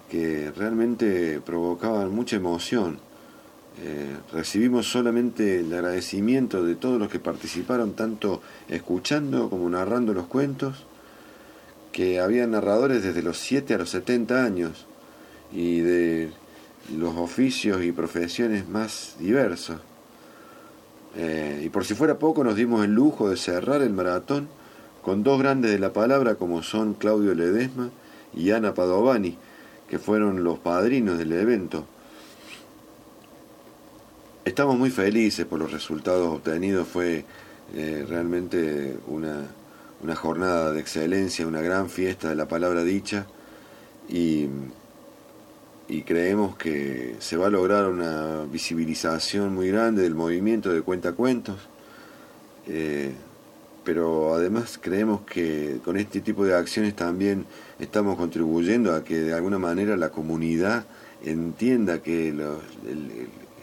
que realmente provocaban mucha emoción. Eh, recibimos solamente el agradecimiento de todos los que participaron, tanto escuchando como narrando los cuentos, que había narradores desde los 7 a los 70 años y de los oficios y profesiones más diversos. Eh, y por si fuera poco, nos dimos el lujo de cerrar el maratón con dos grandes de la palabra como son Claudio Ledesma y Ana Padovani, que fueron los padrinos del evento. Estamos muy felices por los resultados obtenidos, fue eh, realmente una, una jornada de excelencia, una gran fiesta de la palabra dicha. Y y creemos que se va a lograr una visibilización muy grande del movimiento de cuentacuentos, eh, pero además creemos que con este tipo de acciones también estamos contribuyendo a que de alguna manera la comunidad entienda que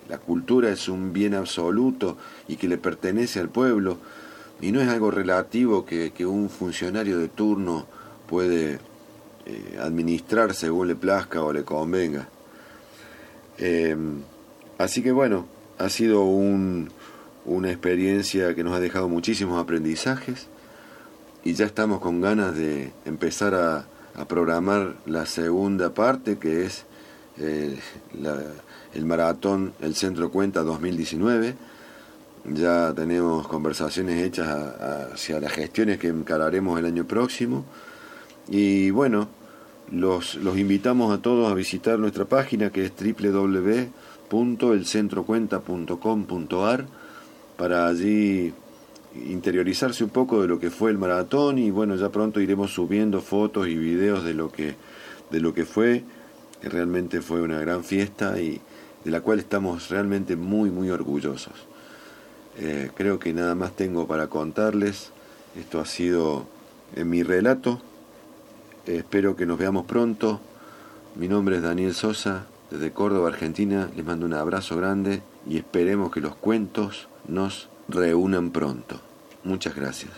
la cultura es un bien absoluto y que le pertenece al pueblo y no es algo relativo que, un funcionario de turno puede eh, administrar según le plazca o le convenga. Eh, así que bueno, ha sido un, una experiencia que nos ha dejado muchísimos aprendizajes y ya estamos con ganas de empezar a, programar la segunda parte que es eh, el maratón El Centro Cuenta 2019. Ya tenemos conversaciones hechas hacia las gestiones que encararemos el año próximo y bueno, los, los invitamos a todos a visitar nuestra página que es www.elcentrocuenta.com.ar para allí interiorizarse un poco de lo que fue el maratón y bueno, ya pronto iremos subiendo fotos y videos de lo que, de lo que fue, que realmente fue una gran fiesta y de la cual estamos realmente muy, muy orgullosos. Eh, creo que nada más tengo para contarles. Esto ha sido en mi relato espero que nos veamos pronto. Mi nombre es Daniel Sosa, desde Córdoba, Argentina. Les mando un abrazo grande y esperemos que los cuentos nos reúnan pronto. Muchas gracias.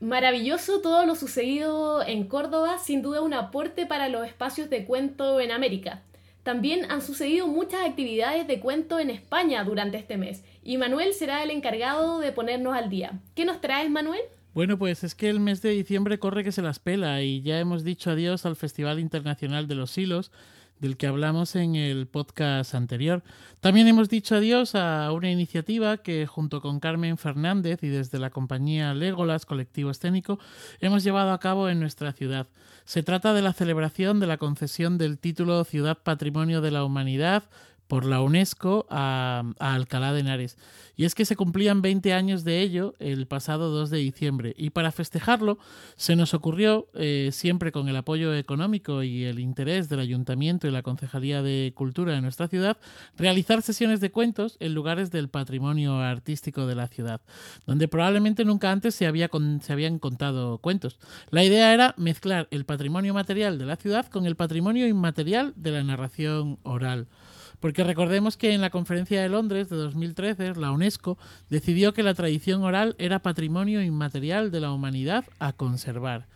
Maravilloso todo lo sucedido en Córdoba, sin duda un aporte para los espacios de cuento en América. También han sucedido muchas actividades de cuento en España durante este mes y Manuel será el encargado de ponernos al día. ¿Qué nos traes, Manuel? Bueno, pues es que el mes de diciembre corre que se las pela y ya hemos dicho adiós al Festival Internacional de los Hilos, del que hablamos en el podcast anterior. También hemos dicho adiós a una iniciativa que junto con Carmen Fernández y desde la compañía Legolas Colectivo Escénico hemos llevado a cabo en nuestra ciudad. Se trata de la celebración de la concesión del título Ciudad Patrimonio de la Humanidad por la UNESCO a, Alcalá de Henares. Y es que se cumplían 20 años de ello el pasado 2 de diciembre. Y para festejarlo se nos ocurrió, eh, siempre con el apoyo económico y el interés del Ayuntamiento y la Concejalía de Cultura de nuestra ciudad, realizar sesiones de cuentos en lugares del patrimonio artístico de la ciudad, donde probablemente nunca antes se, había se habían contado cuentos. La idea era mezclar el patrimonio material de la ciudad con el patrimonio inmaterial de la narración oral. Porque recordemos que en la Conferencia de Londres de 2013, la UNESCO decidió que la tradición oral era patrimonio inmaterial de la humanidad a conservar.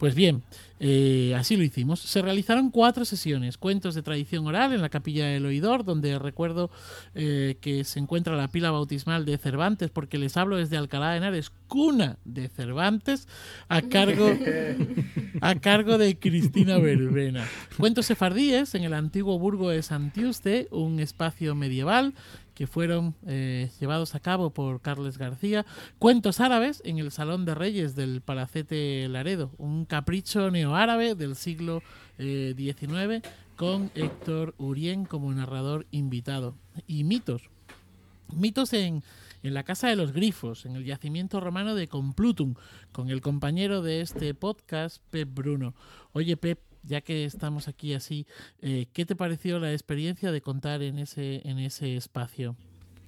Pues bien, eh, así lo hicimos. Se realizaron cuatro sesiones, cuentos de tradición oral en la capilla del oidor, donde recuerdo eh, que se encuentra la pila bautismal de Cervantes, porque les hablo desde Alcalá de Henares, cuna de Cervantes, a cargo, a cargo de Cristina Verbena. Cuentos sefardíes en el antiguo burgo de Santiuste, un espacio medieval que fueron eh, llevados a cabo por Carles García. Cuentos árabes en el Salón de Reyes del Palacete Laredo, un capricho neoárabe del siglo XIX eh, con Héctor Urien como narrador invitado. Y mitos. Mitos en, en la Casa de los Grifos, en el yacimiento romano de Complutum, con el compañero de este podcast, Pep Bruno. Oye, Pep, ya que estamos aquí así, eh, ¿qué te pareció la experiencia de contar en ese, en ese espacio?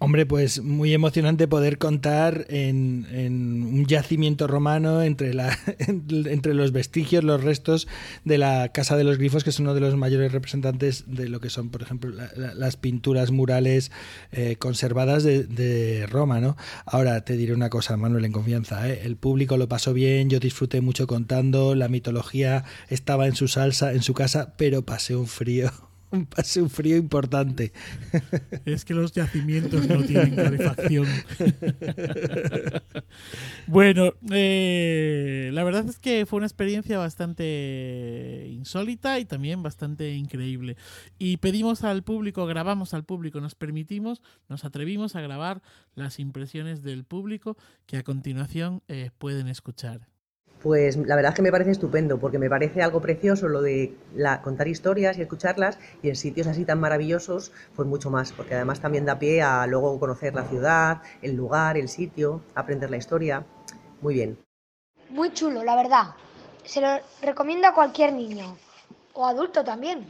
Hombre, pues muy emocionante poder contar en, un yacimiento romano entre, la, entre los vestigios, los restos de la Casa de los Grifos, que es uno de los mayores representantes de lo que son, por ejemplo, las pinturas murales eh, conservadas de, Roma. ¿no? Ahora te diré una cosa, Manuel, en confianza. ¿eh? El público lo pasó bien, yo disfruté mucho contando, la mitología estaba en su salsa, en su casa, pero pasé un frío pase un frío importante. Es que los yacimientos no tienen calefacción. bueno, eh, la verdad es que fue una experiencia bastante insólita y también bastante increíble. Y pedimos al público, grabamos al público, nos permitimos, nos atrevimos a grabar las impresiones del público que a continuación eh, pueden escuchar. Pues la verdad es que me parece estupendo, porque me parece algo precioso lo de contar historias y escucharlas, y en sitios así tan maravillosos, pues mucho más, porque además también da pie a luego conocer la ciudad, el lugar, el sitio, aprender la historia. Muy bien. Muy chulo, la verdad. Se lo recomiendo a cualquier niño, o adulto también.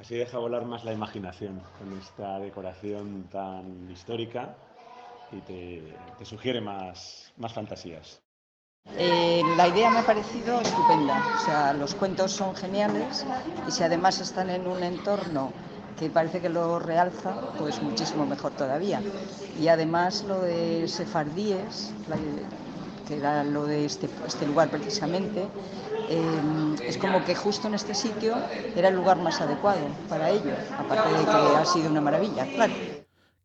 Así deja volar más la imaginación con esta decoración tan histórica y te, sugiere más, más fantasías. Eh, la idea me ha parecido estupenda, o sea, los cuentos son geniales y si además están en un entorno que parece que lo realza, pues muchísimo mejor todavía. Y además lo de Sefardíes, que era lo de este, este lugar precisamente, eh, es como que justo en este sitio era el lugar más adecuado para ello, aparte de que ha sido una maravilla, claro.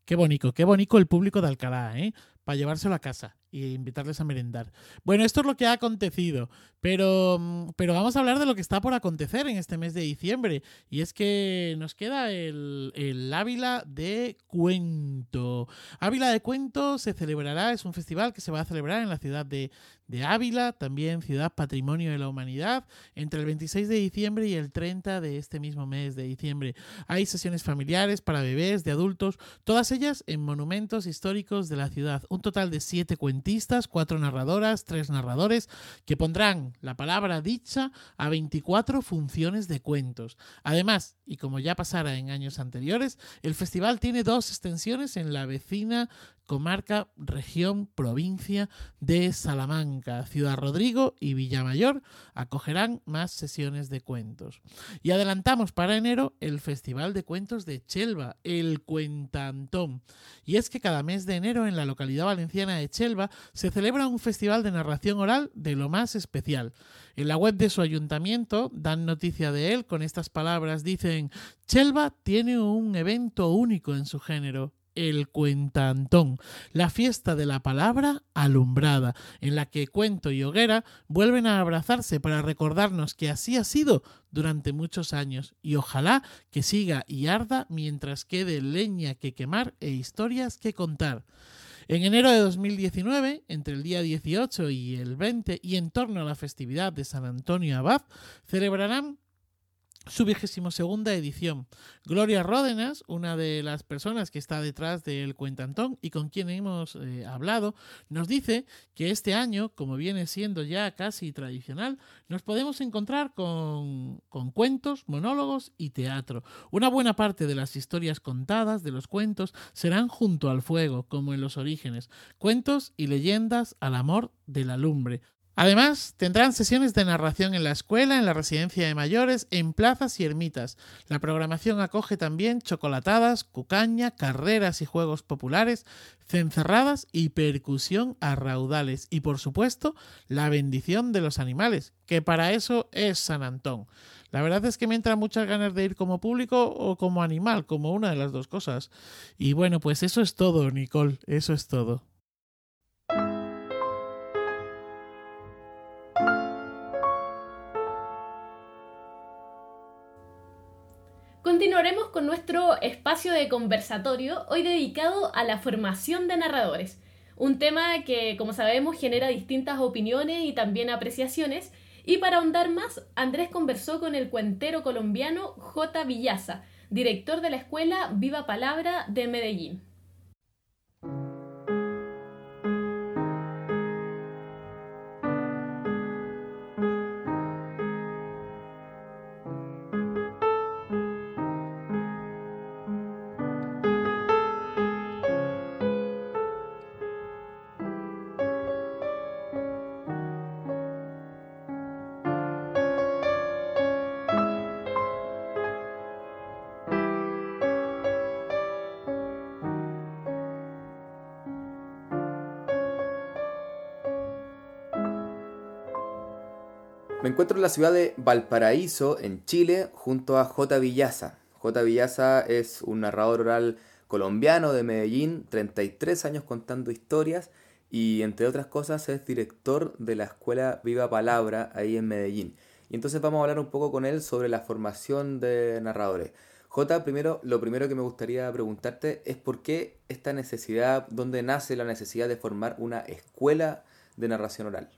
Qué bonito, qué bonito el público de Alcalá, ¿eh? Para llevárselo a casa y invitarles a merendar. Bueno, esto es lo que ha acontecido, pero, mm, pero vamos a hablar de lo que está por acontecer en este mes de diciembre. Y es que nos queda el, el Ávila de Cuento. Ávila de Cuento se celebrará, es un festival que se va a celebrar en la ciudad de, de Ávila, también ciudad patrimonio de la humanidad, entre el 26 de diciembre y el 30 de este mismo mes de diciembre. Hay sesiones familiares para bebés, de adultos, todas ellas en monumentos históricos de la ciudad. Un total de siete cuatro narradoras, tres narradores, que pondrán la palabra dicha a 24 funciones de cuentos. Además, y como ya pasara en años anteriores, el festival tiene dos extensiones en la vecina comarca, región, provincia de Salamanca. Ciudad Rodrigo y Villamayor acogerán más sesiones de cuentos. Y adelantamos para enero el Festival de Cuentos de Chelva, el Cuentantón. Y es que cada mes de enero en la localidad valenciana de Chelva se celebra un festival de narración oral de lo más especial. En la web de su ayuntamiento dan noticia de él con estas palabras. Dicen, Chelva tiene un evento único en su género, el Cuentantón, la fiesta de la palabra alumbrada, en la que Cuento y Hoguera vuelven a abrazarse para recordarnos que así ha sido durante muchos años y ojalá que siga y arda mientras quede leña que quemar e historias que contar. En enero de 2019, entre el día 18 y el 20, y en torno a la festividad de San Antonio Abad, celebrarán su vigésimo segunda edición. Gloria Ródenas, una de las personas que está detrás del Cuentantón y con quien hemos eh, hablado, nos dice que este año, como viene siendo ya casi tradicional, nos podemos encontrar con, con cuentos, monólogos y teatro. Una buena parte de las historias contadas de los cuentos serán junto al fuego, como en los orígenes, cuentos y leyendas al amor de la lumbre, Además, tendrán sesiones de narración en la escuela, en la residencia de mayores, en plazas y ermitas. La programación acoge también chocolatadas, cucaña, carreras y juegos populares, cencerradas y percusión a raudales. Y por supuesto, la bendición de los animales, que para eso es San Antón. La verdad es que me entran muchas ganas de ir como público o como animal, como una de las dos cosas. Y bueno, pues eso es todo, Nicole, eso es todo. Continuaremos con nuestro espacio de conversatorio, hoy dedicado a la formación de narradores, un tema que, como sabemos, genera distintas opiniones y también apreciaciones. Y para ahondar más, Andrés conversó con el cuentero colombiano J. Villaza, director de la escuela Viva Palabra de Medellín. Encuentro en la ciudad de Valparaíso, en Chile, junto a J. Villaza. J. Villaza es un narrador oral colombiano de Medellín, 33 años contando historias y entre otras cosas es director de la escuela Viva Palabra ahí en Medellín. Y entonces vamos a hablar un poco con él sobre la formación de narradores. J, primero, lo primero que me gustaría preguntarte es por qué esta necesidad, dónde nace la necesidad de formar una escuela de narración oral.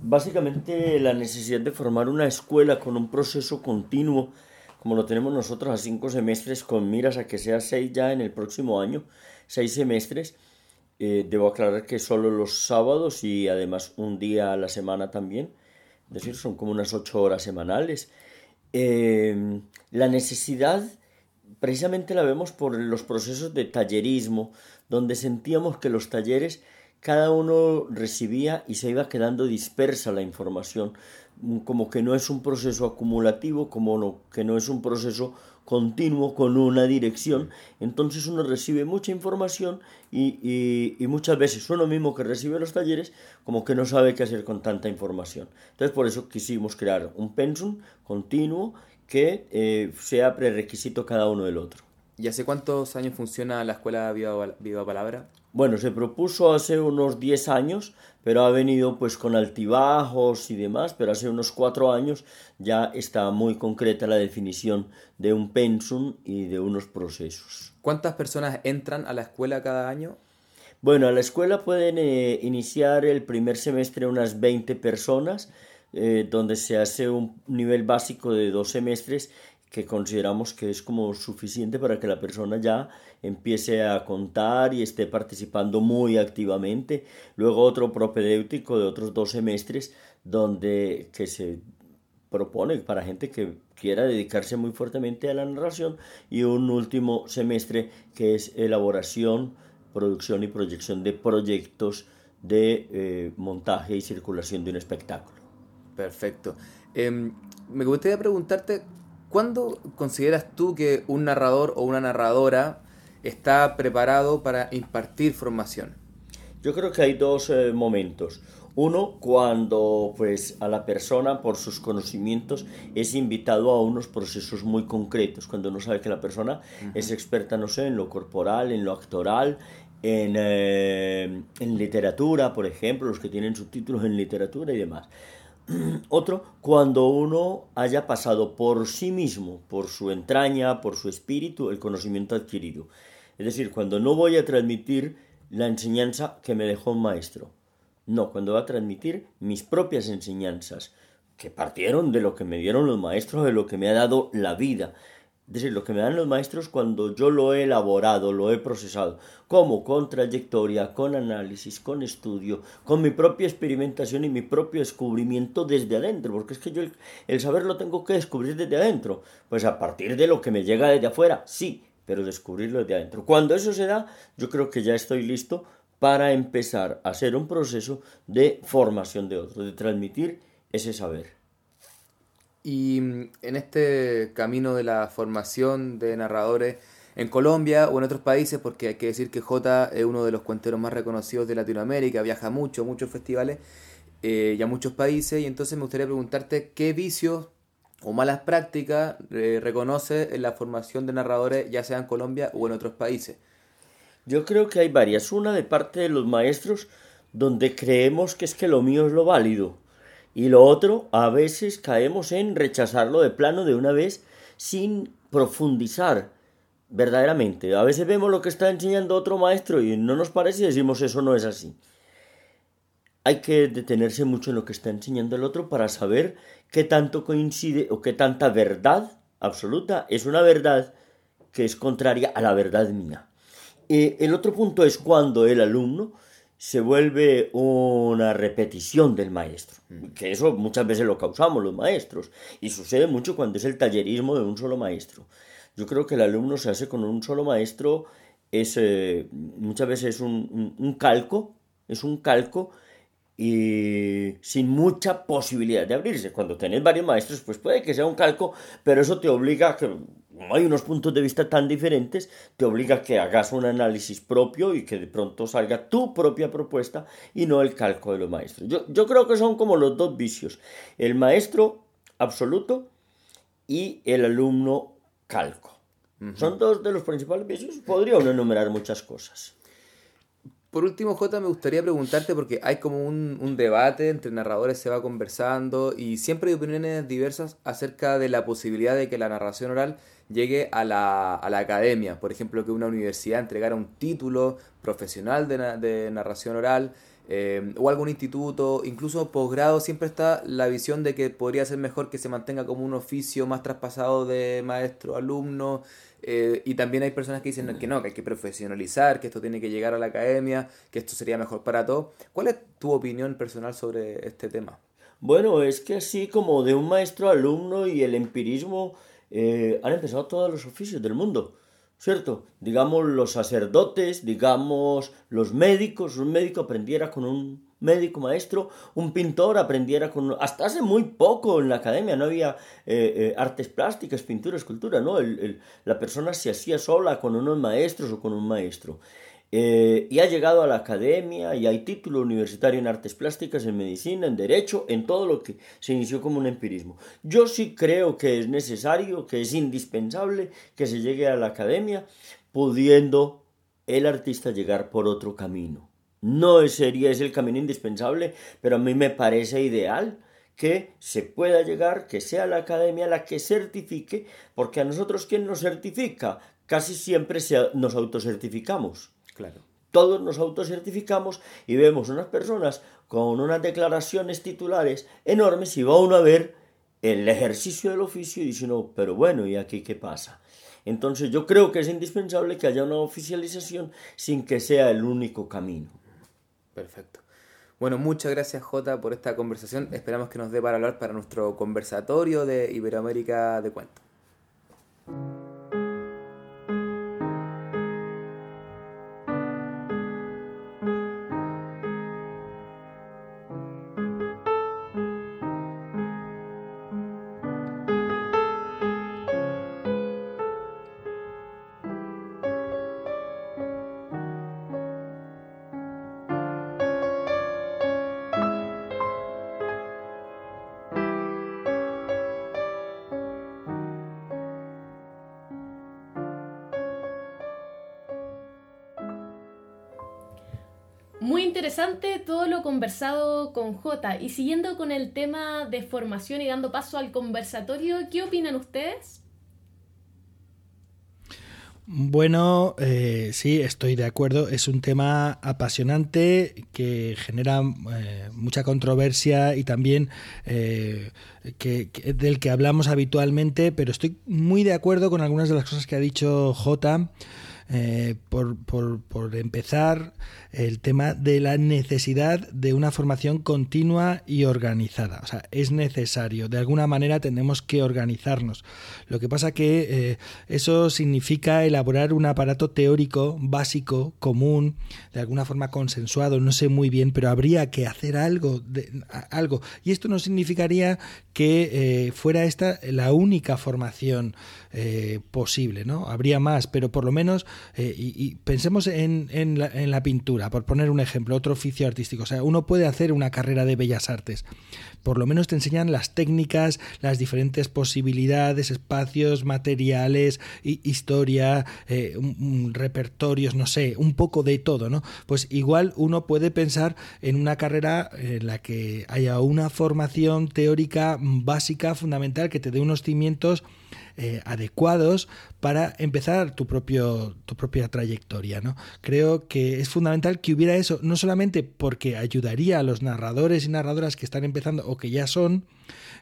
Básicamente la necesidad de formar una escuela con un proceso continuo, como lo tenemos nosotros a cinco semestres, con miras a que sea seis ya en el próximo año, seis semestres. Eh, debo aclarar que solo los sábados y además un día a la semana también, es decir, son como unas ocho horas semanales. Eh, la necesidad precisamente la vemos por los procesos de tallerismo, donde sentíamos que los talleres cada uno recibía y se iba quedando dispersa la información, mm, como que no es un proceso acumulativo, como que no es un proceso continuo con una dirección, entonces uno recibe mucha información y, y, muchas veces uno mismo que recibe los talleres como que no sabe qué hacer con tanta información. Entonces por eso quisimos crear un pensum continuo que eh, sea prerequisito cada uno del otro. ¿Y hace cuántos años funciona la Escuela Viva, Viva Palabra? Bueno, se propuso hace unos 10 años, pero ha venido pues con altibajos y demás, pero hace unos 4 años ya está muy concreta la definición de un pensum y de unos procesos. ¿Cuántas personas entran a la escuela cada año? Bueno, a la escuela pueden eh, iniciar el primer semestre unas 20 personas, eh, donde se hace un nivel básico de dos semestres que consideramos que es como suficiente para que la persona ya empiece a contar y esté participando muy activamente. Luego otro propedéutico de otros dos semestres donde que se propone para gente que quiera dedicarse muy fuertemente a la narración y un último semestre que es elaboración, producción y proyección de proyectos de eh, montaje y circulación de un espectáculo. Perfecto. Em, me gustaría preguntarte ¿Cuándo consideras tú que un narrador o una narradora está preparado para impartir formación? Yo creo que hay dos eh, momentos. Uno, cuando pues a la persona por sus conocimientos es invitado a unos procesos muy concretos, cuando uno sabe que la persona es experta, no sé, en lo corporal, en lo actoral, en, eh, en literatura, por ejemplo, los que tienen subtítulos en literatura y demás. Otro, cuando uno haya pasado por sí mismo, por su entraña, por su espíritu, el conocimiento adquirido. Es decir, cuando no voy a transmitir la enseñanza que me dejó un maestro. No, cuando voy a transmitir mis propias enseñanzas, que partieron de lo que me dieron los maestros, de lo que me ha dado la vida. Es decir, lo que me dan los maestros cuando yo lo he elaborado, lo he procesado, como con trayectoria, con análisis, con estudio, con mi propia experimentación y mi propio descubrimiento desde adentro, porque es que yo el, saber lo tengo que descubrir desde adentro, pues a partir de lo que me llega desde afuera, sí, pero descubrirlo desde adentro. Cuando eso se da, yo creo que ya estoy listo para empezar a hacer un proceso de formación de otros, de transmitir ese saber. Y mm, en este camino de la formación de narradores en Colombia o en otros países, porque hay que decir que J es uno de los cuenteros más reconocidos de Latinoamérica, viaja mucho, muchos festivales eh, y a muchos países, y entonces me gustaría preguntarte qué vicios o malas prácticas eh, reconoce en la formación de narradores, ya sea en Colombia o en otros países. Yo creo que hay varias. Una de parte de los maestros donde creemos que es que lo mío es lo válido. Y lo otro, a veces caemos en rechazarlo de plano de una vez sin profundizar verdaderamente. A veces vemos lo que está enseñando otro maestro y no nos parece y decimos eso no es así. Hay que detenerse mucho en lo que está enseñando el otro para saber qué tanto coincide o qué tanta verdad absoluta es una verdad que es contraria a la verdad mía. Eh, el otro punto es cuando el alumno se vuelve una repetición del maestro, mm. que eso muchas veces lo causamos los maestros, y sucede mucho cuando es el tallerismo de un solo maestro. Yo creo que el alumno se hace con un solo maestro, es eh, muchas veces es un, calco, es un calco y sin mucha posibilidad de abrirse. Cuando tenés varios maestros, pues puede que sea un calco, pero eso te obliga a que como hay unos puntos de vista tan diferentes, te obliga a que hagas un análisis propio y que de pronto salga tu propia propuesta y no el calco de los maestros. Yo, yo creo que son como los dos vicios, el maestro absoluto y el alumno calco. Son dos de los principales vicios. Podría uno enumerar muchas cosas. Por último, J, me gustaría preguntarte, porque hay como un, debate entre narradores, se va conversando, y siempre hay opiniones diversas acerca de la posibilidad de que la narración oral llegue a la, a la academia. Por ejemplo, que una universidad entregara un título profesional de narración oral, eh, o algún instituto, incluso posgrado, siempre está la visión de que podría ser mejor que se mantenga como un oficio más traspasado de maestro alumno eh, y también hay personas que dicen que no, que hay que profesionalizar, que esto tiene que llegar a la academia, que esto sería mejor para todos. ¿Cuál es tu opinión personal sobre este tema? Bueno, es que así como de un maestro alumno y el empirismo eh, han empezado todos los oficios del mundo. ¿Cierto? Digamos los sacerdotes, digamos los médicos, un médico aprendiera con un médico maestro, un pintor aprendiera con... Hasta hace muy poco en la academia no había eh, eh, artes plásticas, pintura, escultura, ¿no? la persona se hacía sola con unos maestros o con un maestro. Eh, y ha llegado a la academia y hay título universitario en artes plásticas, en medicina, en derecho, en todo lo que se inició como un empirismo. Yo sí creo que es necesario, que es indispensable que se llegue a la academia pudiendo el artista llegar por otro camino. No sería ese el camino indispensable, pero a mí me parece ideal que se pueda llegar, que sea la academia la que certifique, porque a nosotros ¿quién nos certifica? Casi siempre nos autocertificamos. Claro. Todos nos autocertificamos y vemos unas personas con unas declaraciones titulares enormes y va uno a ver el ejercicio del oficio y dice, no, pero bueno, ¿y aquí qué pasa? Entonces yo creo que es indispensable que haya una oficialización sin que sea el único camino. Perfecto. Bueno, muchas gracias Jota por esta conversación. Esperamos que nos dé para hablar para nuestro conversatorio de Iberoamérica de Cuento. Conversado con J. Y siguiendo con el tema de formación y dando paso al conversatorio, ¿qué opinan ustedes? Bueno, eh, sí, estoy de acuerdo. Es un tema apasionante que genera eh, mucha controversia y también eh, que, del que hablamos habitualmente, pero estoy muy de acuerdo con algunas de las cosas que ha dicho J Eh, por, por, por, empezar, el tema de la necesidad de una formación continua y organizada. O sea, es necesario. De alguna manera tenemos que organizarnos. Lo que pasa que eh, eso significa elaborar un aparato teórico básico, común, de alguna forma consensuado. No sé muy bien, pero habría que hacer algo. De, algo. Y esto no significaría que eh, fuera esta la única formación eh, posible, ¿no? Habría más, pero por lo menos, eh, y, pensemos en, en, la, en, la, pintura, por poner un ejemplo, otro oficio artístico. O sea, uno puede hacer una carrera de bellas artes. Por lo menos te enseñan las técnicas, las diferentes posibilidades, espacios, materiales, historia, eh, repertorios, no sé, un poco de todo, ¿no? Pues igual uno puede pensar en una carrera en la que haya una formación teórica básica, fundamental, que te dé unos cimientos eh, adecuados para empezar tu, propio, tu propia trayectoria. ¿no? Creo que es fundamental que hubiera eso, no solamente porque ayudaría a los narradores y narradoras que están empezando o que ya son,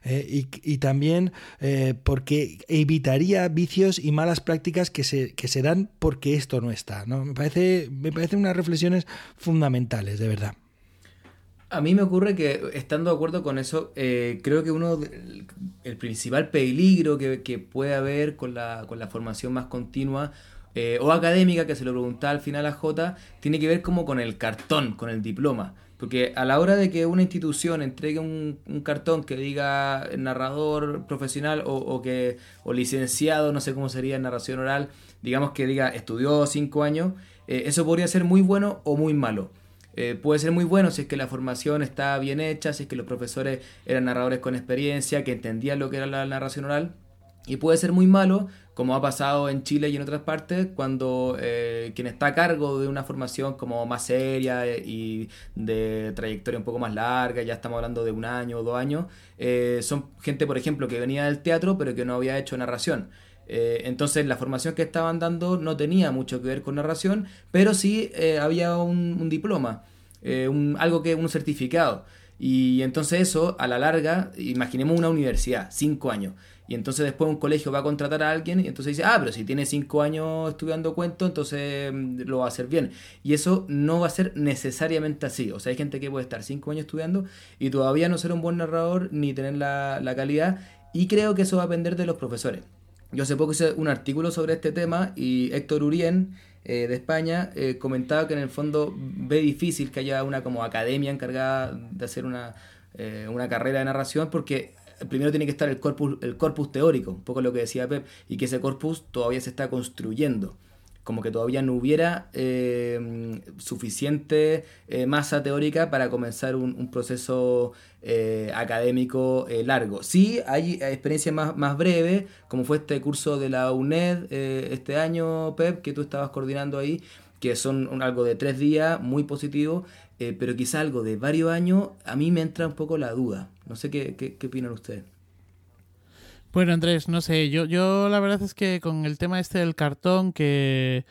eh, y, y, también eh, porque evitaría vicios y malas prácticas que se, que se dan porque esto no está. ¿no? Me, parece, me parecen unas reflexiones fundamentales, de verdad. A mí me ocurre que, estando de acuerdo con eso, eh, creo que uno, el, principal peligro que, puede haber con la, con la formación más continua eh, o académica, que se lo preguntaba al final a J, tiene que ver como con el cartón, con el diploma. Porque a la hora de que una institución entregue un, cartón que diga narrador profesional o, o, que, o licenciado, no sé cómo sería en narración oral, digamos que diga estudió cinco años, eh, eso podría ser muy bueno o muy malo. Eh, puede ser muy bueno si es que la formación está bien hecha, si es que los profesores eran narradores con experiencia, que entendían lo que era la narración oral. Y puede ser muy malo, como ha pasado en Chile y en otras partes, cuando eh, quien está a cargo de una formación como más seria eh, y de trayectoria un poco más larga, ya estamos hablando de un año o dos años, son gente, por ejemplo, que venía del teatro pero que no había hecho narración. Eh, entonces la formación que estaban dando no tenía mucho que ver con narración, pero sí eh, había un, diploma, eh, un, algo que un certificado. Y entonces eso, a la larga, imaginemos una universidad, cinco años. Y entonces después un colegio va a contratar a alguien y entonces dice, ah, pero si tiene cinco años estudiando cuento, entonces mm, lo va a hacer bien. Y eso no va a ser necesariamente así. O sea, hay gente que puede estar cinco años estudiando y todavía no ser un buen narrador ni tener la, la calidad. Y creo que eso va a depender de los profesores. Yo hace poco hice un artículo sobre este tema y Héctor Urien eh, de España eh, comentaba que en el fondo ve difícil que haya una como academia encargada de hacer una, eh, una carrera de narración porque primero tiene que estar el corpus, el corpus teórico, un poco lo que decía Pep, y que ese corpus todavía se está construyendo como que todavía no hubiera eh, suficiente eh, masa teórica para comenzar un, proceso eh, académico largo. Sí, hay experiencias más, más breves, como fue este curso de la UNED este año, Pep, que tú estabas coordinando ahí, que son algo de tres días, muy positivo, pero quizá algo de varios años, a mí me entra un poco la duda. No sé qué, qué, qué opinan ustedes. Bueno, Andrés, no sé, yo, yo la verdad es que con el tema este del cartón que,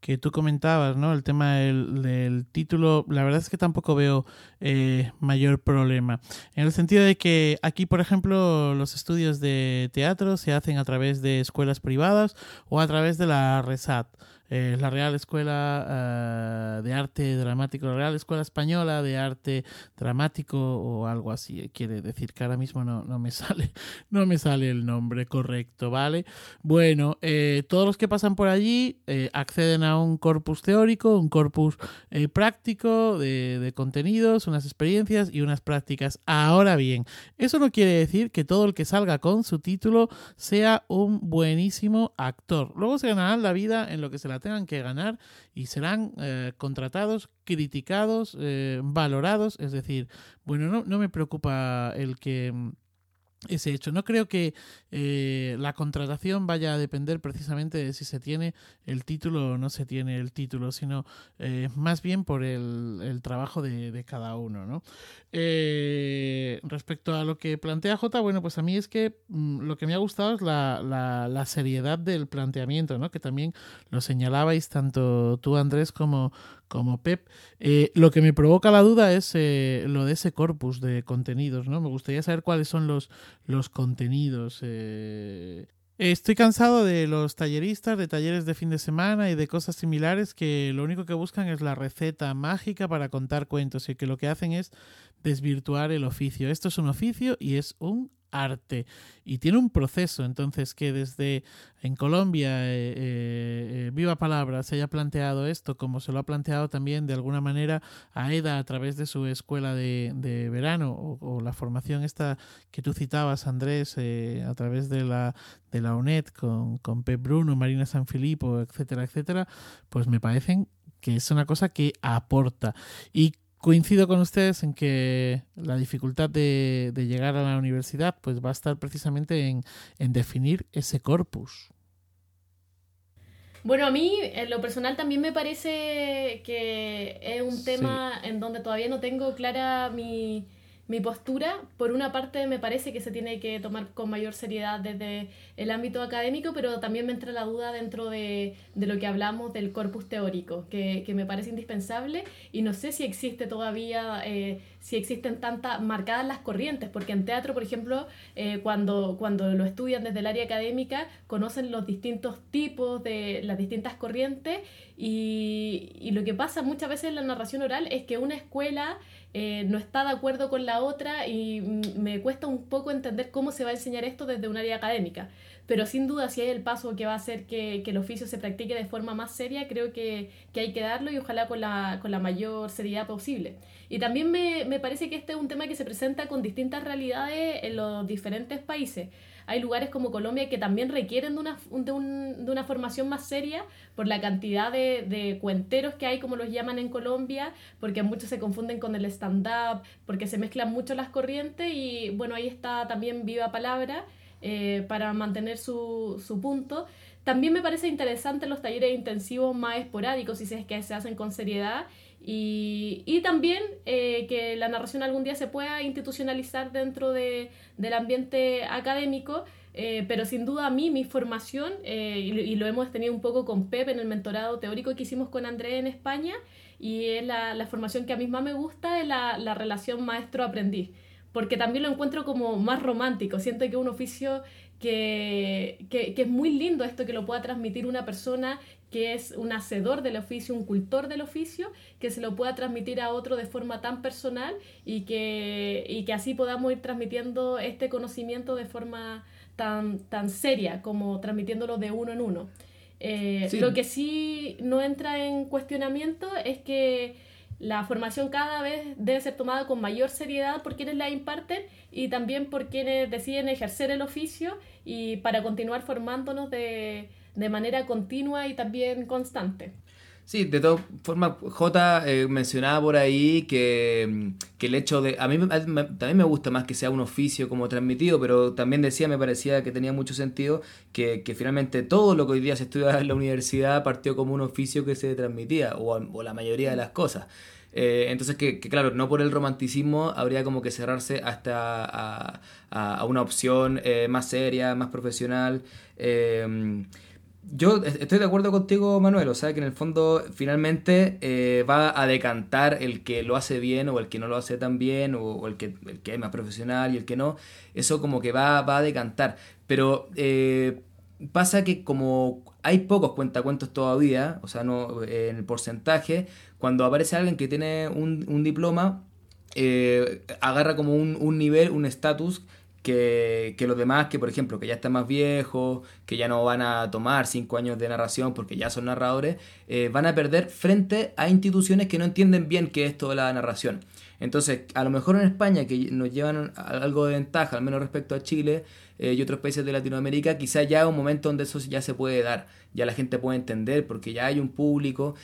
que tú comentabas, ¿no? El tema del, del, título, la verdad es que tampoco veo eh, mayor problema. En el sentido de que aquí, por ejemplo, los estudios de teatro se hacen a través de escuelas privadas o a través de la RESAT. Eh, la Real Escuela eh, de Arte Dramático, la Real Escuela Española de Arte Dramático o algo así. Quiere decir que ahora mismo no, no me sale, no me sale el nombre correcto, ¿vale? Bueno, eh, todos los que pasan por allí acceden a un corpus teórico, un corpus práctico de, de contenidos, unas experiencias y unas prácticas. Ahora bien, eso no quiere decir que todo el que salga con su título sea un buenísimo actor. Luego se ganarán la vida en lo que se la tengan que ganar y serán eh, contratados, criticados, eh, valorados. Es decir, bueno, no, no me preocupa el que mm, ese hecho. No creo que eh, la contratación vaya a depender precisamente de si se tiene el título o no se tiene el título, sino eh, más bien por el, el trabajo de, de, cada uno. ¿no? Eh, respecto a lo que plantea J, bueno, pues a mí es que mm, lo que me ha gustado es la, la, la, seriedad del planteamiento, ¿no? que también lo señalabais tanto tú, Andrés, como, como Pep. Eh, lo que me provoca la duda es eh, lo de ese corpus de contenidos, ¿no? Me gustaría saber cuáles son los, los contenidos. Eh, Estoy cansado de los talleristas, de talleres de fin de semana y de cosas similares que lo único que buscan es la receta mágica para contar cuentos y que lo que hacen es desvirtuar el oficio. Esto es un oficio y es un arte y tiene un proceso entonces que desde en Colombia eh, eh, eh, Viva Palabra se haya planteado esto como se lo ha planteado también de alguna manera a EDA a través de su escuela de, verano o, la formación esta que tú citabas Andrés a través de la de la UNED con, con Pep Bruno, Marina Sanfilippo, etcétera, etcétera, pues me parecen que es una cosa que aporta. Y coincido con ustedes en que la dificultad de, llegar a la universidad pues va a estar precisamente en, definir ese corpus. Bueno, a mí en lo personal también me parece que es un tema en donde todavía no tengo clara mi, mi postura, por una parte, me parece que se tiene que tomar con mayor seriedad desde el ámbito académico, pero también me entra la duda dentro de, de lo que hablamos del corpus teórico, que, que, me parece indispensable y no sé si existe todavía, eh, si existen tantas marcadas las corrientes, porque en teatro, por ejemplo, eh, cuando, cuando lo estudian desde el área académica, conocen los distintos tipos de las distintas corrientes y, y lo que pasa muchas veces en la narración oral es que una escuela eh, no está de acuerdo con la otra y me cuesta un poco entender cómo se va a enseñar esto desde un área académica. Pero sin duda, si hay el paso que va a hacer que, el oficio se practique de forma más seria, creo que, hay que darlo y ojalá con la, con la mayor seriedad posible. Y también me, me parece que este es un tema que se presenta con distintas realidades en los diferentes países hay lugares como Colombia que también requieren de una, de, un, de una formación más seria por la cantidad de, de, cuenteros que hay, como los llaman en Colombia, porque muchos se confunden con el stand-up, porque se mezclan mucho las corrientes y bueno, ahí está también Viva Palabra eh, para mantener su, su punto. También me parece interesante los talleres intensivos más esporádicos, si es que se hacen con seriedad y, y también eh, que la narración algún día se pueda institucionalizar dentro de, del ambiente académico, eh, pero sin duda a mí mi formación, eh, y, lo hemos tenido un poco con Pep en el mentorado teórico que hicimos con André en España, y es la, la formación que a mí más me gusta, es la, la relación maestro-aprendiz porque también lo encuentro como más romántico. Siento que es un oficio que, que, que, es muy lindo esto que lo pueda transmitir una persona que es un hacedor del oficio, un cultor del oficio, que se lo pueda transmitir a otro de forma tan personal y que, y que así podamos ir transmitiendo este conocimiento de forma tan, tan seria como transmitiéndolo de uno en uno. Eh, lo que sí no entra en cuestionamiento es que la formación cada vez debe ser tomada con mayor seriedad por quienes la imparten y también por quienes deciden ejercer el oficio y para continuar formándonos de, de manera continua y también constante. Sí, de todas formas, J eh, mencionaba por ahí que, que, el hecho de... A mí también me gusta más que sea un oficio como transmitido, pero también decía, me parecía que tenía mucho sentido que, que finalmente todo lo que hoy día se estudia en la universidad partió como un oficio que se transmitía, o, la mayoría de las cosas. Eh, entonces, que, que, claro, no por el romanticismo habría como que cerrarse hasta a, a, una opción eh, más seria, más profesional. Yo estoy de acuerdo contigo, Manuel. O sea, que en el fondo finalmente eh, va a decantar el que lo hace bien o el que no lo hace tan bien o, el, que, el que es más profesional y el que no. Eso como que va, va a decantar. Pero eh, pasa que como hay pocos cuentacuentos todavía, o sea, no en el porcentaje, cuando aparece alguien que tiene un, un diploma, eh, agarra como un, un nivel, un estatus que, que, los demás, que por ejemplo, que ya están más viejos, que ya no van a tomar cinco años de narración porque ya son narradores, eh, van a perder frente a instituciones que no entienden bien qué es toda la narración. Entonces, a lo mejor en España, que nos llevan algo de ventaja, al menos respecto a Chile eh, y otros países de Latinoamérica, quizá ya un momento donde eso ya se puede dar, ya la gente puede entender porque ya hay un público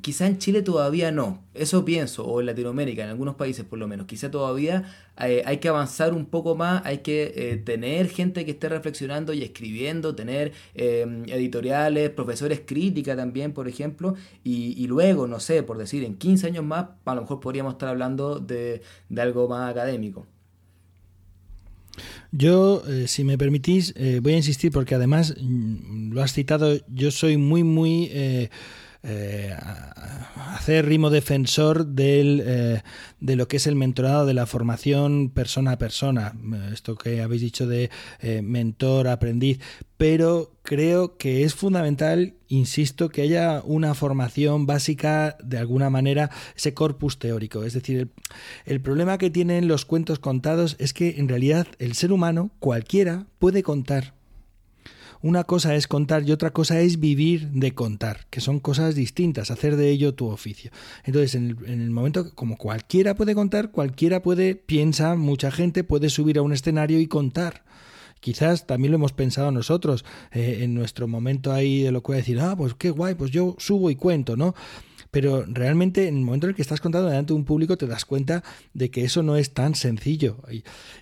Quizá en Chile todavía no, eso pienso, o en Latinoamérica, en algunos países por lo menos. Quizá todavía eh, hay que avanzar un poco más, hay que eh, tener gente que esté reflexionando y escribiendo, tener em, editoriales, profesores crítica también, por ejemplo, y, luego, no sé, por decir, en 15 años más, a lo mejor podríamos estar hablando de, algo más académico. Yo, eh, si me permitís, voy a insistir porque además mm, lo has citado, yo soy muy, muy eh, rimo defensor del, eh, de lo que es el mentorado de la formación persona a persona, esto que habéis dicho de eh, mentor, aprendiz, pero creo que es fundamental, insisto, que haya una formación básica, de alguna manera, ese corpus teórico. Es decir, el, problema que tienen los cuentos contados es que en realidad el ser humano, cualquiera, puede contar. Una cosa es contar y otra cosa es vivir de contar, que son cosas distintas, hacer de ello tu oficio. Entonces, en el, momento, como cualquiera puede contar, cualquiera puede, piensa, mucha gente puede subir a un escenario y contar. Quizás también lo hemos pensado nosotros eh, en nuestro momento ahí de lo que voy a decir, ah, pues qué guay, pues yo subo y cuento, ¿no? pero realmente en el momento en el que estás contando delante de un público te das cuenta de que eso no es tan sencillo.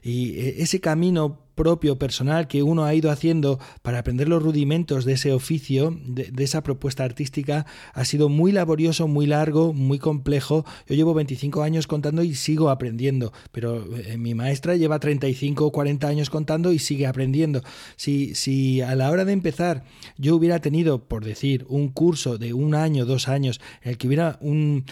Y, eh, ese camino propio, personal, que uno ha ido haciendo para aprender los rudimentos de ese oficio, de, esa propuesta artística, ha sido muy laborioso, muy largo, muy complejo. Yo llevo 25 años contando y sigo aprendiendo, pero eh, mi maestra lleva 35 o 40 años contando y sigue aprendiendo. Si, si a la hora de empezar yo hubiera tenido, por decir, un curso de un año, dos años, en el que hubiera un,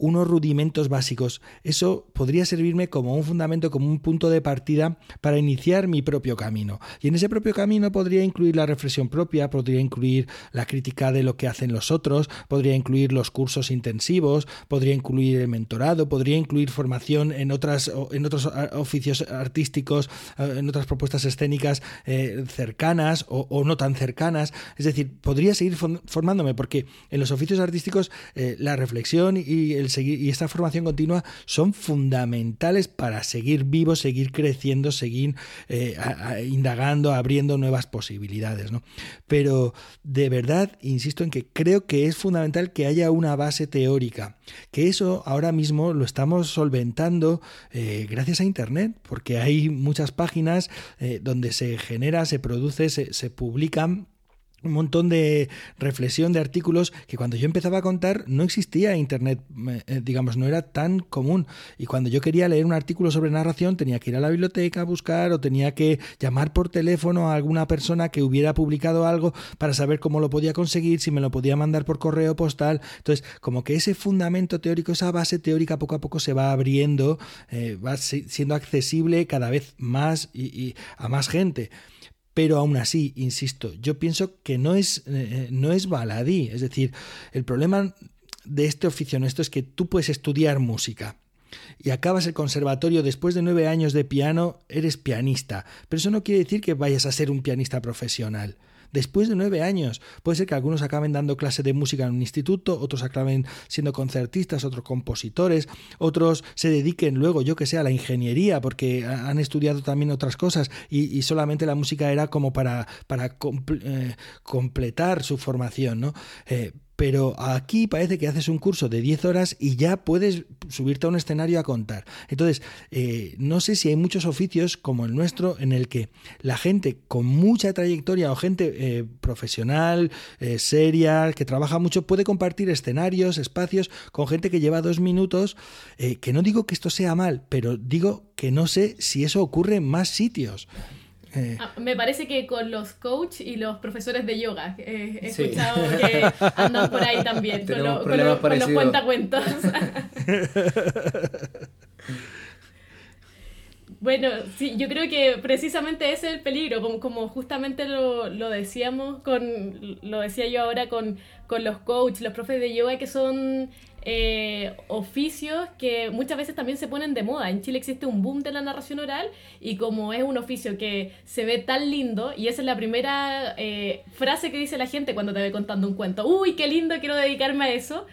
unos rudimentos básicos. Eso podría servirme como un fundamento, como un punto de partida para iniciar mi propio camino. Y en ese propio camino podría incluir la reflexión propia, podría incluir la crítica de lo que hacen los otros, podría incluir los cursos intensivos, podría incluir el mentorado, podría incluir formación en, otras, en otros oficios artísticos, en otras propuestas escénicas eh, cercanas o, no tan cercanas. Es decir, podría seguir formándome porque en los oficios artísticos eh, la reflexión y el seguir, y esta formación continua son fundamentales para seguir vivo, seguir creciendo, seguir eh, indagando, abriendo nuevas posibilidades. ¿no? Pero de verdad, insisto en que creo que es fundamental que haya una base teórica, que eso ahora mismo lo estamos solventando eh, gracias a Internet, porque hay muchas páginas eh, donde se genera, se produce, se, se publican un montón de reflexión de artículos que cuando yo empezaba a contar no existía internet, eh, digamos, no era tan común. Y cuando yo quería leer un artículo sobre narración tenía que ir a la biblioteca a buscar o tenía que llamar por teléfono a alguna persona que hubiera publicado algo para saber cómo lo podía conseguir, si me lo podía mandar por correo postal. Entonces, como que ese fundamento teórico, esa base teórica poco a poco se va abriendo, eh, va siendo accesible cada vez más y a más gente pero aún así, insisto, yo pienso que no es, eh, no es baladí. Es decir, el problema de este oficio nuestro es que tú puedes estudiar música y acabas el conservatorio después de nueve años de piano, eres pianista, pero eso no quiere decir que vayas a ser un pianista profesional después de nueve años. Puede ser que algunos acaben dando clase de música en un instituto, otros acaben siendo concertistas, otros compositores, otros se dediquen luego, yo que sé, a la ingeniería, porque han estudiado también otras cosas y, solamente la música era como para, para eh, completar su formación, ¿no? Eh, pero aquí parece que haces un curso de 10 horas y ya puedes subirte a un escenario a contar. Entonces, eh, no sé si hay muchos oficios como el nuestro en el que la gente con mucha trayectoria o gente eh, profesional, eh, seria, que trabaja mucho, puede compartir escenarios, espacios con gente que lleva dos minutos, que no digo que esto sea mal, pero digo que no sé si eso ocurre en más sitios. Eh. Ah, me parece que con los coach y los profesores de yoga he escuchado que andan por ahí también, con, los cuentacuentos. bueno, sí, yo creo que precisamente ese es el peligro, como, como justamente lo, lo, decíamos con, lo decía yo ahora con, con los coaches, los profes de yoga que son eh, oficios que muchas veces también se ponen de moda. En Chile existe un boom de la narración oral y como es un oficio que se ve tan lindo, y esa es la primera eh, frase que dice la gente cuando te ve contando un cuento, uy, qué lindo, quiero dedicarme a eso,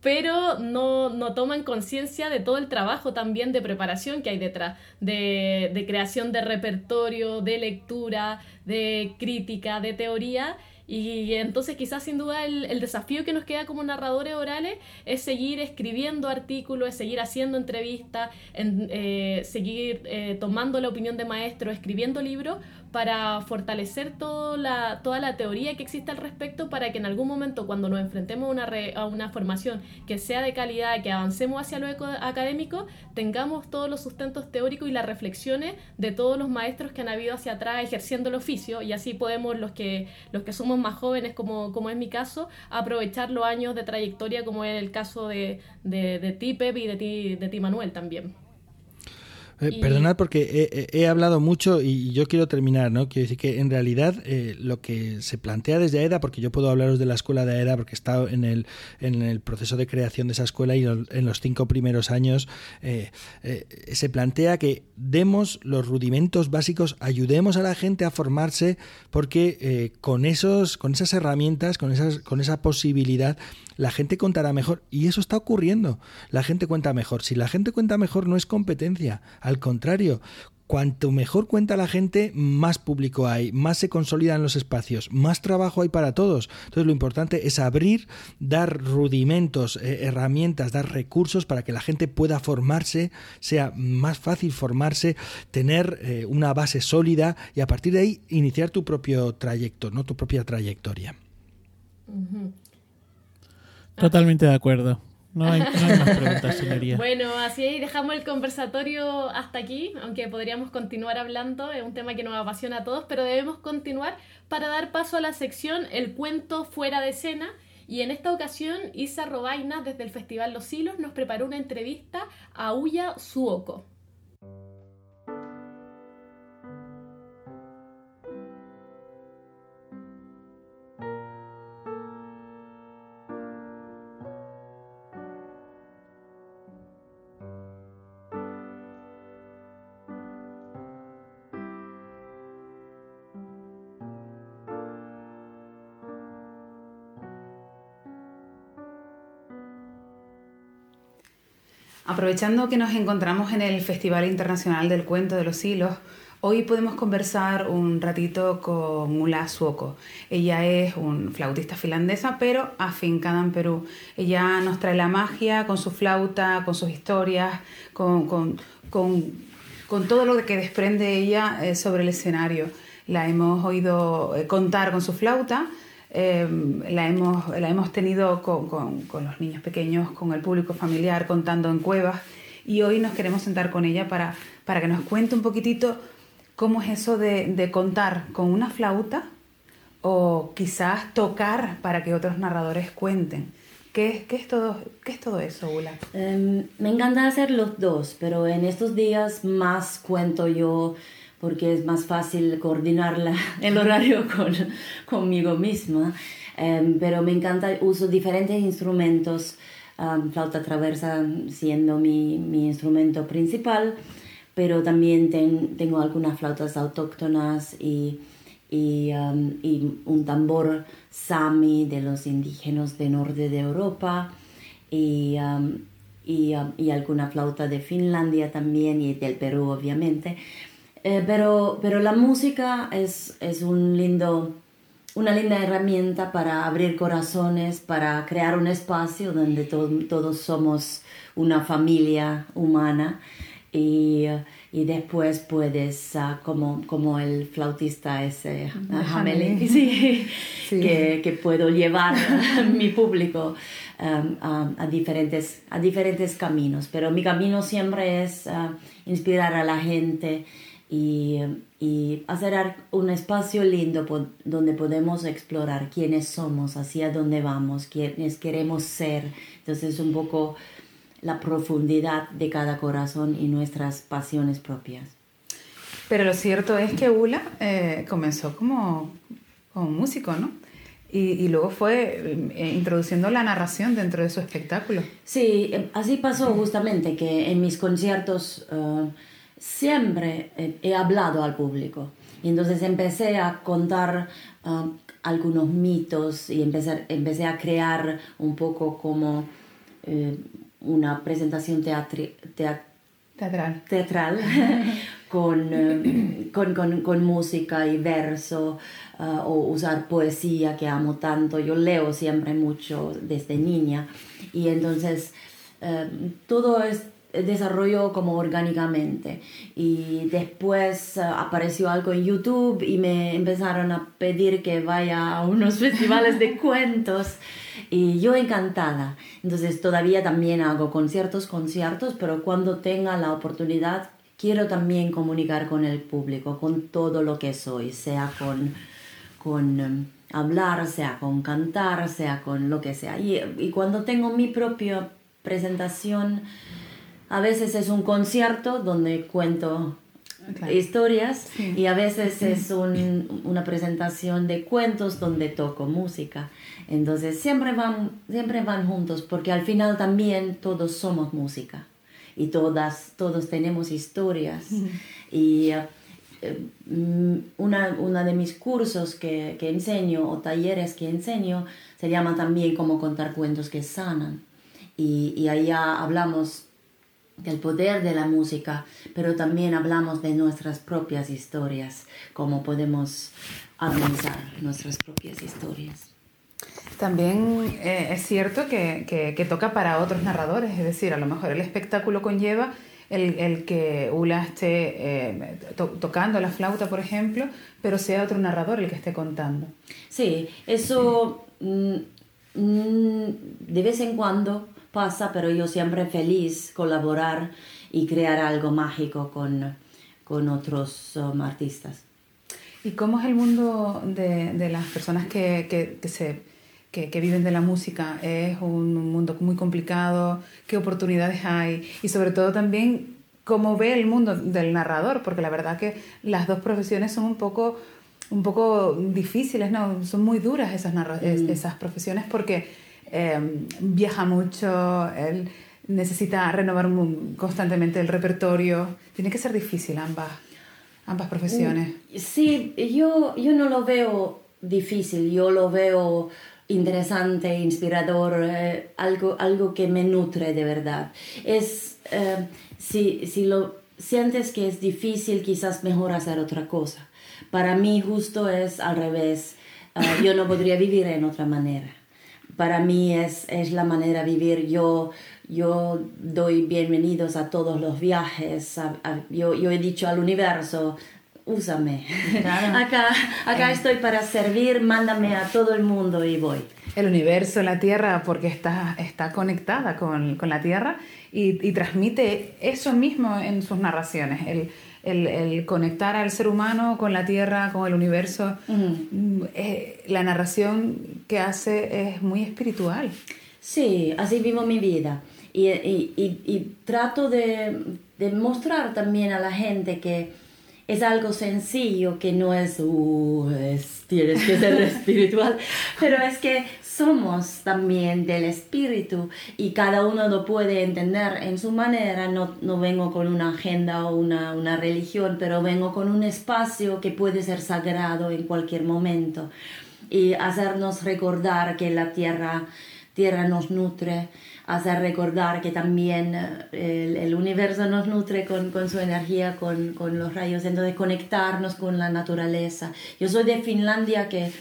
pero no, no toman conciencia de todo el trabajo también de preparación que hay detrás, de, de creación de repertorio, de lectura, de crítica, de teoría y entonces quizás sin duda el, desafío que nos queda como narradores orales es seguir escribiendo artículos, es seguir haciendo entrevistas, en, eh, seguir eh, tomando la opinión de maestros, escribiendo libros, para fortalecer toda la, toda la teoría que existe al respecto para que en algún momento cuando nos enfrentemos a una, formación que sea de calidad, que avancemos hacia lo académico, tengamos todos los sustentos teóricos y las reflexiones de todos los maestros que han habido hacia atrás ejerciendo el oficio y así podemos los que, los que somos más jóvenes, como, como es mi caso, aprovechar los años de trayectoria como es el caso de, de, de y de ti, de ti, Manuel, también. Eh, perdonad porque he, hablado mucho y yo quiero terminar, ¿no? Quiero decir que en realidad eh, lo que se plantea desde AEDA, porque yo puedo hablaros de la escuela de AEDA porque he estado en el, en el proceso de creación de esa escuela y en los cinco primeros años eh, se plantea que demos los rudimentos básicos, ayudemos a la gente a formarse porque con, esos, con esas herramientas, con, esas, con esa posibilidad, la gente contará mejor. Y eso está ocurriendo. La gente cuenta mejor. Si la gente cuenta mejor no es competencia. Al contrario, cuanto mejor cuenta la gente, más público hay, más se consolidan los espacios, más trabajo hay para todos. Entonces lo importante es abrir, dar rudimentos, eh, herramientas, dar recursos para que la gente pueda formarse, sea más fácil formarse, tener eh, una base sólida y a partir de ahí iniciar tu propio trayecto, no tu propia trayectoria. Totalmente de acuerdo. No hay, más preguntas, señoría. Bueno, así dejamos el conversatorio hasta aquí, aunque podríamos continuar hablando, es un tema que nos apasiona a todos, pero debemos continuar para dar paso a la sección El cuento fuera de escena. Y en esta ocasión, Isa Robaina, desde el Festival Los Hilos, nos preparó una entrevista a Uya Suoko. Aprovechando que nos encontramos en el Festival Internacional del Cuento de los Hilos, hoy podemos conversar un ratito con Mula Suoko. Ella es un flautista finlandesa, pero afincada en Perú. Ella nos trae la magia con su flauta, con sus historias, con, con, con, todo lo que desprende ella eh, sobre el escenario. La hemos oído eh, contar con su flauta Em, la, hemos, la hemos tenido con, con, los niños pequeños, con el público familiar, contando en cuevas. Y hoy nos queremos sentar con ella para, para que nos cuente un poquitito cómo es eso de, de contar con una flauta o quizás tocar para que otros narradores cuenten. ¿Qué, qué, es, todo, ¿Qué es todo eso, Ula? Em, me encanta hacer los dos, pero en estos días más cuento yo porque es más fácil coordinar el horario con, conmigo misma. Em, pero me encanta, uso diferentes instrumentos, flauta traversa siendo mi, mi, instrumento principal, pero también tengo algunas flautas autóctonas y, y, y, un tambor sami de los indígenas del norte de Europa y, y, y alguna flauta de Finlandia también y del Perú obviamente. Eh, pero, pero la música es, es un lindo, una linda herramienta para abrir corazones, para crear un espacio donde todos somos una familia humana. Y, y después puedes, uh, como, como el flautista ese, uh, sí, Que, que, puedo llevar a mi público um, a, a, diferentes, a diferentes caminos. Pero mi camino siempre es uh, inspirar a la gente y, y hacer un espacio lindo donde podemos explorar quiénes somos, hacia dónde vamos, quiénes queremos ser. Entonces un poco la profundidad de cada corazón y nuestras pasiones propias. Pero lo cierto es que Ula eh, comenzó como, como músico, ¿no? Y, y, luego fue eh, introduciendo la narración dentro de su espectáculo. Sí, eh, así pasó justamente, que en mis conciertos siempre he hablado al público. Y entonces empecé a contar um, algunos mitos y empecé, empecé a crear un poco como eh, una presentación teatral. teatral con, eh, con, con, con, música y verso uh, o usar poesía que amo tanto. Yo leo siempre mucho desde niña y entonces todo es desarrolló como orgánicamente y después eh, apareció algo en YouTube y me empezaron a pedir que vaya a unos festivales de cuentos y yo encantada. Entonces todavía también hago conciertos, conciertos, pero cuando tenga la oportunidad quiero también comunicar con el público, con todo lo que soy, sea con, con em, hablar, sea con cantar, sea con lo que sea. Y, y cuando tengo mi propia presentación, a veces es un concierto donde cuento historias y a veces es un, una presentación de cuentos donde toco música. Entonces siempre van, siempre van juntos porque al final también todos somos música y todas, todos tenemos historias. Y mm, una, una, de mis cursos que, que enseño o talleres que enseño se llama también cómo contar cuentos que sanan. Y, y allá hablamos del poder de la música, pero también hablamos de nuestras propias historias, cómo podemos avanzar nuestras propias historias. También eh, es cierto que, que, toca para otros narradores, es decir, a lo mejor el espectáculo conlleva el, el que Ula esté eh, tocando la flauta, por ejemplo, pero sea otro narrador el que esté contando. Sí, eso mm, mm, de vez en cuando pasa, pero yo siempre feliz colaborar y crear algo mágico con, con otros um, artistas. ¿Y cómo es el mundo de, de las personas que, que, que se, que, que, viven de la música? ¿Es un mundo muy complicado? ¿Qué oportunidades hay? Y sobre todo también, ¿cómo ve el mundo del narrador? Porque la verdad que las dos profesiones son un poco, un poco difíciles, ¿no? Son muy duras esas, mm. esas profesiones porque Em, viaja mucho, él necesita renovar constantemente el repertorio. Tiene que ser difícil ambas, ambas profesiones. Mm, sí, yo, yo no lo veo difícil, yo lo veo interesante, inspirador, eh, algo, algo que me nutre de verdad. Es, eh, si, si lo sientes que es difícil, quizás mejor hacer otra cosa. Para mí justo es al revés. Ah, yo no podría vivir en otra manera para mí es, es la manera de vivir. Yo, yo doy bienvenidos a todos los viajes. yo, yo he dicho al universo, úsame. acá acá eh. estoy para servir, mándame a todo el mundo y voy. El universo, la Tierra, porque está, está conectada con, con la Tierra y, y, transmite eso mismo en sus narraciones. El, el, el, conectar al ser humano con la tierra, con el universo. Mm, eh, la narración que hace es muy espiritual. Sí, así vivo mi vida. Y, y, y, trato de, de, mostrar también a la gente que es algo sencillo, que no es, uh, es tienes que ser espiritual, pero es que somos también del espíritu y cada uno lo puede entender en su manera. No, no vengo con una agenda o una, una religión, pero vengo con un espacio que puede ser sagrado en cualquier momento y hacernos recordar que la tierra, tierra nos nutre, hacer recordar que también eh, el, el universo nos nutre con, con su energía, con, con, los rayos, entonces conectarnos con la naturaleza. Yo soy de Finlandia que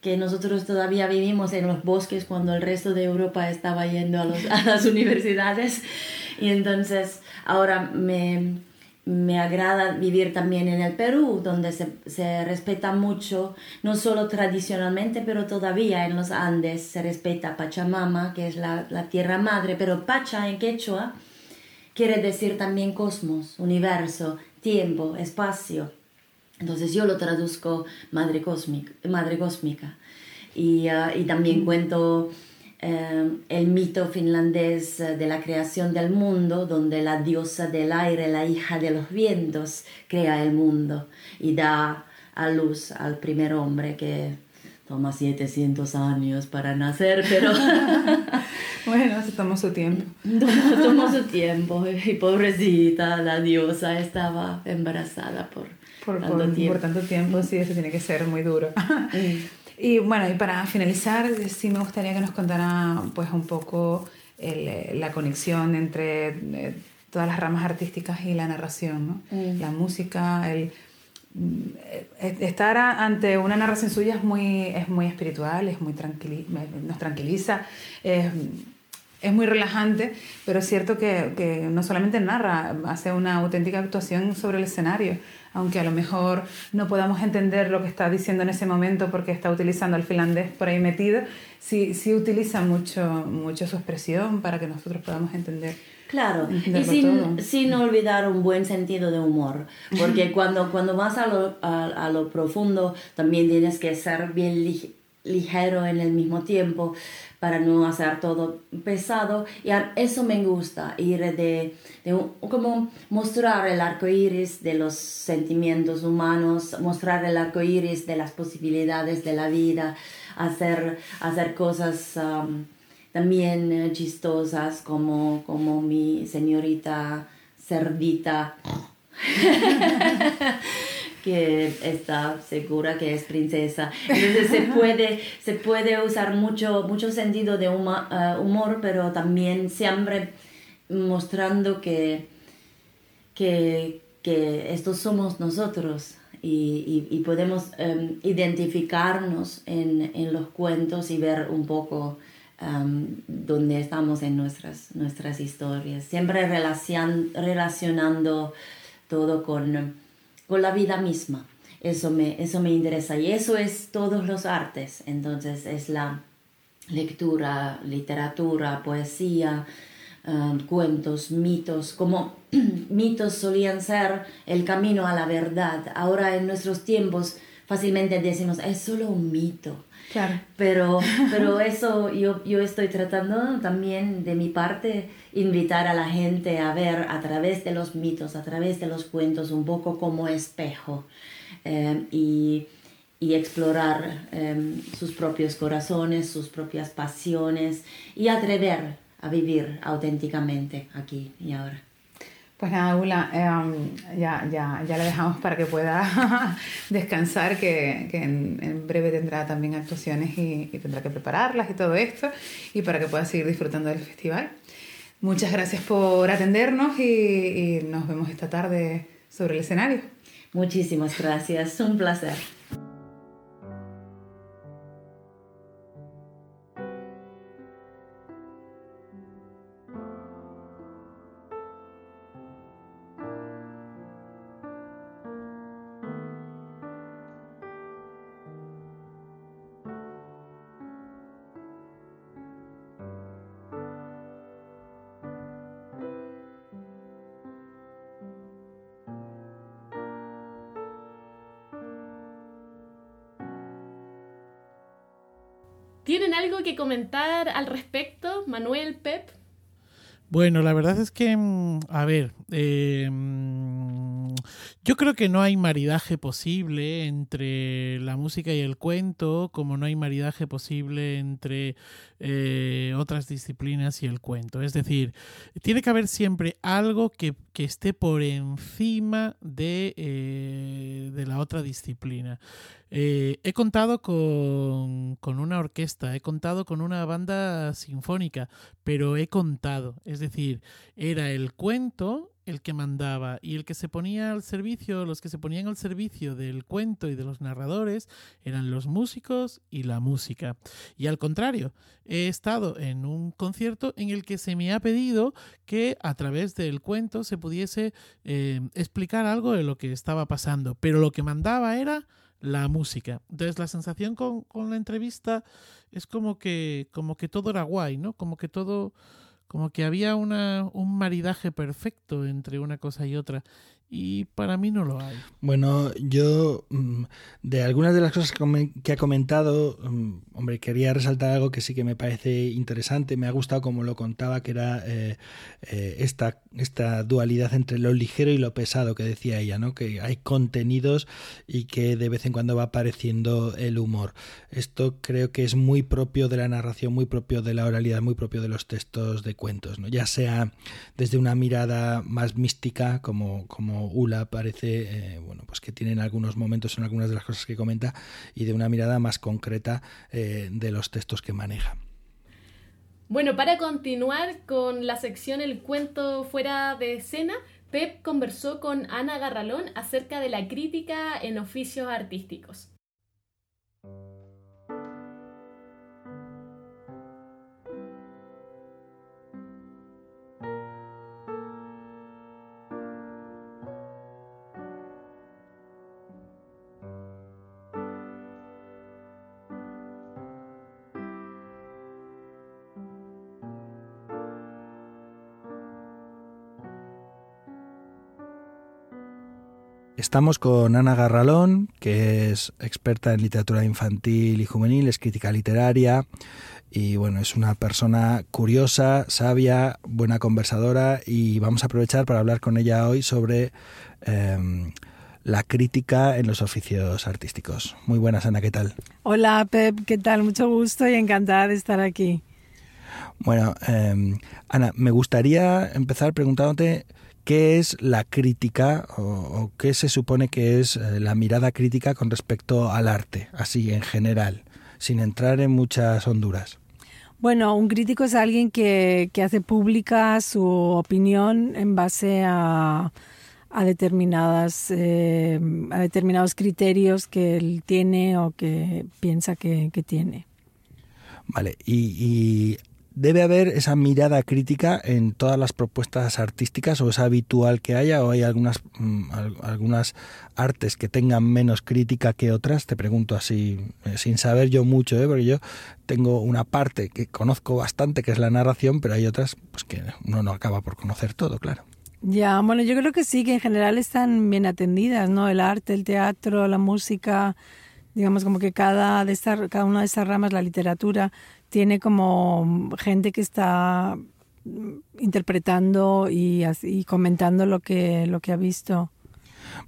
que nosotros todavía vivimos en los bosques cuando el resto de Europa estaba yendo a, las universidades. Y entonces ahora me, me, agrada vivir también en el Perú, donde se, se, respeta mucho, no solo tradicionalmente, pero todavía en los Andes se respeta Pachamama, que es la, la tierra madre, pero Pacha en quechua quiere decir también cosmos, universo, tiempo, espacio. Entonces yo lo traduzco madre cósmica. Madre cósmica. Y, ah, y también cuento eh, el mito finlandés eh, de la creación del mundo, donde la diosa del aire, la hija de los vientos, crea el mundo y da a luz al primer hombre que toma 700 años para nacer, pero... bueno, se tomó su tiempo. tomó su tiempo y pobrecita, la diosa estaba embarazada por por, tanto tiempo, sí, eso tiene que ser muy duro. y bueno, y para finalizar, sí me gustaría que nos contara pues un poco la conexión entre eh, todas las ramas artísticas y la narración, ¿no? Mm. La música, el eh, estar ante una narración suya es muy, es muy espiritual, es muy nos tranquiliza, es muy relajante, pero es cierto que, que, no solamente narra, hace una auténtica actuación sobre el escenario, aunque a lo mejor no podamos entender lo que está diciendo en ese momento porque está utilizando el finlandés por ahí metido, sí, sí utiliza mucho, mucho su expresión para que nosotros podamos entender. Claro, y sin, sin, olvidar un buen sentido de humor, porque cuando, cuando vas a lo, a, a lo profundo también tienes que ser bien ligero en el mismo tiempo para no hacer todo pesado. Y eso me gusta ir de, de como mostrar el arco iris de los sentimientos humanos mostrar el arco iris de las posibilidades de la vida hacer hacer cosas um, también eh, chistosas como como mi señorita cerdita que está segura que es princesa. Entonces se puede, se puede usar mucho, mucho sentido de eh, humor, pero también siempre mostrando que, que, que estos somos nosotros. Y, y, podemos em, identificarnos en, en, los cuentos y ver un poco dónde estamos en nuestras, nuestras historias. Siempre relacionando todo con, con la vida misma. Eso me, eso me interesa y eso es todos los artes. Entonces es la lectura, literatura, poesía, cuentos, mitos, como mitos solían ser el camino a la verdad. Ahora en nuestros tiempos fácilmente decimos, es solo un mito. Claro. Pero, pero eso yo, yo estoy tratando también de mi parte invitar a la gente a ver a través de los mitos, a través de los cuentos, un poco como espejo eh, y, y, explorar eh, sus propios corazones, sus propias pasiones y atrever a vivir auténticamente aquí y ahora. Pues nada, Ula, em, ya, ya, ya la dejamos para que pueda descansar, que, que en, breve tendrá también actuaciones y, tendrá que prepararlas y todo esto, y para que pueda seguir disfrutando del festival. Muchas gracias por atendernos y, y nos vemos esta tarde sobre el escenario. Muchísimas gracias, un placer. Que comentar al respecto, Manuel, Pep? Bueno, la verdad es que, mm, a ver, mm, yo creo que no hay maridaje posible entre la música y el cuento, como no hay maridaje posible entre eh, otras disciplinas y el cuento. Es decir, tiene que haber siempre algo que, esté por encima de, eh, de la otra disciplina. Eh, he contado con, con, una orquesta, he contado con una banda sinfónica, pero he contado, es decir, era el cuento el que mandaba y el que se ponía al servicio, los que se ponían al servicio del cuento y de los narradores eran los músicos y la música. Y al contrario, he estado en un concierto en el que se me ha pedido que a través del cuento se pudiese eh, explicar algo de lo que estaba pasando, pero lo que mandaba era la música. Entonces la sensación con, con, la entrevista es como que, como que todo era guay, ¿no? Como que todo, como que había una, un maridaje perfecto entre una cosa y otra y para mí no lo hay. Bueno, yo mm, de algunas de las cosas que ha comentado, mm, hombre, quería resaltar algo que sí que me parece interesante, me ha gustado como lo contaba, que era eh, eh, esta, esta dualidad entre lo ligero y lo pesado que decía ella, ¿no? que hay contenidos y que de vez en cuando va apareciendo el humor. Esto creo que es muy propio de la narración, muy propio de la oralidad, muy propio de los textos de cuentos, ¿no? ya sea desde una mirada más mística como, como Ula parece, eh, bueno, pues que tienen algunos momentos en algunas de las cosas que comenta y de una mirada más concreta eh, de los textos que maneja. Bueno, para continuar con la sección El cuento fuera de escena, Pep conversó con Ana Garralón acerca de la crítica en oficios artísticos. Estamos con Ana Garralón, que es experta en literatura infantil y juvenil, es crítica literaria y bueno, es una persona curiosa, sabia, buena conversadora y vamos a aprovechar para hablar con ella hoy sobre em, la crítica en los oficios artísticos. Muy buenas, Ana, ¿qué tal? Hola, Pep, ¿qué tal? Mucho gusto y encantada de estar aquí. Bueno, em, Ana, me gustaría empezar preguntándote qué es la crítica o, qué se supone que es eh, la mirada crítica con respecto al arte, así en general, sin entrar en muchas honduras. Bueno, un crítico es alguien que, hace pública su opinión en base a, a determinadas eh, a determinados criterios que él tiene o que piensa que, tiene. Vale, y ¿Debe haber esa mirada crítica en todas las propuestas artísticas o es habitual que haya o hay algunas, mm, algunas artes que tengan menos crítica que otras? Te pregunto así, eh, sin saber yo mucho, ¿eh? porque yo tengo una parte que conozco bastante, que es la narración, pero hay otras pues, que uno no acaba por conocer todo, claro. Ya, bueno, yo creo que sí, que en general están bien atendidas, ¿no? El arte, el teatro, la música, digamos como que cada, de cada una de estas ramas, la literatura, tiene como gente que está interpretando y, comentando lo que, lo que ha visto.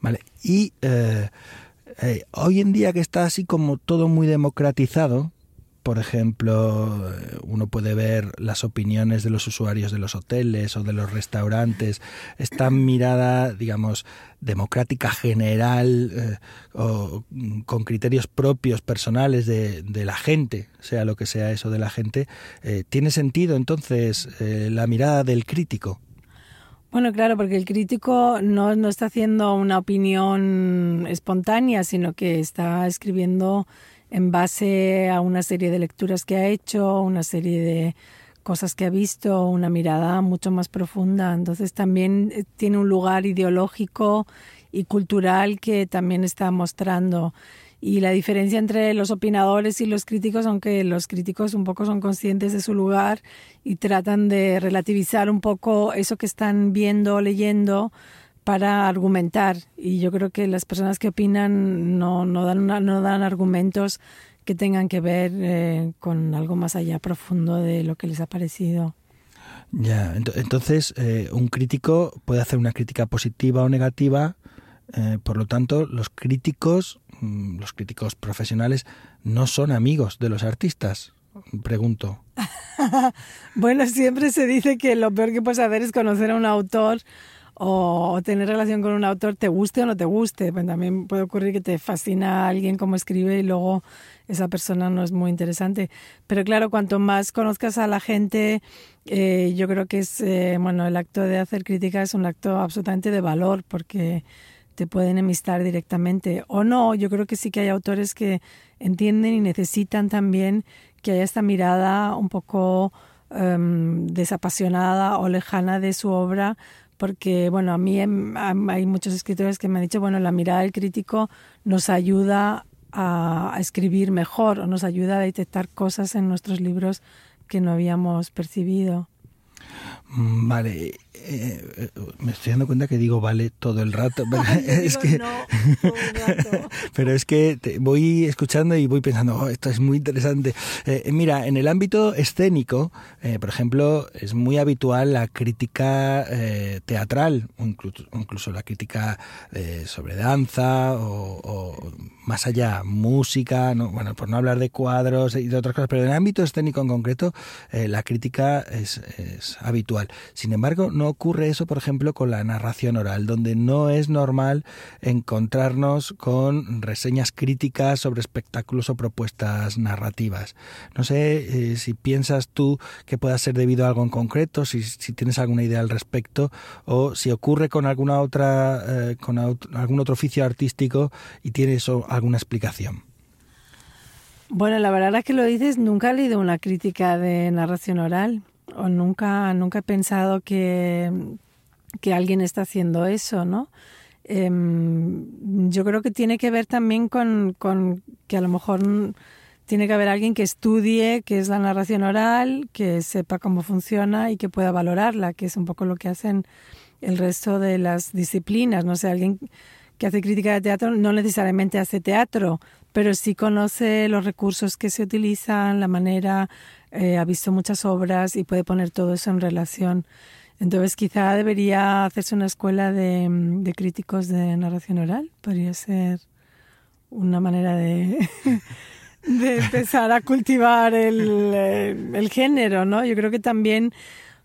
Vale, y eh, eh, hoy en día que está así como todo muy democratizado, por ejemplo, uno puede ver las opiniones de los usuarios de los hoteles o de los restaurantes, esta mirada, digamos, democrática general eh, o con criterios propios, personales de, la gente, sea lo que sea eso de la gente, eh, ¿tiene sentido entonces eh, la mirada del crítico? Bueno, claro, porque el crítico no, no está haciendo una opinión espontánea, sino que está escribiendo en base a una serie de lecturas que ha hecho, una serie de cosas que ha visto, una mirada mucho más profunda. Entonces también eh, tiene un lugar ideológico y cultural que también está mostrando. Y la diferencia entre los opinadores y los críticos, aunque los críticos un poco son conscientes de su lugar y tratan de relativizar un poco eso que están viendo, leyendo, para argumentar y yo creo que las personas que opinan no, no, dan, no dan argumentos que tengan que ver eh, con algo más allá profundo de lo que les ha parecido. Ya, entonces eh, un crítico puede hacer una crítica positiva o negativa, eh, por lo tanto los críticos, mm, los críticos profesionales, no son amigos de los artistas. Pregunto. bueno, siempre se dice que lo peor que puedes hacer es conocer a un autor o tener relación con un autor, te guste o no te guste. Pues también puede ocurrir que te fascina alguien como escribe y luego esa persona no es muy interesante. Pero claro, cuanto más conozcas a la gente, eh, yo creo que es, eh, bueno, el acto de hacer crítica es un acto absolutamente de valor porque te pueden enemistar directamente. O no, yo creo que sí que hay autores que entienden y necesitan también que haya esta mirada un poco em, desapasionada o lejana de su obra porque bueno, a mí em, hay muchos escritores que me han dicho, bueno, la mirada del crítico nos ayuda a, escribir mejor o nos ayuda a detectar cosas en nuestros libros que no habíamos percibido. Mm, vale, eh, me estoy dando cuenta que digo vale todo el rato. Pero es que, pero es que voy escuchando y voy pensando, oh, esto es muy interesante. Eh, mira, en el ámbito escénico, eh, por ejemplo, es muy habitual la crítica teatral, incluso, incluso, la crítica sobre danza o, más allá, música, no, bueno, por no hablar de cuadros y de otras cosas, pero en el ámbito escénico en concreto, la crítica es, es habitual. Sin embargo, no ocurre eso, por ejemplo, con la narración oral, donde no es normal encontrarnos con reseñas críticas sobre espectáculos o propuestas narrativas. No sé eh, si piensas tú que pueda ser debido a algo en concreto, si, tienes alguna idea al respecto, o si ocurre con alguna otra, eh, con algún otro oficio artístico y tienes alguna explicación. Bueno, la verdad es que lo dices, nunca he leído una crítica de narración oral o nunca, nunca he pensado que, que alguien está haciendo eso, ¿no? Em, yo creo que tiene que ver también con, con, que a lo mejor tiene que haber alguien que estudie qué es la narración oral, que sepa cómo funciona y que pueda valorarla, que es un poco lo que hacen el resto de las disciplinas, no sé, alguien que hace crítica de teatro no necesariamente hace teatro, pero sí conoce los recursos que se utilizan, la manera, eh, ha visto muchas obras y puede poner todo eso en relación. Entonces quizá debería hacerse una escuela de, de críticos de narración oral, podría ser una manera de, de empezar a cultivar el, eh, el, género, ¿no? Yo creo que también,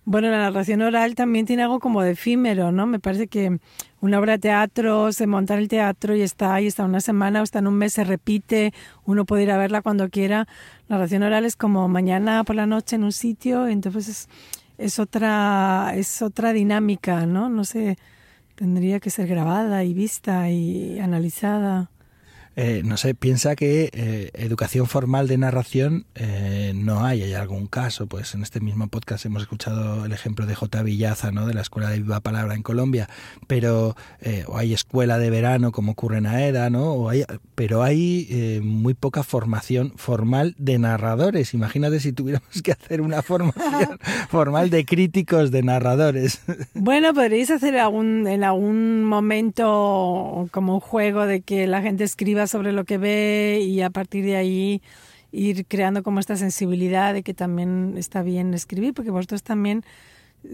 bueno, la narración oral también tiene algo como de efímero, ¿no? Me parece que una obra de teatro se monta en el teatro y está ahí, está una semana o está en un mes, se repite, uno puede ir a verla cuando quiera. La narración oral es como mañana por la noche en un sitio, entonces es, es otra, es otra dinámica, ¿no? No sé, tendría que ser grabada y vista y analizada. Eh, no sé, piensa que eh, educación formal de narración eh, no hay. Hay algún caso, pues en este mismo podcast hemos escuchado el ejemplo de J. Villaza, ¿no? de la Escuela de Viva Palabra en Colombia, pero o hay escuela de verano como ocurre en AEDA, ¿no? O hay, pero hay muy poca formación formal de narradores. Imagínate si tuviéramos que hacer una formación formal de críticos de narradores. Bueno, podríais hacer algún, en algún momento como un juego de que la gente escriba sobre lo que ve y a partir de ahí ir creando como esta sensibilidad de que también está bien escribir, porque vosotros también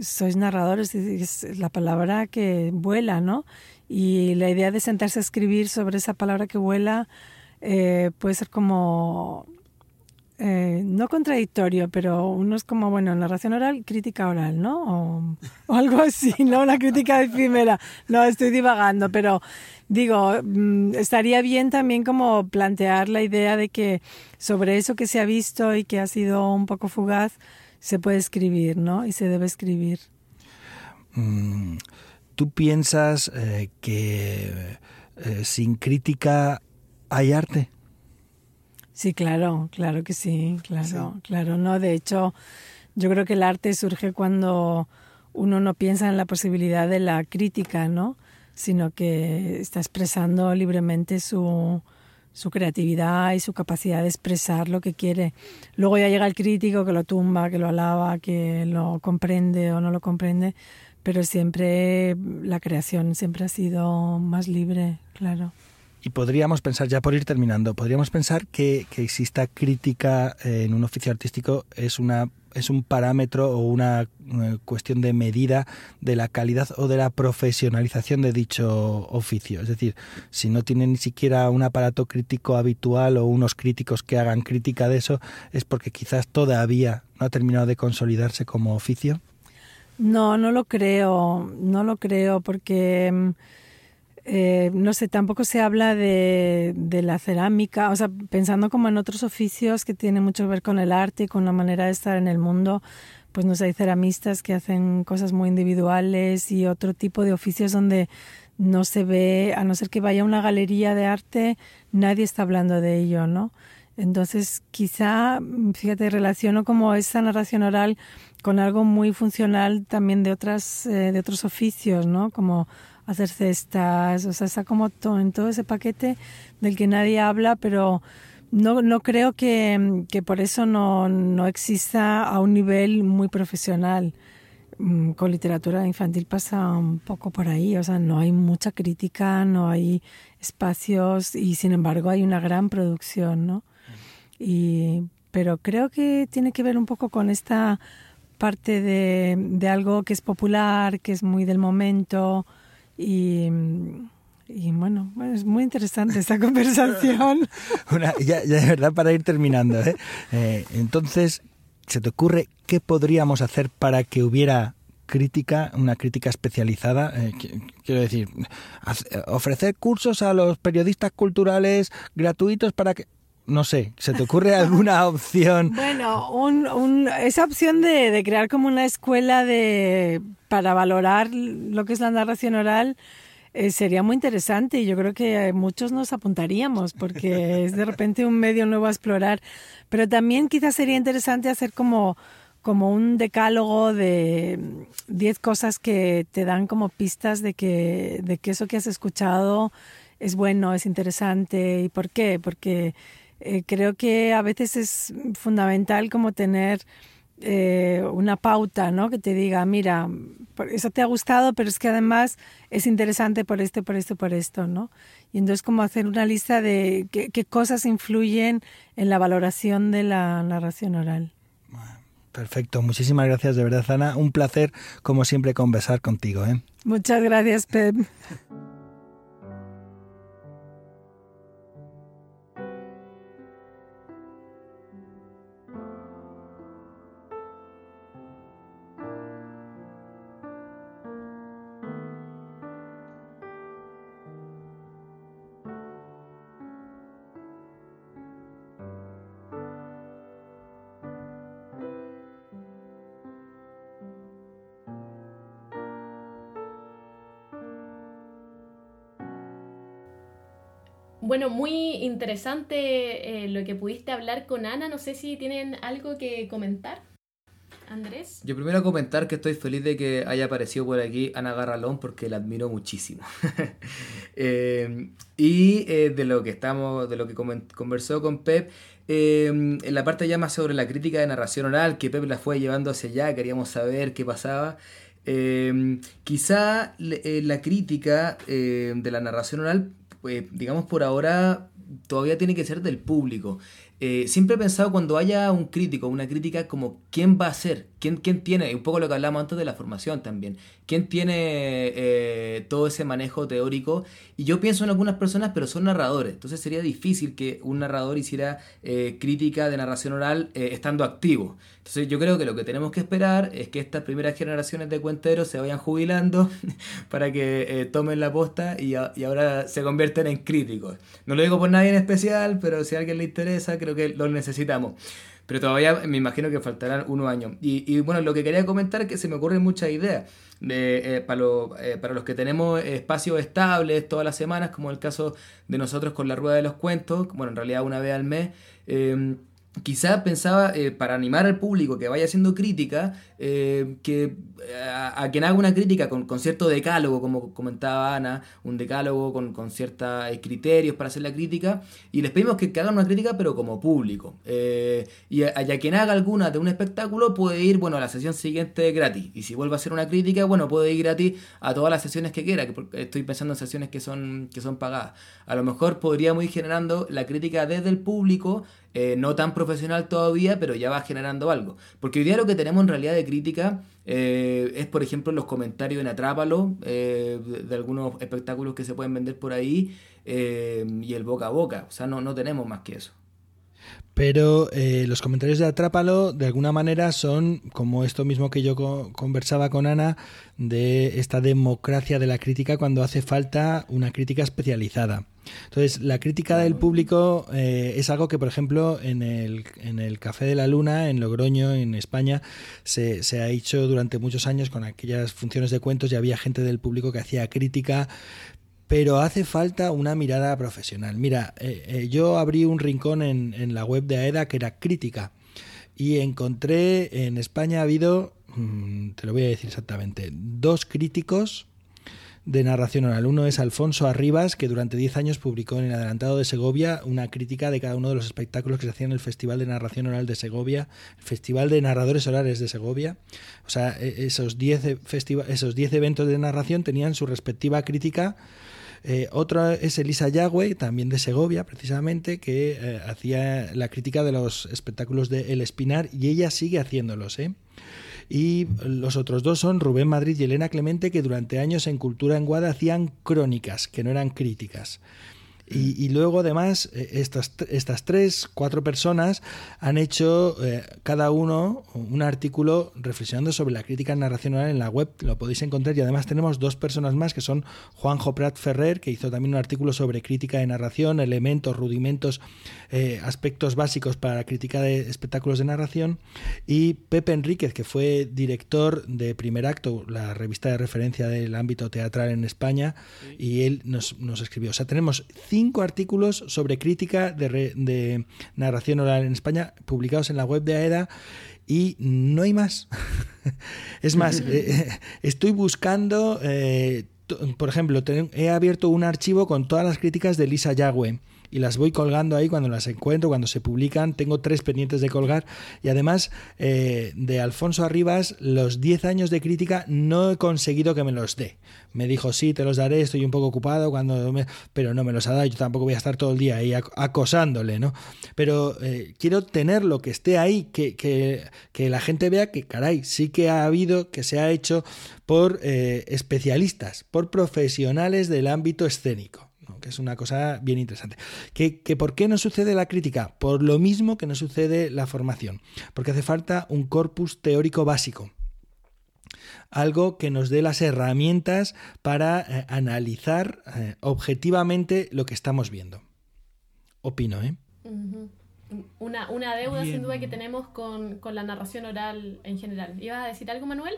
sois narradores, es la palabra que vuela, ¿no? Y la idea de sentarse a escribir sobre esa palabra que vuela eh, puede ser como eh, no contradictorio, pero uno es como, bueno, narración oral, crítica oral, ¿no? O, algo así, ¿no? Una crítica efímera. No, estoy divagando, pero digo, mm, estaría bien también como plantear la idea de que sobre eso que se ha visto y que ha sido un poco fugaz, se puede escribir, ¿no? Y se debe escribir. Mm, ¿Tú piensas eh, que eh, sin crítica hay arte? Sí, claro, claro que sí, claro, claro, no, de hecho, yo creo que el arte surge cuando uno no piensa en la posibilidad de la crítica, ¿no? Sino que está expresando libremente su, su creatividad y su capacidad de expresar lo que quiere. Luego ya llega el crítico que lo tumba, que lo alaba, que lo comprende o no lo comprende, pero siempre la creación siempre ha sido más libre, claro. Y podríamos pensar, ya por ir terminando, podríamos pensar que, que exista crítica en un oficio artístico es una es un parámetro o una eh, cuestión de medida de la calidad o de la profesionalización de dicho oficio. Es decir, si no tiene ni siquiera un aparato crítico habitual o unos críticos que hagan crítica de eso, es porque quizás todavía no ha terminado de consolidarse como oficio. No, no lo creo, no lo creo porque mm, eh, no sé, tampoco se habla de, de, la cerámica, o sea, pensando como en otros oficios que tienen mucho que ver con el arte y con la manera de estar en el mundo, pues no sé, hay ceramistas que hacen cosas muy individuales y otro tipo de oficios donde no se ve, a no ser que vaya a una galería de arte, nadie está hablando de ello, ¿no? Entonces, quizá, fíjate, relaciono como esa narración oral con algo muy funcional también de otras, eh, de otros oficios, ¿no? Como hacer cestas, o sea, está como todo, en todo ese paquete del que nadie habla, pero no, no creo que, que por eso no, no, exista a un nivel muy profesional. Mm, con literatura infantil pasa un poco por ahí, o sea, no hay mucha crítica, no hay espacios y sin embargo hay una gran producción, ¿no? Y, pero creo que tiene que ver un poco con esta parte de, de algo que es popular, que es muy del momento, y, y bueno, es muy interesante esta conversación. ya, de verdad, para ir terminando. ¿eh? Eh, entonces, ¿se te ocurre qué podríamos hacer para que hubiera crítica, una crítica especializada? Eh, quiero decir, ofrecer cursos a los periodistas culturales gratuitos para que no sé, ¿se te ocurre alguna opción? Bueno, un, esa opción de, de, crear como una escuela de para valorar lo que es la narración oral eh, sería muy interesante y yo creo que muchos nos apuntaríamos porque es de repente un medio nuevo a explorar. Pero también quizás sería interesante hacer como como un decálogo de 10 cosas que te dan como pistas de que, de que eso que has escuchado es bueno, es interesante. ¿Y por qué? Porque eh, creo que a veces es fundamental como tener eh, una pauta, ¿no? Que te diga, mira, eso te ha gustado, pero es que además es interesante por esto, por esto, por esto, ¿no? Y entonces como hacer una lista de qué, qué cosas influyen en la valoración de la narración oral. Perfecto, muchísimas gracias de verdad, Ana. Un placer, como siempre, conversar contigo. ¿eh? Muchas gracias, Pep. Bueno, muy interesante eh, lo que pudiste hablar con Ana. No sé si tienen algo que comentar. Andrés. Yo primero comentar que estoy feliz de que haya aparecido por aquí Ana Garralón porque la admiro muchísimo. Eh, y eh, de lo que estamos, de lo que conversó con Pep, en la parte ya más sobre la crítica de narración oral, que Pep la fue llevando hacia allá, queríamos saber qué pasaba. quizá la crítica de la narración oral pues, digamos por ahora, todavía tiene que ser del público. Eh, siempre he pensado cuando haya un crítico, una crítica, como quién va a ser, quién, quién tiene, un poco lo que hablamos antes de la formación también, quién tiene eh, todo ese manejo teórico. Y yo pienso en algunas personas, pero son narradores, entonces sería difícil que un narrador hiciera eh, crítica de narración oral estando activo. Entonces yo creo que lo que tenemos que esperar es que estas primeras generaciones de cuenteros se vayan jubilando para que tomen la posta y, y ahora se convierten en críticos. No lo digo por nadie en especial, pero si a alguien le interesa, creo que lo necesitamos. Pero todavía me imagino que faltarán unos años. Y, bueno, lo que quería comentar es que se me ocurren muchas ideas. De, eh, para, eh, para, los que tenemos espacios estables todas las semanas, como el caso de nosotros con la Rueda de los Cuentos, bueno, en realidad una vez al mes. Eh, quizá pensaba, eh, para animar al público que vaya haciendo crítica, eh, que a, quien haga una crítica con, cierto decálogo, como comentaba Ana, un decálogo con, con ciertos eh, criterios para hacer la crítica, y les pedimos que, hagan una crítica pero como público. y a, quien haga alguna de un espectáculo puede ir, bueno, a la sesión siguiente gratis, y si vuelve a hacer una crítica, bueno, puede ir gratis a todas las sesiones que quiera, que estoy pensando en sesiones que son, que son pagadas. A lo mejor podríamos ir generando la crítica desde el público, eh, no tan profesional todavía, pero ya va generando algo. Porque hoy día lo que tenemos en realidad de crítica eh, es, por ejemplo, los comentarios en Atrápalo, eh, de, algunos espectáculos que se pueden vender por ahí, y el boca a boca. O sea, no, no tenemos más que eso. Pero los comentarios de Atrápalo, de alguna manera, son como esto mismo que yo conversaba con Ana, de esta democracia de la crítica cuando hace falta una crítica especializada. Entonces, la crítica del público eh, es algo que, por ejemplo, en el, en el Café de la Luna, en Logroño, en España, se, ha hecho durante muchos años con aquellas funciones de cuentos y había gente del público que hacía crítica, pero hace falta una mirada profesional. Mira, eh, eh, yo abrí un rincón en, en, la web de AEDA que era crítica y encontré en España ha habido, mm, te lo voy a decir exactamente, dos críticos de narración oral. Uno es Alfonso Arribas, que durante 10 años publicó en el Adelantado de Segovia una crítica de cada uno de los espectáculos que se hacían en el Festival de Narración Oral de Segovia, el Festival de Narradores Orales de Segovia. O sea, e, esos 10 e, esos eventos de narración tenían su respectiva crítica. Eh, otro es Elisa Yagüe, también de Segovia, precisamente, que eh, hacía la crítica de los espectáculos de El Espinar y ella sigue haciéndolos. ¿eh? Y los otros dos son Rubén Madrid y Elena Clemente, que durante años en Cultura en Guada hacían crónicas, que no eran críticas. Y, luego, además, eh, estas, estas tres, cuatro personas han hecho eh, cada uno un artículo reflexionando sobre la crítica narracional en la web. Lo podéis encontrar. Y además, tenemos dos personas más que son Juanjo Prat Ferrer, que hizo también un artículo sobre crítica de narración, elementos, rudimentos, eh, aspectos básicos para la crítica de espectáculos de narración. Y Pepe Enríquez, que fue director de Primer Acto, la revista de referencia del ámbito teatral en España. Y él nos, nos escribió. O sea, tenemos cinco artículos sobre crítica de, narración oral en España publicados en la web de AEDA y no hay más. es más, eh, eh, estoy buscando, eh, por ejemplo, he abierto un archivo con todas las críticas de Lisa Yagüe y las voy colgando ahí cuando las encuentro, cuando se publican. Tengo tres pendientes de colgar y además eh, de Alfonso Arribas, los 10 años de crítica no he conseguido que me los dé. Me dijo, sí, te los daré, estoy un poco ocupado, cuando pero no me los ha dado. Yo tampoco voy a estar todo el día ahí acosándole, ¿no? Pero eh, quiero tenerlo, que esté ahí, que, que, la gente vea que, caray, sí que ha habido, que se ha hecho por eh, especialistas, por profesionales del ámbito escénico que es una cosa bien interesante. ¿Que, por qué no sucede la crítica? Por lo mismo que no sucede la formación, porque hace falta un corpus teórico básico algo que nos dé las herramientas para eh, analizar eh, objetivamente lo que estamos viendo. Opino, ¿eh? una, una, deuda sin duda que tenemos con, con, la narración oral en general. ¿Ibas a decir algo, Manuel?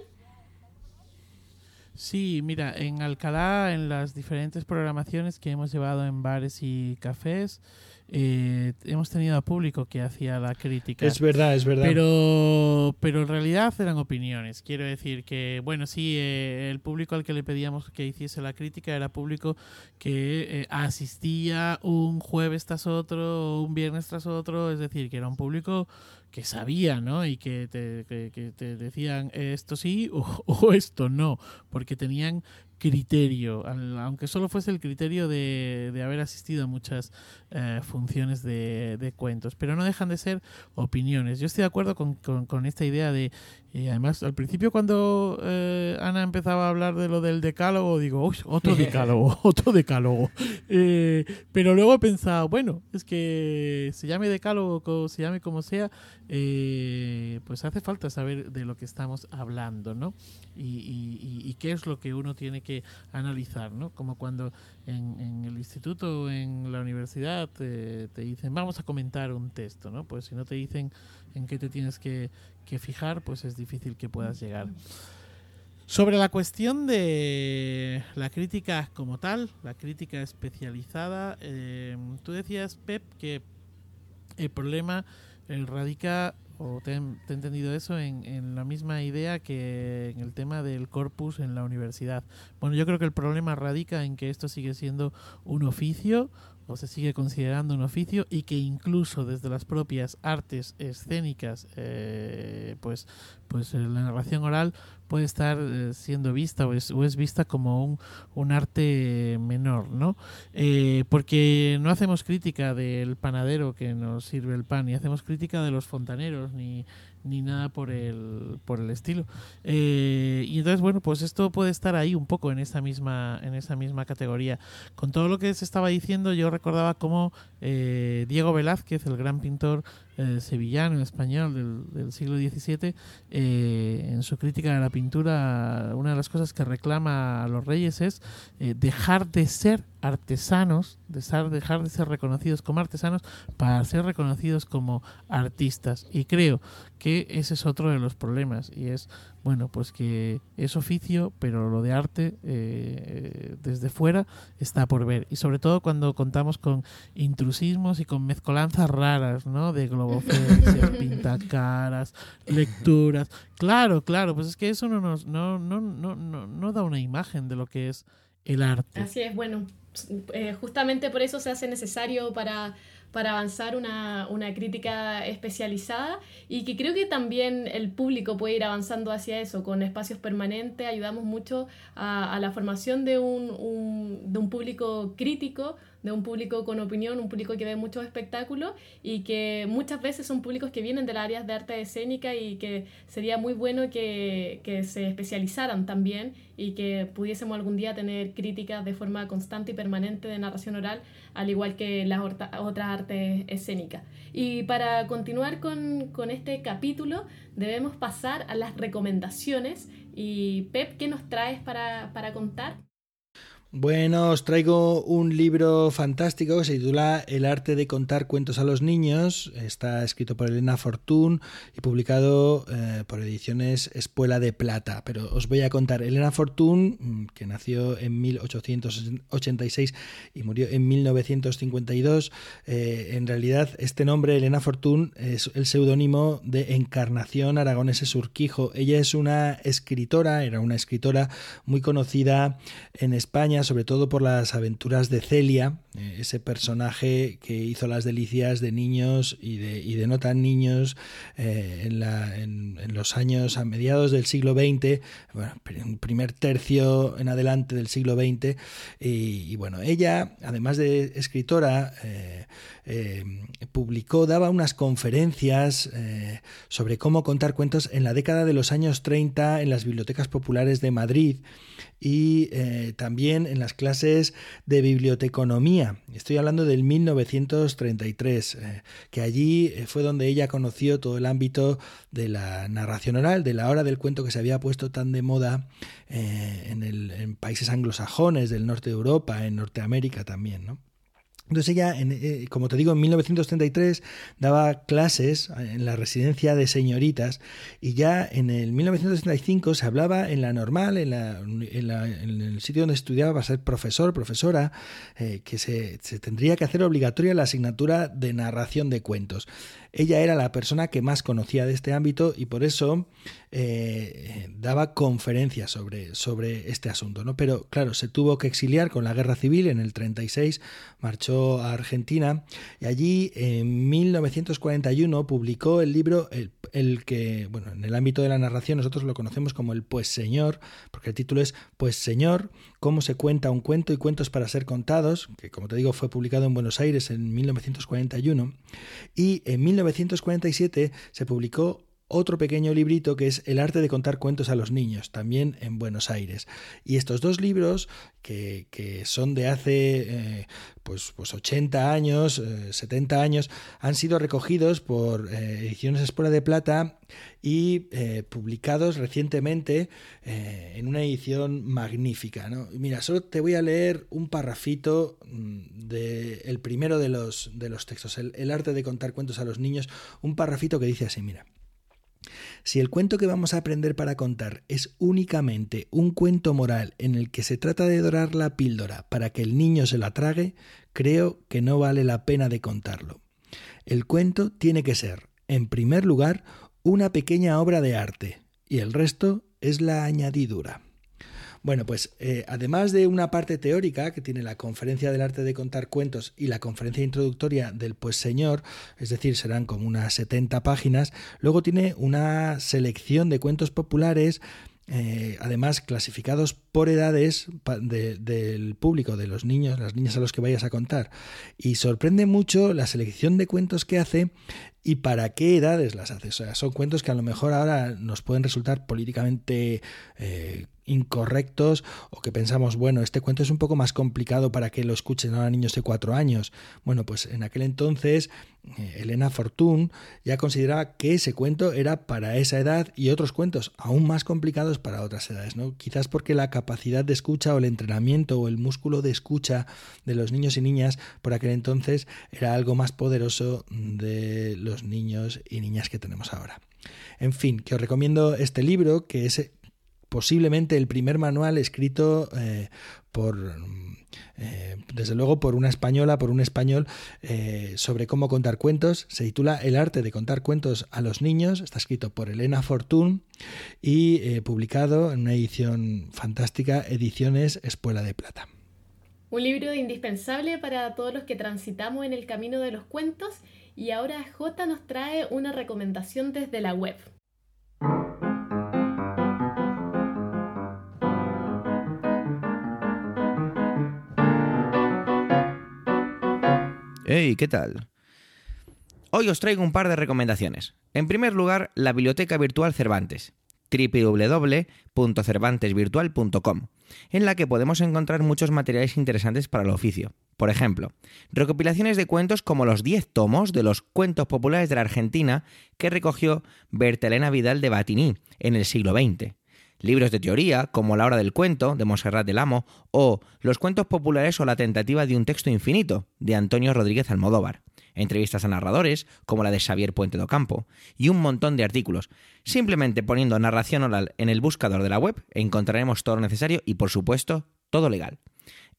Sí, mira, en Alcalá, en las diferentes programaciones que hemos llevado en bares y cafés, eh, hemos tenido a público que hacía la crítica. Es verdad, es verdad. Pero, pero en realidad eran opiniones. Quiero decir que, bueno, sí, eh, el público al que le pedíamos que hiciese la crítica era público que eh, asistía un jueves tras otro, un viernes tras otro, es decir, que era un público que sabía, ¿no? Y que te, que, te decían esto sí o, o, esto no, porque tenían criterio, aunque solo fuese el criterio de, de haber asistido a muchas eh, funciones de, de, cuentos, pero no dejan de ser opiniones. Yo estoy de acuerdo con, con, esta idea de, y además al principio cuando eh, Ana empezaba a hablar de lo del decálogo, digo, Uy, otro decálogo, otro decálogo. Eh, pero luego he pensado, bueno, es que se llame decálogo, se llame como sea, pues hace falta saber de lo que estamos hablando, ¿no? Y, y qué es lo que uno tiene que analizar, ¿no? Como cuando en, el instituto o en la universidad te, dicen, vamos a comentar un texto, ¿no? Pues si no te dicen en qué te tienes que, fijar, pues es difícil que puedas llegar. Sobre la cuestión de la crítica como tal, la crítica especializada, eh, tú decías, Pep, que el problema radica o te, he entendido eso en, la misma idea que en el tema del corpus en la universidad. Bueno, yo creo que el problema radica en que esto sigue siendo un oficio o se sigue considerando un oficio y que incluso desde las propias artes escénicas, eh, pues, pues la narración oral puede estar eh, siendo vista o es, vista como un, arte menor, ¿no? Eh, porque no hacemos crítica del panadero que nos sirve el pan, ni hacemos crítica de los fontaneros, ni, ni nada por el, por el estilo. Eh, y entonces, bueno, pues esto puede estar ahí un poco en esa misma, en esa misma categoría. Con todo lo que se estaba diciendo, yo recordaba cómo Diego Velázquez, el gran pintor eh, sevillano, español del, siglo XVII, eh, en su crítica de la pintura, una de las cosas que reclama a los reyes es eh, dejar de ser artesanos, dejar de ser reconocidos como artesanos para ser reconocidos como artistas. Y creo que ese es otro de los problemas y es bueno, pues que es oficio, pero lo de arte eh, desde fuera está por ver. Y sobre todo cuando contamos con intrusismos y con mezcolanzas raras, ¿no? De globofencias, pintacaras, lecturas. Claro, claro, pues es que eso no, nos, no, no, no, no, da una imagen de lo que es el arte. Así es, bueno, eh, justamente por eso se hace necesario para para avanzar una, una, crítica especializada y que creo que también el público puede ir avanzando hacia eso, con espacios permanentes, ayudamos mucho a, la formación de un, un, de un público crítico, de un público con opinión, un público que ve muchos espectáculos y que muchas veces son públicos que vienen de las áreas de arte escénica y que sería muy bueno que, que se especializaran también y que pudiésemos algún día tener críticas de forma constante y permanente de narración oral, al igual que las otras artes escénicas. Y para continuar con, con este capítulo, debemos pasar a las recomendaciones. Y Pep, ¿qué nos traes para, para contar? Bueno, os traigo un libro fantástico que se titula El arte de contar cuentos a los niños. Está escrito por Elena Fortún y publicado eh, por ediciones Espuela de Plata. Pero os voy a contar. Elena Fortún, mm, que nació en 1886 y murió en 1952, eh, en realidad este nombre, Elena Fortún, es el seudónimo de Encarnación Aragonese Surquijo. Ella es una escritora, era una escritora muy conocida en España España sobre todo por las aventuras de Celia, eh, ese personaje que hizo las delicias de niños y de, y de no tan niños eh, en, la, en, los años a mediados del siglo XX, bueno, primer tercio en adelante del siglo XX. Y, bueno, ella, además de escritora, eh, publicó, daba unas conferencias sobre cómo contar cuentos en la década de los años 30 en las bibliotecas populares de Madrid y eh, también en las clases de biblioteconomía. Estoy hablando del 1933, eh, que allí eh, fue donde ella conoció todo el ámbito de la narración oral, de la hora del cuento que se había puesto tan de moda en, en países anglosajones del norte de Europa, en Norteamérica también, ¿no? Entonces ella, eh, como te digo, en 1933 daba clases en la residencia de señoritas y ya en el 1935 se hablaba en la normal, en, el sitio donde estudiaba para ser profesor, profesora, eh, que se, tendría que hacer obligatoria la asignatura de narración de cuentos. Ella era la persona que más conocía de este ámbito y por eso eh, daba conferencias sobre, sobre este asunto. ¿no? Pero claro, se tuvo que exiliar con la guerra civil en el 36, marchó a Argentina y allí en 1941 publicó el libro el, el, que, bueno, en el ámbito de la narración nosotros lo conocemos como el Pues Señor, porque el título es Pues Señor, cómo se cuenta un cuento y cuentos para ser contados, que como te digo fue publicado en Buenos Aires en 1941 y en 1947 se publicó otro pequeño librito que es El arte de contar cuentos a los niños, también en Buenos Aires. Y estos dos libros, que, son de hace eh, pues, pues 80 años, 70 eh, años, han sido recogidos por eh, Ediciones Espuela de Plata y publicados recientemente en una edición magnífica. Mira, solo te voy a leer un parrafito mm, del primero de los, de los textos, el, el arte de contar cuentos a los niños, un parrafito que dice así, mira. Si el cuento que vamos a aprender para contar es únicamente un cuento moral en el que se trata de dorar la píldora para que el niño se la trague, creo que no vale la pena de contarlo. El cuento tiene que ser, en primer lugar, una pequeña obra de arte, y el resto es la añadidura. Bueno, pues eh, además de una parte teórica que tiene la conferencia del arte de contar cuentos y la conferencia introductoria del Pues Señor, es decir, serán como unas 70 páginas, luego tiene una selección de cuentos populares eh, además clasificados por edades del público, de los niños, las niñas a los que vayas a contar. Y sorprende mucho la selección de cuentos que hace y para qué edades las hace. O sea, son cuentos que a lo mejor ahora nos pueden resultar políticamente eh, incorrectos o que pensamos, bueno, este cuento es un poco más complicado para que lo escuchen ahora niños de cuatro años. Bueno, pues en aquel entonces eh, Elena Fortún ya consideraba que ese cuento era para esa edad y otros cuentos aún más complicados para otras edades, ¿no? Quizás porque la capacidad de escucha o el entrenamiento o el músculo de escucha de los niños y niñas por aquel entonces era algo más poderoso de los niños y niñas que tenemos ahora. En fin, que os recomiendo este libro, que es posiblemente el primer manual escrito eh, por, eh, desde luego, por una española, por un español, eh, sobre cómo contar cuentos. Se titula El arte de contar cuentos a los niños. Está escrito por Elena Fortún y publicado en una edición fantástica, Ediciones Espuela de Plata. Un libro indispensable para todos los que transitamos en el camino de los cuentos y ahora J nos trae una recomendación desde la web. Hey, ¿qué tal? Hoy os traigo un par de recomendaciones. En primer lugar, la Biblioteca Virtual Cervantes, www.cervantesvirtual.com, en la que podemos encontrar muchos materiales interesantes para el oficio. Por ejemplo, recopilaciones de cuentos como los 10 tomos de los cuentos populares de la Argentina que recogió Bertelena Vidal de Batigny en el siglo XX libros de teoría como La hora del cuento de Monserrat del Amo o Los cuentos populares o la tentativa de un texto infinito de Antonio Rodríguez Almodóvar, entrevistas a narradores como la de Xavier Puente do Campo y un montón de artículos. Simplemente poniendo narración oral en el buscador de la web encontraremos todo lo necesario y por supuesto todo legal.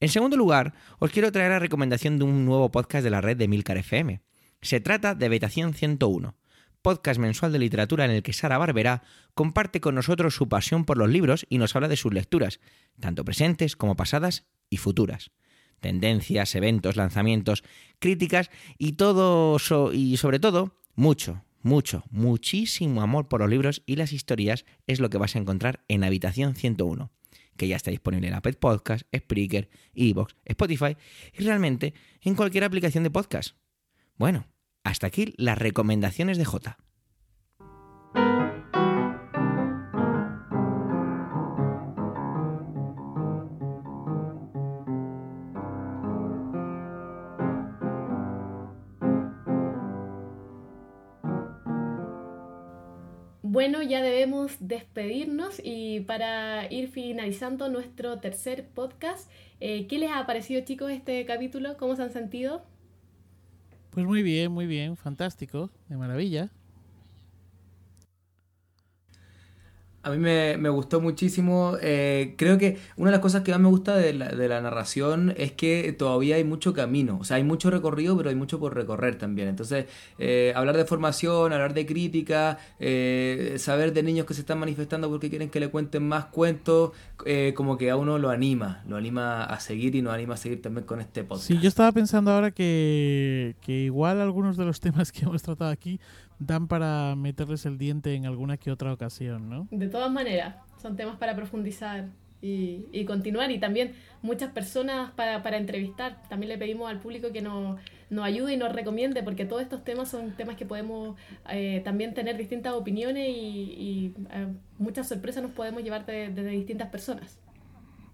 En segundo lugar, os quiero traer la recomendación de un nuevo podcast de la red de Milcar FM. Se trata de Habitación 101 podcast mensual de literatura en el que Sara Barbera comparte con nosotros su pasión por los libros y nos habla de sus lecturas, tanto presentes como pasadas y futuras. Tendencias, eventos, lanzamientos, críticas y todo, y sobre todo, mucho, mucho, muchísimo amor por los libros y las historias es lo que vas a encontrar en Habitación 101, que ya está disponible en Apple Podcast, Spreaker, Evox, Spotify y realmente en cualquier aplicación de podcast. Bueno, hasta aquí las recomendaciones de J. Bueno, ya debemos despedirnos y para ir finalizando nuestro tercer podcast, eh, ¿qué les ha parecido chicos este capítulo? ¿Cómo se han sentido? Pues muy bien, muy bien, fantástico, de maravilla. A mí me, me gustó muchísimo. Eh, creo que una de las cosas que más me gusta de la, de la, narración es que todavía hay mucho camino. O sea, hay mucho recorrido, pero hay mucho por recorrer también. Entonces, eh, hablar de formación, hablar de crítica, eh, saber de niños que se están manifestando porque quieren que le cuenten más cuentos, como que a uno lo anima. Lo anima a seguir y nos anima a seguir también con este podcast. Sí, yo estaba pensando ahora que, que igual algunos de los temas que hemos tratado aquí dan para meterles el diente en alguna que otra ocasión, ¿no? De todas maneras, son temas para profundizar y, y continuar y también muchas personas para, entrevistar. También le pedimos al público que nos, nos ayude y nos recomiende porque todos estos temas son temas que podemos eh, también tener distintas opiniones y, eh, muchas sorpresas nos podemos llevar de, de distintas personas.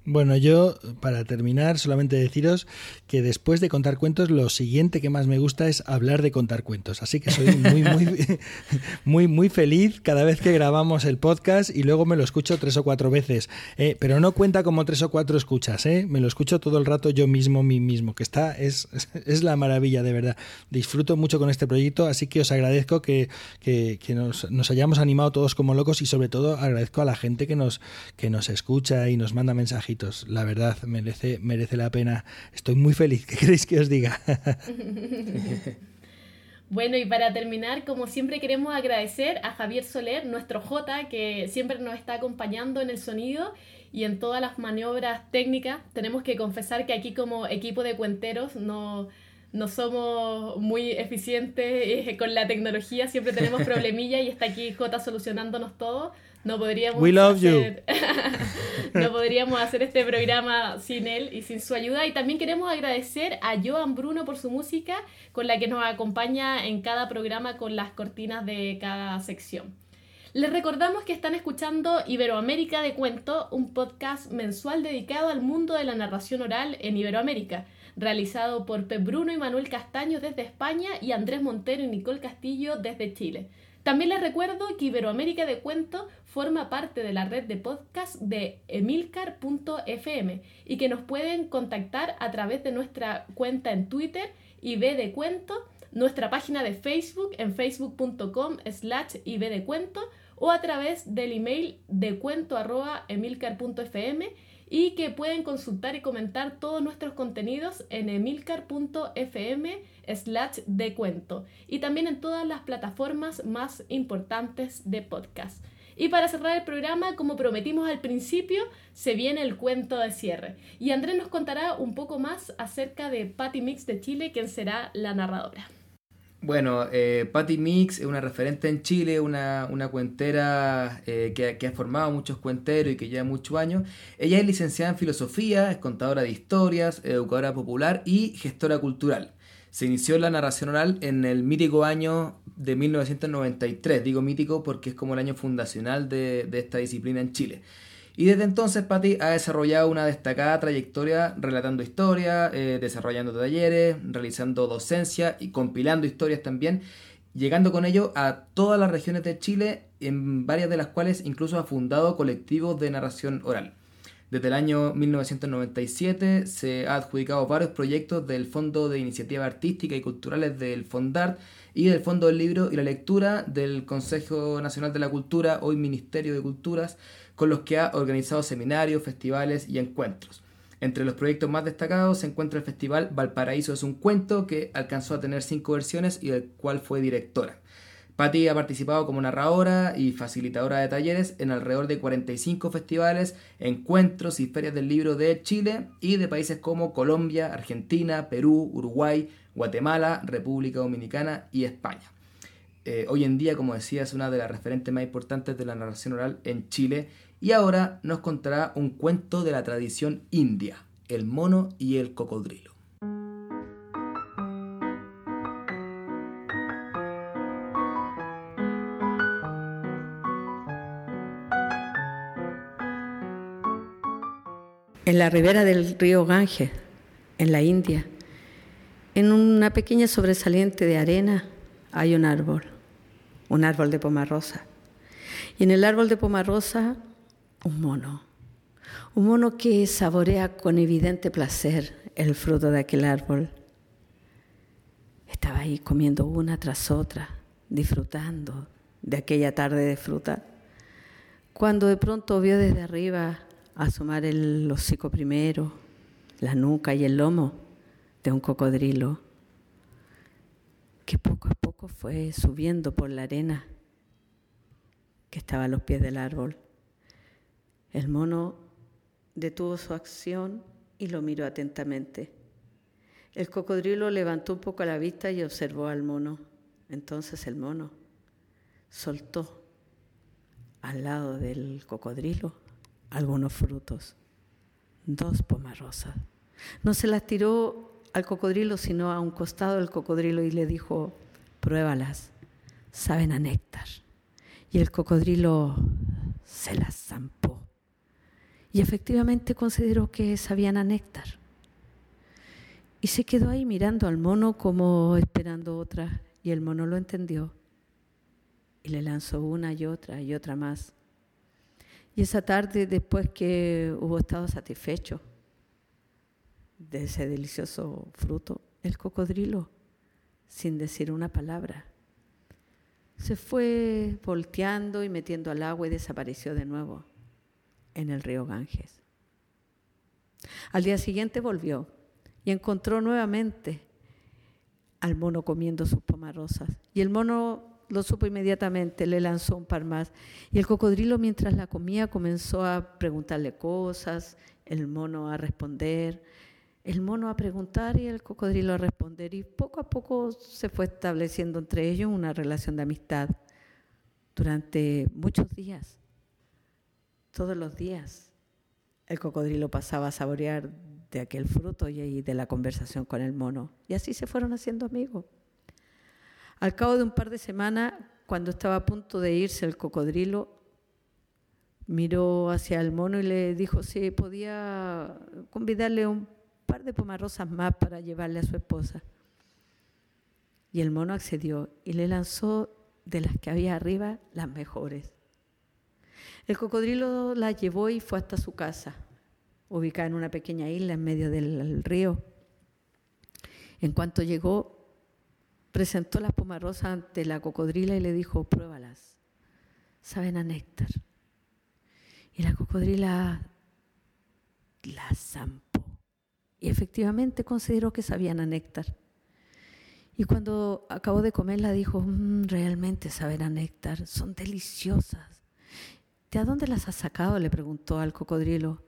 Bueno, yo para terminar solamente deciros que después de contar cuentos lo siguiente que más me gusta es hablar de contar cuentos, así que soy muy muy muy muy feliz cada vez que grabamos el podcast y luego me lo escucho tres o cuatro veces, eh, pero no cuenta como tres o cuatro escuchas, eh, me lo escucho todo el rato yo mismo, mí mismo, que está es, es la maravilla de verdad. Disfruto mucho con este proyecto, así que os agradezco que, que, que nos, nos, hayamos animado todos como locos y sobre todo agradezco a la gente que nos que nos escucha y nos manda mensajes la verdad, merece, merece la pena. Estoy muy feliz. ¿Qué queréis que os diga? Bueno, y para terminar, como siempre queremos agradecer a Javier Soler, nuestro J, que siempre nos está acompañando en el sonido y en todas las maniobras técnicas. Tenemos que confesar que aquí como equipo de cuenteros no, no somos muy eficientes eh, con la tecnología, siempre tenemos problemilla y está aquí J solucionándonos todo. No podríamos hacer, no podríamos hacer este programa sin él y sin su ayuda. Y también queremos agradecer a Joan Bruno por su música, con la que nos acompaña en cada programa con las cortinas de cada sección. Les recordamos que están escuchando Iberoamérica de Cuento, un podcast mensual dedicado al mundo de la narración oral en Iberoamérica, realizado por Pep Bruno y Manuel Castaño desde España y Andrés Montero y Nicole Castillo desde Chile. También les recuerdo que Iberoamérica de Cuento forma parte de la red de podcast de emilcar.fm y que nos pueden contactar a través de nuestra cuenta en Twitter IB de nuestra página de Facebook en facebook.com slash IB de o a través del email de cuento y que pueden consultar y comentar todos nuestros contenidos en emilcar.fm slash de cuento y también en todas las plataformas más importantes de podcast. Y para cerrar el programa, como prometimos al principio, se viene el cuento de cierre. Y Andrés nos contará un poco más acerca de Patty Mix de Chile, quien será la narradora. Bueno, eh, Patty Mix es una referente en Chile, una, una cuentera eh, que, que, ha formado muchos cuenteros y que lleva muchos años. Ella es licenciada en filosofía, es contadora de historias, educadora popular y gestora cultural. Se inició la narración oral en el mítico año de 1993. Digo mítico porque es como el año fundacional de, esta disciplina en Chile. Y desde entonces Patty ha desarrollado una destacada trayectoria relatando historias, eh, desarrollando talleres, realizando docencia y compilando historias también, llegando con ello a todas las regiones de Chile, en varias de las cuales incluso ha fundado colectivos de narración oral. Desde el año 1997 se ha adjudicado varios proyectos del Fondo de Iniciativas Artísticas y Culturales del FONDART y del Fondo del Libro y la Lectura del Consejo Nacional de la Cultura, hoy Ministerio de Culturas, con los que ha organizado seminarios, festivales y encuentros. Entre los proyectos más destacados se encuentra el Festival Valparaíso es un cuento, que alcanzó a tener cinco versiones y del cual fue directora. Patti ha participado como narradora y facilitadora de talleres en alrededor de 45 festivales, encuentros y ferias del libro de Chile y de países como Colombia, Argentina, Perú, Uruguay, Guatemala, República Dominicana y España. Eh, hoy en día, como decía, es una de las referentes más importantes de la narración oral en Chile y ahora nos contará un cuento de la tradición india, el mono y el cocodrilo. En la ribera del río Ganges, en la India, en una pequeña sobresaliente de arena, hay un árbol, un árbol de pomarrosa. Y en el árbol de pomarrosa, un mono. Un mono que saborea con evidente placer el fruto de aquel árbol. Estaba ahí comiendo una tras otra, disfrutando de aquella tarde de fruta, cuando de pronto vio desde arriba asomar el hocico primero, la nuca y el lomo de un cocodrilo que poco a poco fue subiendo por la arena que estaba a los pies del árbol. El mono detuvo su acción y lo miró atentamente. El cocodrilo levantó un poco la vista y observó al mono. Entonces el mono soltó al lado del cocodrilo algunos frutos, dos pomarrosas. No se las tiró al cocodrilo, sino a un costado del cocodrilo y le dijo, pruébalas, saben a néctar. Y el cocodrilo se las zampó. Y efectivamente consideró que sabían a néctar. Y se quedó ahí mirando al mono como esperando otra. Y el mono lo entendió. Y le lanzó una y otra y otra más. Y esa tarde, después que hubo estado satisfecho, de ese delicioso fruto, el cocodrilo, sin decir una palabra, se fue volteando y metiendo al agua y desapareció de nuevo en el río Ganges. Al día siguiente volvió y encontró nuevamente al mono comiendo sus pomarosas. Y el mono lo supo inmediatamente, le lanzó un par más. Y el cocodrilo mientras la comía comenzó a preguntarle cosas, el mono a responder el mono a preguntar y el cocodrilo a responder. Y poco a poco se fue estableciendo entre ellos una relación de amistad durante muchos días, todos los días. El cocodrilo pasaba a saborear de aquel fruto y de la conversación con el mono. Y así se fueron haciendo amigos. Al cabo de un par de semanas, cuando estaba a punto de irse el cocodrilo, miró hacia el mono y le dijo si podía convidarle un par de pomarrosas más para llevarle a su esposa. Y el mono accedió y le lanzó de las que había arriba las mejores. El cocodrilo la llevó y fue hasta su casa, ubicada en una pequeña isla en medio del río. En cuanto llegó, presentó las pomarrosas ante la cocodrila y le dijo, pruébalas, saben a néctar. Y la cocodrila las zampó y efectivamente consideró que sabían a néctar. Y cuando acabó de comerla dijo, mm, realmente saben a néctar, son deliciosas. ¿De a dónde las has sacado? le preguntó al cocodrilo.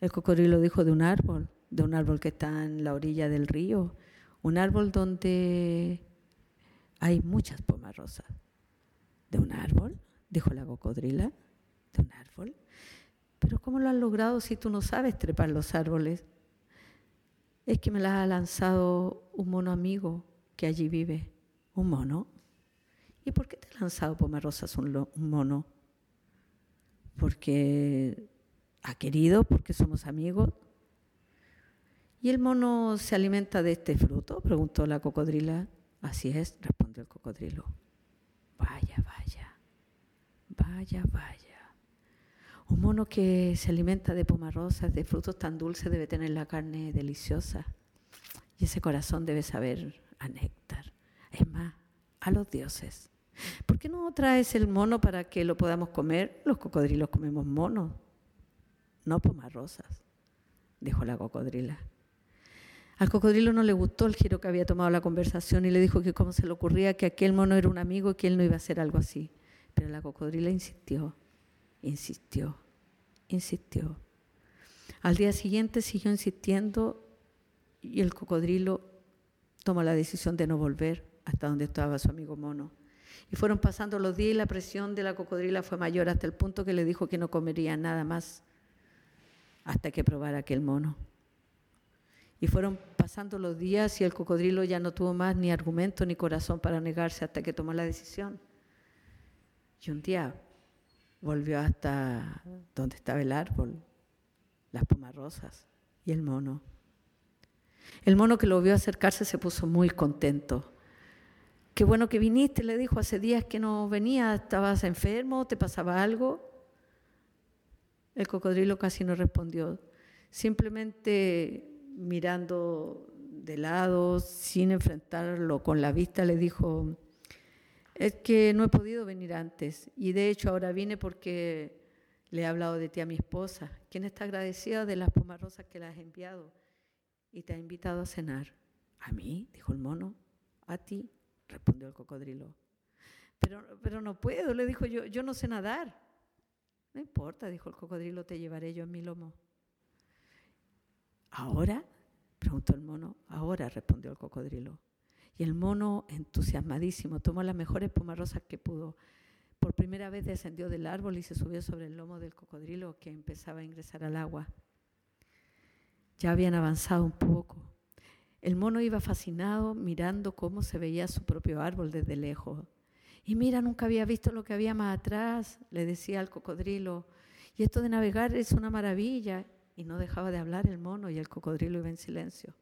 El cocodrilo dijo, de un árbol, de un árbol que está en la orilla del río, un árbol donde hay muchas pomas rosas. ¿De un árbol? dijo la cocodrila. ¿De un árbol? Pero ¿cómo lo has logrado si tú no sabes trepar los árboles? es que me la ha lanzado un mono amigo que allí vive. ¿Un mono? ¿Y por qué te ha lanzado Pomarosas un, un mono? Porque ha querido, porque somos amigos. ¿Y el mono se alimenta de este fruto? preguntó la cocodrila. Así es, respondió el cocodrilo. Vaya, vaya, vaya, vaya. Un mono que se alimenta de pomarrosas, de frutos tan dulces, debe tener la carne deliciosa. Y ese corazón debe saber a néctar. Es más, a los dioses. ¿Por qué no traes el mono para que lo podamos comer? Los cocodrilos comemos monos, no pomarrosas, dijo la cocodrila. Al cocodrilo no le gustó el giro que había tomado la conversación y le dijo que cómo se le ocurría que aquel mono era un amigo y que él no iba a hacer algo así. Pero la cocodrila insistió, insistió, insistió. Al día siguiente siguió insistiendo y el cocodrilo tomó la decisión de no volver hasta donde estaba su amigo mono. Y fueron pasando los días y la presión de la cocodrila fue mayor hasta el punto que le dijo que no comería nada más hasta que probara aquel mono. Y fueron pasando los días y el cocodrilo ya no tuvo más ni argumento ni corazón para negarse hasta que tomó la decisión. Y un día volvió hasta donde estaba el árbol, las pomarrosas y el mono. El mono que lo vio acercarse se puso muy contento. Qué bueno que viniste, le dijo, hace días que no venía, estabas enfermo, te pasaba algo. El cocodrilo casi no respondió, simplemente mirando de lado, sin enfrentarlo con la vista, le dijo, es que no he podido venir antes y de hecho ahora vine porque le he hablado de ti a mi esposa, quien está agradecida de las pomarrosas que le has enviado y te ha invitado a cenar. ¿A mí? dijo el mono. ¿A ti? respondió el cocodrilo. Pero, pero no puedo, le dijo yo, yo no sé nadar. No importa, dijo el cocodrilo, te llevaré yo en mi lomo. ¿Ahora? preguntó el mono. Ahora, respondió el cocodrilo. Y el mono, entusiasmadísimo, tomó las mejores pomarrosas que pudo. Por primera vez descendió del árbol y se subió sobre el lomo del cocodrilo que empezaba a ingresar al agua. Ya habían avanzado un poco. El mono iba fascinado mirando cómo se veía su propio árbol desde lejos. Y mira, nunca había visto lo que había más atrás, le decía al cocodrilo. Y esto de navegar es una maravilla. Y no dejaba de hablar el mono y el cocodrilo iba en silencio,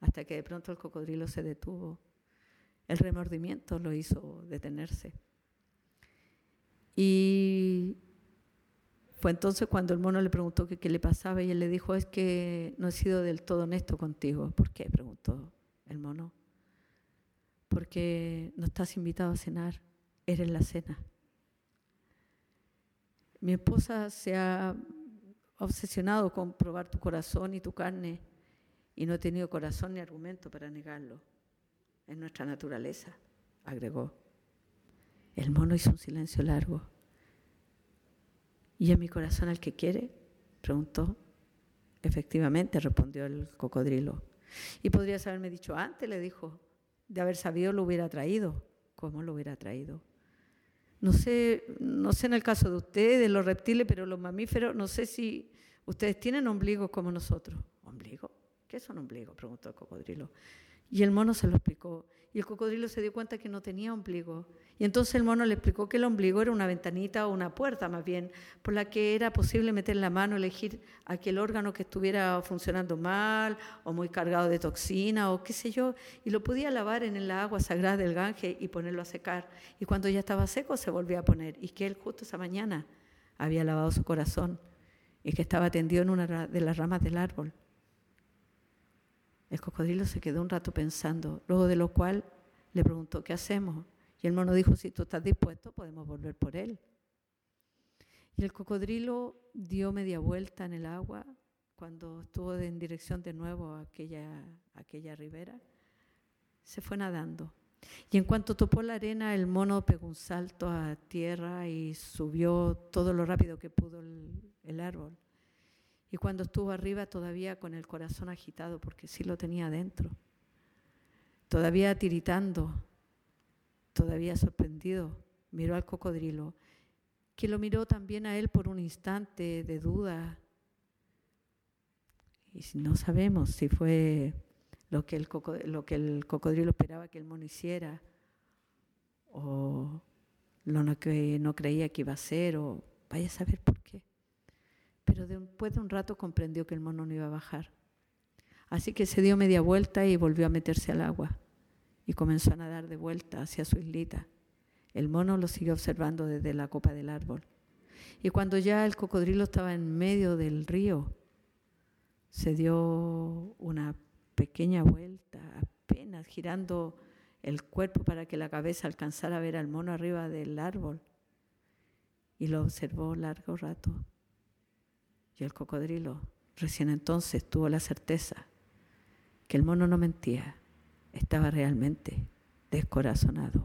hasta que de pronto el cocodrilo se detuvo. El remordimiento lo hizo detenerse. Y fue entonces cuando el mono le preguntó qué le pasaba y él le dijo, es que no he sido del todo honesto contigo. ¿Por qué? preguntó el mono. Porque no estás invitado a cenar, eres la cena. Mi esposa se ha obsesionado con probar tu corazón y tu carne y no he tenido corazón ni argumento para negarlo. Es nuestra naturaleza, agregó. El mono hizo un silencio largo. ¿Y en mi corazón al que quiere? preguntó. Efectivamente, respondió el cocodrilo. Y podrías haberme dicho antes, le dijo. De haber sabido lo hubiera traído. ¿Cómo lo hubiera traído? No sé, no sé en el caso de ustedes, de los reptiles, pero los mamíferos, no sé si ustedes tienen ombligos como nosotros. ¿Ombligo? ¿Qué es un ombligo? preguntó el cocodrilo. Y el mono se lo explicó. Y el cocodrilo se dio cuenta que no tenía ombligo. Y entonces el mono le explicó que el ombligo era una ventanita o una puerta más bien, por la que era posible meter la mano, elegir aquel órgano que estuviera funcionando mal o muy cargado de toxina o qué sé yo, y lo podía lavar en el agua sagrada del Gange y ponerlo a secar. Y cuando ya estaba seco se volvía a poner. Y que él justo esa mañana había lavado su corazón y que estaba tendido en una de las ramas del árbol. El cocodrilo se quedó un rato pensando, luego de lo cual le preguntó, ¿qué hacemos? Y el mono dijo, si tú estás dispuesto, podemos volver por él. Y el cocodrilo dio media vuelta en el agua cuando estuvo en dirección de nuevo a aquella, aquella ribera. Se fue nadando. Y en cuanto topó la arena, el mono pegó un salto a tierra y subió todo lo rápido que pudo el, el árbol. Y cuando estuvo arriba todavía con el corazón agitado, porque sí lo tenía dentro, todavía tiritando, todavía sorprendido, miró al cocodrilo, que lo miró también a él por un instante de duda. Y no sabemos si fue lo que el, cocodrilo esperaba que el mono hiciera, o lo que no creía que iba a ser, o vaya a saber por qué pero después de un rato comprendió que el mono no iba a bajar. Así que se dio media vuelta y volvió a meterse al agua y comenzó a nadar de vuelta hacia su islita. El mono lo siguió observando desde la copa del árbol. Y cuando ya el cocodrilo estaba en medio del río, se dio una pequeña vuelta, apenas girando el cuerpo para que la cabeza alcanzara a ver al mono arriba del árbol. Y lo observó largo rato. Y el cocodrilo recién entonces tuvo la certeza que el mono no mentía, estaba realmente descorazonado.